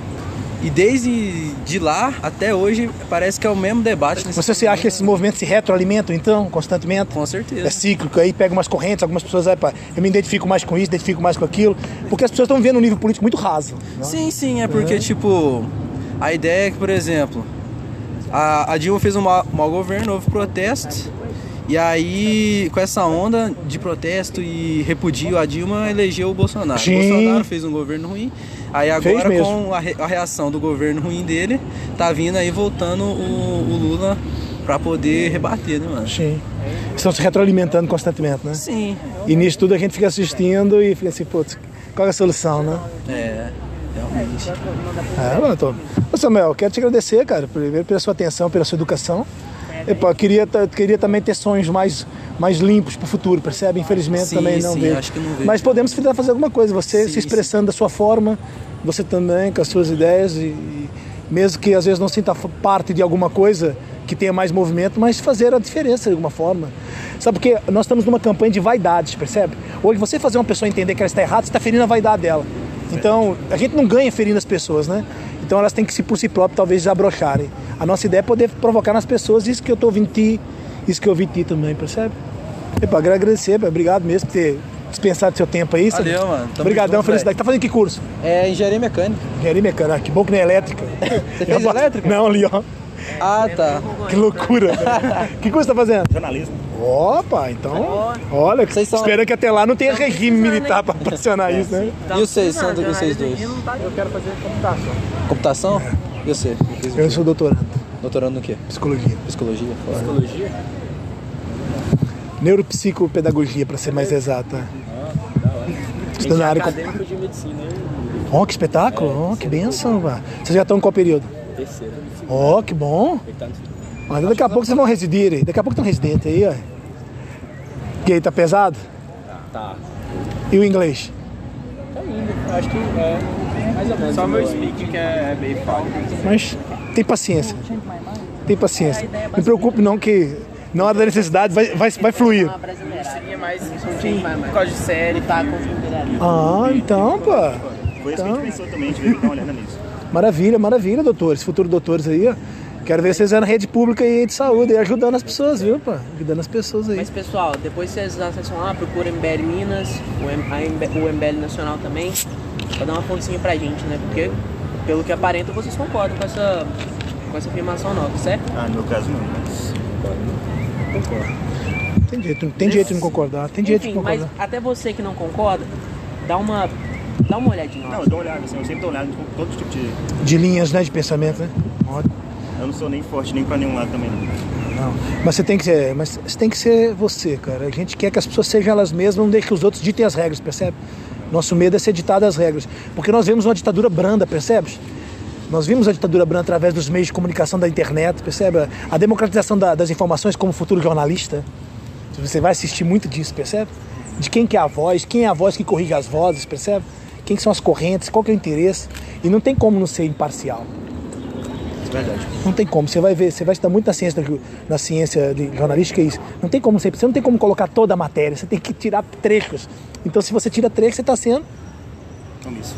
E desde de lá até hoje parece que é o mesmo debate. nesse Você se acha que esses movimentos se retroalimentam, então, constantemente? Com certeza. É cíclico, aí pega umas correntes, algumas pessoas, "Epa, eu me identifico mais com isso, identifico mais com aquilo, porque as pessoas estão vivendo um nível político muito raso. né? Sim, sim, é porque, É. tipo, a ideia é que, por exemplo, a, a Dilma fez um mau, mau governo, houve protesto, e aí, com essa onda de protesto e repudio a Dilma, elegeu o Bolsonaro. Sim. O Bolsonaro fez um governo ruim, aí agora, com a, re- a reação do governo ruim dele, tá vindo aí voltando o, o Lula pra poder rebater, né, mano? Sim. Estão se retroalimentando constantemente, né? Sim. E nisso tudo a gente fica assistindo e fica assim, putz, qual é a solução, né? É, realmente. É, mano, tô... Ô Samuel, quero te agradecer, cara, primeiro pela sua atenção, pela sua educação. Epa, eu queria, queria também ter sonhos mais, mais limpos pro futuro, percebe? Infelizmente Sim, também não sim, vejo. acho que não vejo. Mas podemos tentar fazer alguma coisa, você se expressando da sua forma, você também com as suas ideias e, e mesmo que às vezes não sinta parte de alguma coisa que tenha mais movimento, mas fazer a diferença de alguma forma. Sabe porque nós estamos numa campanha de vaidades, percebe? Hoje você fazer uma pessoa entender que ela está errada, você está ferindo a vaidade dela. Então, a gente não ganha ferindo as pessoas, né? Então elas têm que se por si próprias talvez desabrocharem. A nossa ideia é poder provocar nas pessoas isso que eu estou ouvindo ti, isso que eu ouvi ti também, percebe? Epa, quero agradecer, obrigado mesmo por ter dispensado seu tempo aí. sabe? Valeu, mano. Tamo Obrigadão, felicidade. velho. Tá fazendo que curso? É engenharia mecânica. Engenharia mecânica. Ah, Que bom que não é elétrica. Você fez elétrica? Não, ali, ó. Ah, tá. Que loucura. que curso você tá fazendo? Jornalismo. Opa, então. Olha, espero que até lá não tenha regime militar para pressionar isso, né? E vocês, são do, vocês dois? Eu quero fazer computação. Computação? E você? Eu sou doutorando. Doutorando no quê? Psicologia. Psicologia? Fora. Psicologia? Neuropsicopedagogia, para ser mais exata. Estudando na área. com- acadêmico de medicina. Ó, que espetáculo. Ó, que benção, vá. Vocês já estão em qual período? Terceiro. Ó, que bom. Mas daqui a pouco vocês vão residir aí. Daqui a pouco tem um residente aí, ó. E aí, tá pesado? Tá. E o inglês? Tá indo. Acho que é mais ou menos. Só meu speaking que é meio falho. Mas tem paciência. Tem paciência. Não preocupe não que na hora da necessidade vai, vai, vai fluir. Seria mais por causa de série. Tá com Ah, então, pô. Foi isso que a Então, gente pensou também, a gente veio dar uma olhada nisso. maravilha, maravilha, doutores. Futuros doutores aí, ó. Quero ver vocês na rede pública aí de saúde, e ajudando as pessoas, viu, pô? Ajudando as pessoas aí. Mas pessoal, depois vocês acessam lá, procura MBL Minas, o, M- a MB o MBL Nacional também, pra dar uma forcinha pra gente, né? Porque, pelo que aparenta, vocês concordam com essa, com essa afirmação nova, certo? Ah, no meu caso não, mas. Concordo. Tem jeito, tem jeito de não concordar, tem jeito de Enfim, mas concordar. até você que não concorda, dá uma, dá uma olhadinha. Não, eu dou uma olhada, assim, eu sempre dou uma olhada com todo tipo de. De linhas, né, de pensamento, né? Ótimo. Eu não sou nem forte nem pra nenhum lado também, não. Não, mas você tem que ser, mas você tem que ser você, cara. A gente quer que as pessoas sejam elas mesmas, não deixe que os outros ditem as regras, percebe? Nosso medo é ser ditado as regras, porque nós vemos uma ditadura branda, percebes? Nós vimos a ditadura branda através dos meios de comunicação da internet, percebe? A democratização da- das informações como futuro jornalista. Você vai assistir muito disso, percebe? De quem que é a voz, quem é a voz que corrige as vozes, percebe? Quem que são as correntes, qual que é o interesse. E não tem como não ser imparcial. Verdade. Não tem como. Você vai ver, você vai estudar muito na ciência, na ciência de jornalística isso. Não tem como você, você não tem como colocar toda a matéria. Você tem que tirar trechos. Então, se você tira trechos, você está sendo Omisso.